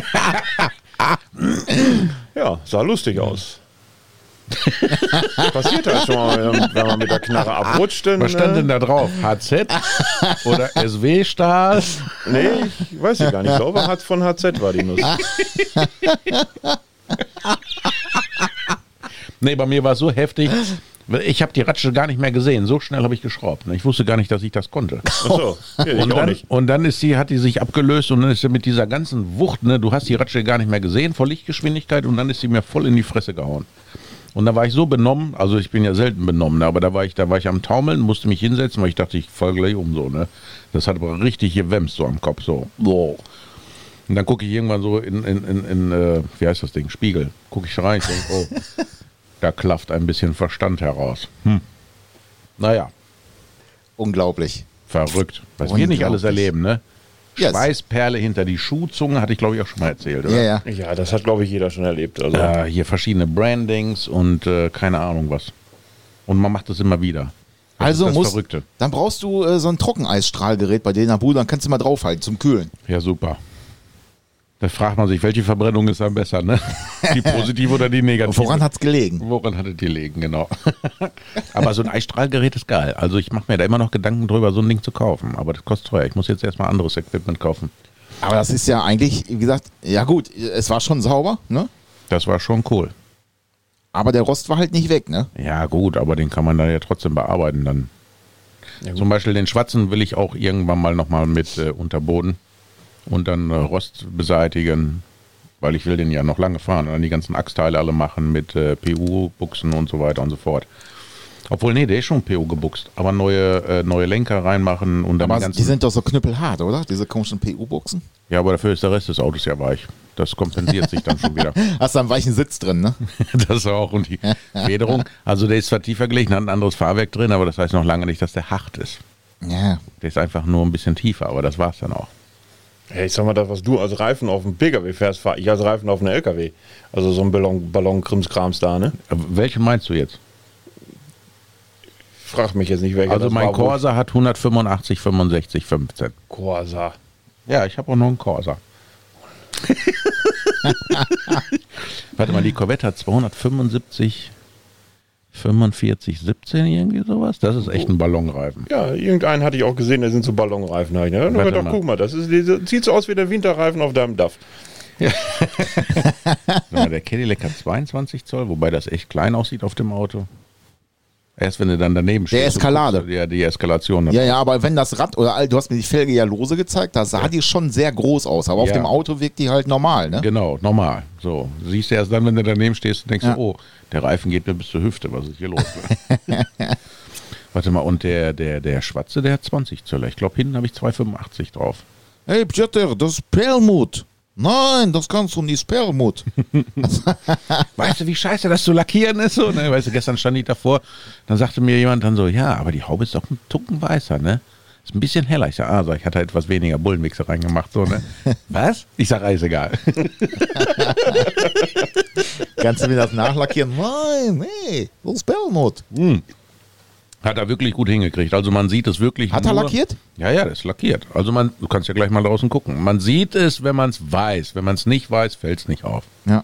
Ja, sah lustig aus. Passiert halt schon mal, wenn- man mit der Knarre abrutscht. Dann,
Was stand
äh,
denn da drauf? HZ oder SW-Stahl?
Nee, ich weiß ja gar nicht. Ich glaube, von HZ war die Nuss.
Nee, bei mir war es so heftig. Ich habe die Ratsche gar nicht mehr gesehen. So schnell habe ich geschraubt. ne? Ich wusste gar nicht, dass ich das konnte.
Achso, ja, ich
Und dann,
nicht.
und dann ist sie, hat die sich abgelöst und dann ist sie mit dieser ganzen Wucht, ne, du hast die Ratsche gar nicht mehr gesehen, vor Lichtgeschwindigkeit und dann ist sie mir voll in die Fresse gehauen. Und da war ich so benommen, also ich bin ja selten benommen, ne, aber da war ich, da war ich am Taumeln, musste mich hinsetzen, weil ich dachte, ich fall gleich um so, ne. Das hat aber richtig gewämst so am Kopf, so. Boah. Und dann gucke ich irgendwann so in, in, in, in äh, wie heißt das Ding, Spiegel. Gucke ich rein, ich oh, da klafft ein bisschen Verstand heraus. Hm. Naja,
Unglaublich.
Verrückt. Was wir nicht alles
Unglaublich.
erleben, ne?
Yes.
Schweißperle hinter die Schuhzunge, hatte ich glaube ich auch schon mal erzählt, oder?
Ja, ja.
Ja, das hat, glaube ich, jeder schon erlebt. Also,
Äh, hier verschiedene Brandings und äh, keine Ahnung was. Und man macht das immer wieder. Das
Also muss,
Verrückte.
dann brauchst du äh, so ein Trockeneisstrahlgerät bei denen in der Bude, dann kannst du mal draufhalten zum Kühlen.
Ja, super. Da fragt man sich, welche Verbrennung ist am besser, ne? Die positive oder die negative?
Woran hat's gelegen?
Woran hatte die liegen, genau. Aber so ein Eisstrahlgerät ist geil. Also ich mache mir da immer noch Gedanken drüber, so ein Ding zu kaufen. Aber das kostet teuer. Ich muss jetzt erstmal anderes Equipment kaufen.
Aber das ist ja eigentlich, wie gesagt, ja gut, es war schon sauber, ne?
Das war schon cool.
Aber der Rost war halt nicht weg, ne?
Ja, gut, aber den kann man dann ja trotzdem bearbeiten dann. Zum Beispiel den Schwatzen will ich auch irgendwann mal nochmal mit äh, Unterboden und dann äh, Rost beseitigen, weil ich will den ja noch lange fahren und dann die ganzen Achsteile alle machen mit äh, PU-Buchsen und so weiter und so fort. Obwohl, nee, der ist schon PO gebuchst. Aber neue, äh, neue Lenker reinmachen und dann
Aber
die ganzen.
die sind doch so knüppelhart, oder? Diese komischen PU-Buchsen.
ja, aber dafür ist der Rest des Autos ja weich. Das kompensiert sich dann schon wieder.
Hast du einen weichen Sitz drin, ne?
Das auch. Und die Federung. Also der ist zwar tiefer gelegt, hat ein anderes Fahrwerk drin, aber das heißt noch lange nicht, dass der hart ist.
Ja.
Der ist einfach nur ein bisschen tiefer, aber das war's dann auch.
Hey, ich sag mal, das, was du als Reifen auf dem Pkw fährst, fahre ich als Reifen auf einem LKW. Also so ein Ballon, Ballon-Krimskrams da, ne?
Äh, Welchen meinst du jetzt?
Frag mich jetzt nicht, welcher
Also
das
mein
war,
Corsa hat 185, 65, 15.
Corsa.
Ja, ich habe auch noch einen Corsa. Warte mal, die Corvette hat 275, 45, 17 irgendwie sowas. Das ist echt ein Ballonreifen.
Ja, irgendeinen hatte ich auch gesehen, der sind so Ballonreifen. Da ich, Ne?
Warte
Doch,
mal.
guck mal, das ist diese, sieht so aus wie der Winterreifen auf deinem DAF.
Mal, Der Cadillac hat 22 Zoll, wobei das echt klein aussieht auf dem Auto. Erst wenn du dann daneben
Der
stehst.
Eskalade.
und guckst, Ja, die Eskalation.
Ja, ja, aber wenn das Rad oder du hast mir die Felge ja lose gezeigt, da sah die schon sehr groß aus, aber auf
Ja.
dem Auto wirkt die halt normal, ne?
Genau, normal. So, siehst du erst dann, wenn du daneben stehst und denkst,
Ja.
oh, der Reifen geht mir bis zur Hüfte, was ist hier los? Warte mal, und der, der, der Schwarze, der hat 20 Zöller. Ich glaube, hinten habe ich 285 drauf.
Hey Peter, das ist Perlmut. Nein, das kannst du nicht Perlmut.
Weißt du, wie scheiße das zu lackieren ist? So, ne? Weißt du, gestern stand ich davor, dann sagte mir jemand dann so, ja, aber die Haube ist doch ein Tucken weißer, ne? Ist ein bisschen heller. Ich sag, ah, sag, ich hatte etwas weniger Bullenmixer reingemacht, so, ne? Was? Ich sag, ah, ist egal.
kannst du mir das nachlackieren? Nein, nee, das ist Perlmut.
Hat er wirklich gut hingekriegt. Also man sieht es wirklich.
Hat er
nur-
lackiert?
Ja, ja, das ist lackiert. Also man, du kannst ja gleich mal draußen gucken. Man sieht es, wenn man es weiß. Wenn man es nicht weiß, fällt es nicht auf.
Ja.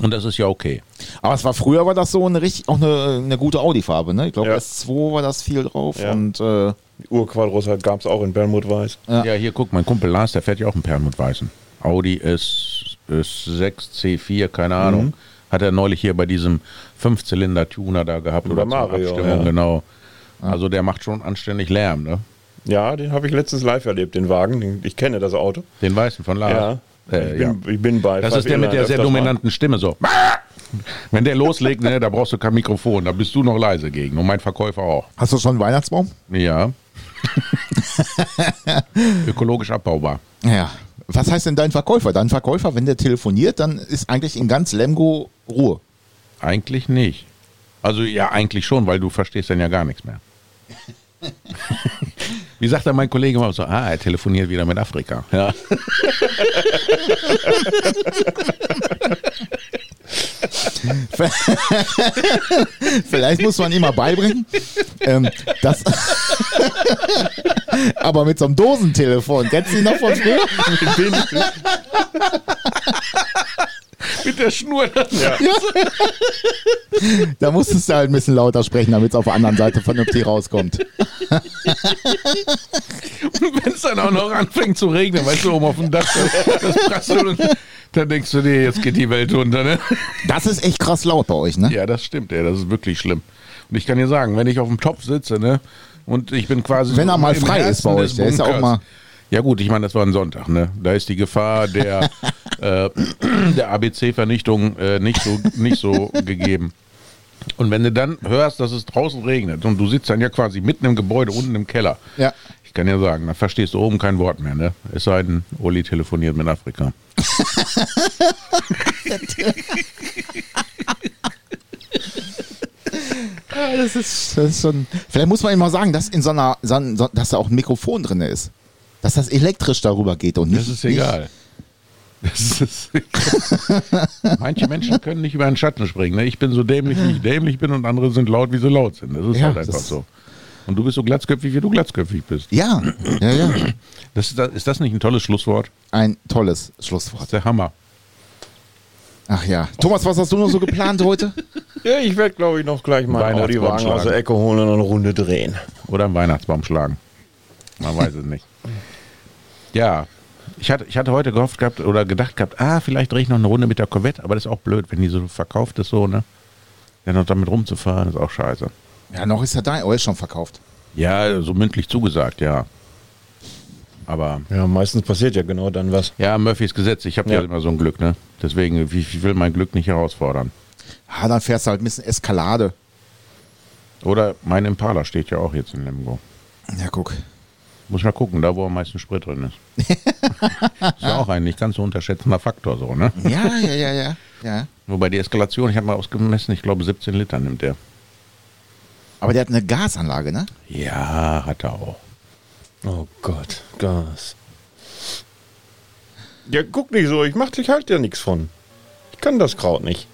Und das ist ja okay.
Aber es war früher war das so eine richtig auch eine, eine gute Audi-Farbe, ne? Ich glaube
Ja.
S2 war das viel drauf
Ja.
und äh,
Die Urquadros gab es auch in Bernmut Weiß.
Ja.
Ja. hier guck, mein Kumpel Lars, der fährt ja auch einen Perlmutt-Weißen. Audi S, S6, C4, keine Ahnung.
Mhm.
Hat er neulich hier bei diesem Fünfzylinder-Tuner da gehabt. Oder zur
Mario,
Abstimmung,
ja.
genau. Also der macht schon anständig Lärm, ne?
Ja, den habe ich letztens live erlebt, den Wagen. Den, ich kenne das Auto.
Den Weißen von Lars.
Ja.
Äh,
ich,
ja.
bin, ich bin bei.
Das ist der mit der sehr
mal.
dominanten Stimme so. Wenn der loslegt, ne, da brauchst du kein Mikrofon, da bist du noch leise gegen. Und mein Verkäufer auch.
hast du schon einen Weihnachtsbaum?
Ja. Ökologisch abbaubar.
Ja. Was heißt denn dein Verkäufer? Dein Verkäufer, wenn der telefoniert, dann ist eigentlich in ganz Lemgo Ruhe.
Eigentlich nicht. Also ja, eigentlich schon, weil du verstehst dann ja gar nichts mehr. Wie sagt dann mein Kollege immer so, ah, er telefoniert wieder mit Afrika. Ja.
Vielleicht muss man ihm mal beibringen, ähm, dass aber mit so einem Dosentelefon. Kennst du ihn noch von früher?
Mit der Schnur. Ja.
Da musstest du halt ein bisschen lauter sprechen, damit es auf der anderen Seite vernünftig rauskommt.
Wenn es dann auch noch anfängt zu regnen, weißt du, oben auf dem Dach, das, prasselt und dann denkst du dir, jetzt geht die Welt unter, ne?
Das ist echt krass laut bei euch, ne?
Ja, das stimmt, ey, das ist wirklich schlimm. Und ich kann dir sagen, wenn ich auf dem Topf sitze, ne, und ich bin quasi.
Wenn er mal frei
Herzen
ist bei euch, der ist ja auch mal-
Ja, gut, ich meine, das war ein Sonntag, ne? Da ist die Gefahr der, äh, der ABC-Vernichtung äh, nicht, so, nicht so gegeben. Und wenn du dann hörst, dass es draußen regnet und du sitzt dann ja quasi mitten im Gebäude, unten im Keller.
Ja.
Ich kann ja sagen, dann verstehst du oben kein Wort mehr, ne? Es sei denn, Uli telefoniert mit Afrika.
Ja, das ist, das ist schon. Vielleicht muss man ihm mal sagen, dass in so einer, so, dass da auch ein Mikrofon drin ist. Dass das elektrisch darüber geht und nicht.
Das ist egal. Das ist Manche Menschen können nicht über einen Schatten springen. Ne? Ich bin so dämlich, wie ich dämlich bin und andere sind laut, wie sie laut sind. Das ist
Ja,
halt einfach
das-
so. Und du bist so glatzköpfig, wie du glatzköpfig bist.
Ja, ja, ja.
Das ist, ist das nicht ein tolles Schlusswort?
Ein tolles
Das
Schlusswort.
ist der Hammer.
Ach ja. Thomas, was hast du noch so geplant heute?
Ja, ich werde, glaube ich, noch gleich mal einen
Weihnachtsbaum
Audi-Wagen aus der. Ecke holen und eine Runde drehen.
Oder einen Weihnachtsbaum schlagen. Man weiß es nicht. Ja, ich hatte, ich hatte heute gehofft gehabt oder gedacht gehabt, ah, vielleicht drehe ich noch eine Runde mit der Corvette, aber das ist auch blöd, wenn die so verkauft ist, so, ne? Ja, noch damit rumzufahren, ist auch scheiße.
Ja, noch ist er da. Oh, ist schon verkauft.
Ja, so mündlich zugesagt, ja. Aber
Ja, meistens passiert ja genau dann was.
ja, Murphys Gesetz, ich habe ja.
Ja.
immer so ein Glück, ne? Deswegen, ich, ich will mein Glück nicht herausfordern.
Ah, dann fährst du halt ein bisschen Eskalade.
Oder mein Impala steht ja auch jetzt in Lemgo.
Ja, guck.
Muss ich mal gucken, da wo am meisten Sprit drin ist. ist ja auch ein nicht ganz so unterschätzender Faktor so, ne?
Ja, ja, ja, ja. ja.
Wobei die Eskalation, ich habe mal ausgemessen, ich glaube 17 Liter nimmt der.
Aber der hat eine Gasanlage, ne?
Ja, hat er auch.
Oh Gott, Gas. Ja, guck nicht so, ich mach dich halt ja nichts von. Ich kann das Kraut nicht.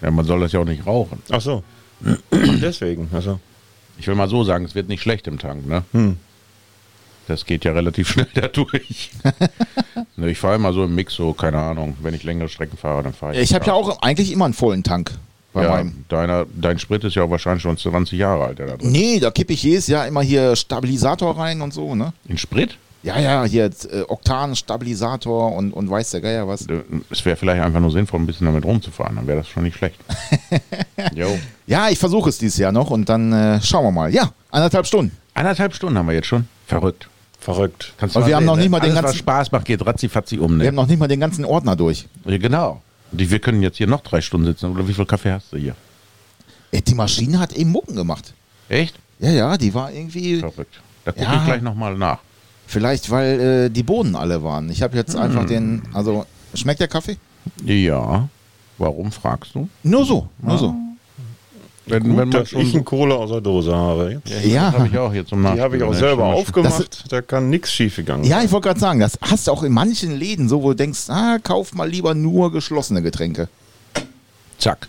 Ja, man soll das ja auch nicht rauchen.
Ach so. Deswegen, also.
Ich will mal so sagen, es wird nicht schlecht im Tank, ne?
Hm.
Das geht ja relativ schnell dadurch. ne, ich fahre immer so im Mix, so, keine Ahnung, wenn ich längere Strecken fahre, dann fahre ich.
Ich habe ja auch eigentlich immer einen vollen Tank bei
ja,
meinem.
deiner, dein Sprit ist ja auch wahrscheinlich schon 20 Jahre alt, der da drin.
Nee, da kippe ich jedes Jahr immer hier Stabilisator rein und so, ne?
In Sprit?
Ja, ja, hier äh, Oktan, Stabilisator und, und weiß der Geier was.
Es wäre vielleicht einfach nur sinnvoll, ein bisschen damit rumzufahren, dann wäre das schon nicht schlecht. jo.
Ja, ich versuche es dieses Jahr noch und dann äh, schauen wir mal. Ja, anderthalb Stunden.
Anderthalb Stunden haben wir jetzt schon. Verrückt.
Verrückt.
Kannst
Und wir haben noch
ne?
nicht mal den
Alles,
ganzen-
was Spaß macht, geht ratzifatzi um.
Wir
Ne?
haben noch nicht mal den ganzen Ordner durch.
Ja, genau. Die, wir können jetzt hier noch drei Stunden sitzen. Oder wie viel Kaffee hast du hier?
Ey, die Maschine hat eben Mucken gemacht.
Echt?
Ja, ja, die war irgendwie.
Verrückt. Da gucke
Ja.
ich gleich nochmal nach.
Vielleicht, weil äh, die Bohnen alle waren. Ich habe
Hm.
jetzt einfach den. Also, schmeckt der Kaffee?
Ja. Warum fragst du?
Nur so, nur so.
Wenn,
Gut,
wenn man
dass
schon
ich einen Cola aus der Dose habe. Jetzt.
Ja.
Das habe ich auch hier zum
Die habe ich auch selber aufgemacht. Da kann nichts schiefgegangen
Ja, ich wollte gerade sagen, das hast du auch in manchen Läden so, wo du denkst, ah, kauf mal lieber nur geschlossene Getränke.
Zack.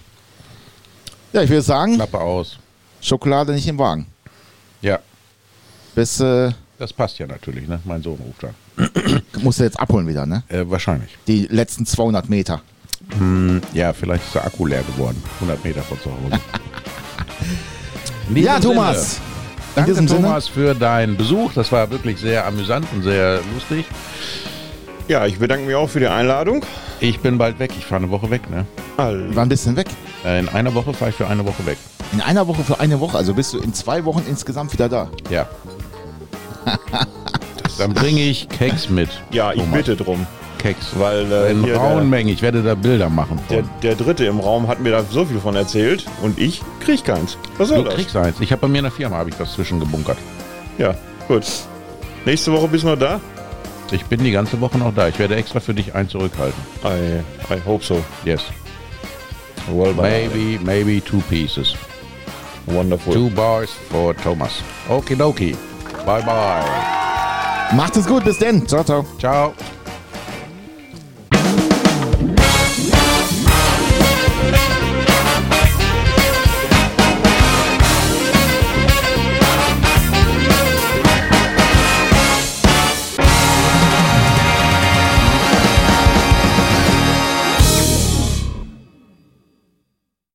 Ja, ich würde sagen,
Klappe aus.
Schokolade nicht im Wagen.
Ja.
Bis, äh,
Das passt ja natürlich, ne? Mein Sohn ruft an.
musst du jetzt abholen wieder, ne?
Äh, wahrscheinlich.
Die letzten 200 Meter.
Hm, ja, vielleicht ist der Akku leer geworden. 100 Meter von zu Hause.
Ja,
Sinne,
Thomas. In
Danke,
Sinne.
Thomas, für deinen Besuch. Das war wirklich sehr amüsant und sehr lustig.
Ja, ich bedanke mich auch für die Einladung.
Ich bin bald weg. Ich fahre eine Woche weg, ne?
All-
Wir waren ein bisschen weg.
Äh, In einer Woche fahre ich für eine Woche weg.
In einer Woche für eine Woche, also bist du in zwei Wochen insgesamt wieder da.
Ja. Dann bringe ich Keks mit.
Ja, ich
Thomas.
bitte drum.
Keks.
Weil äh,
In rauen Mengen. Ich werde da Bilder machen.
der, der Dritte im Raum hat mir da so viel von erzählt und ich krieg keins. Was soll
Du
das?
kriegst eins. Ich habe bei mir in der Firma habe ich das zwischengebunkert.
Ja, gut. Nächste Woche bist du noch da?
Ich bin die ganze Woche noch da. Ich werde extra für dich ein zurückhalten.
I, I hope so.
Yes.
Well,
Maybe, maybe two pieces.
Wonderful.
Two bars for Thomas. Okidoki. Bye bye.
Macht es gut, bis denn. Ciao, ciao.
Ciao.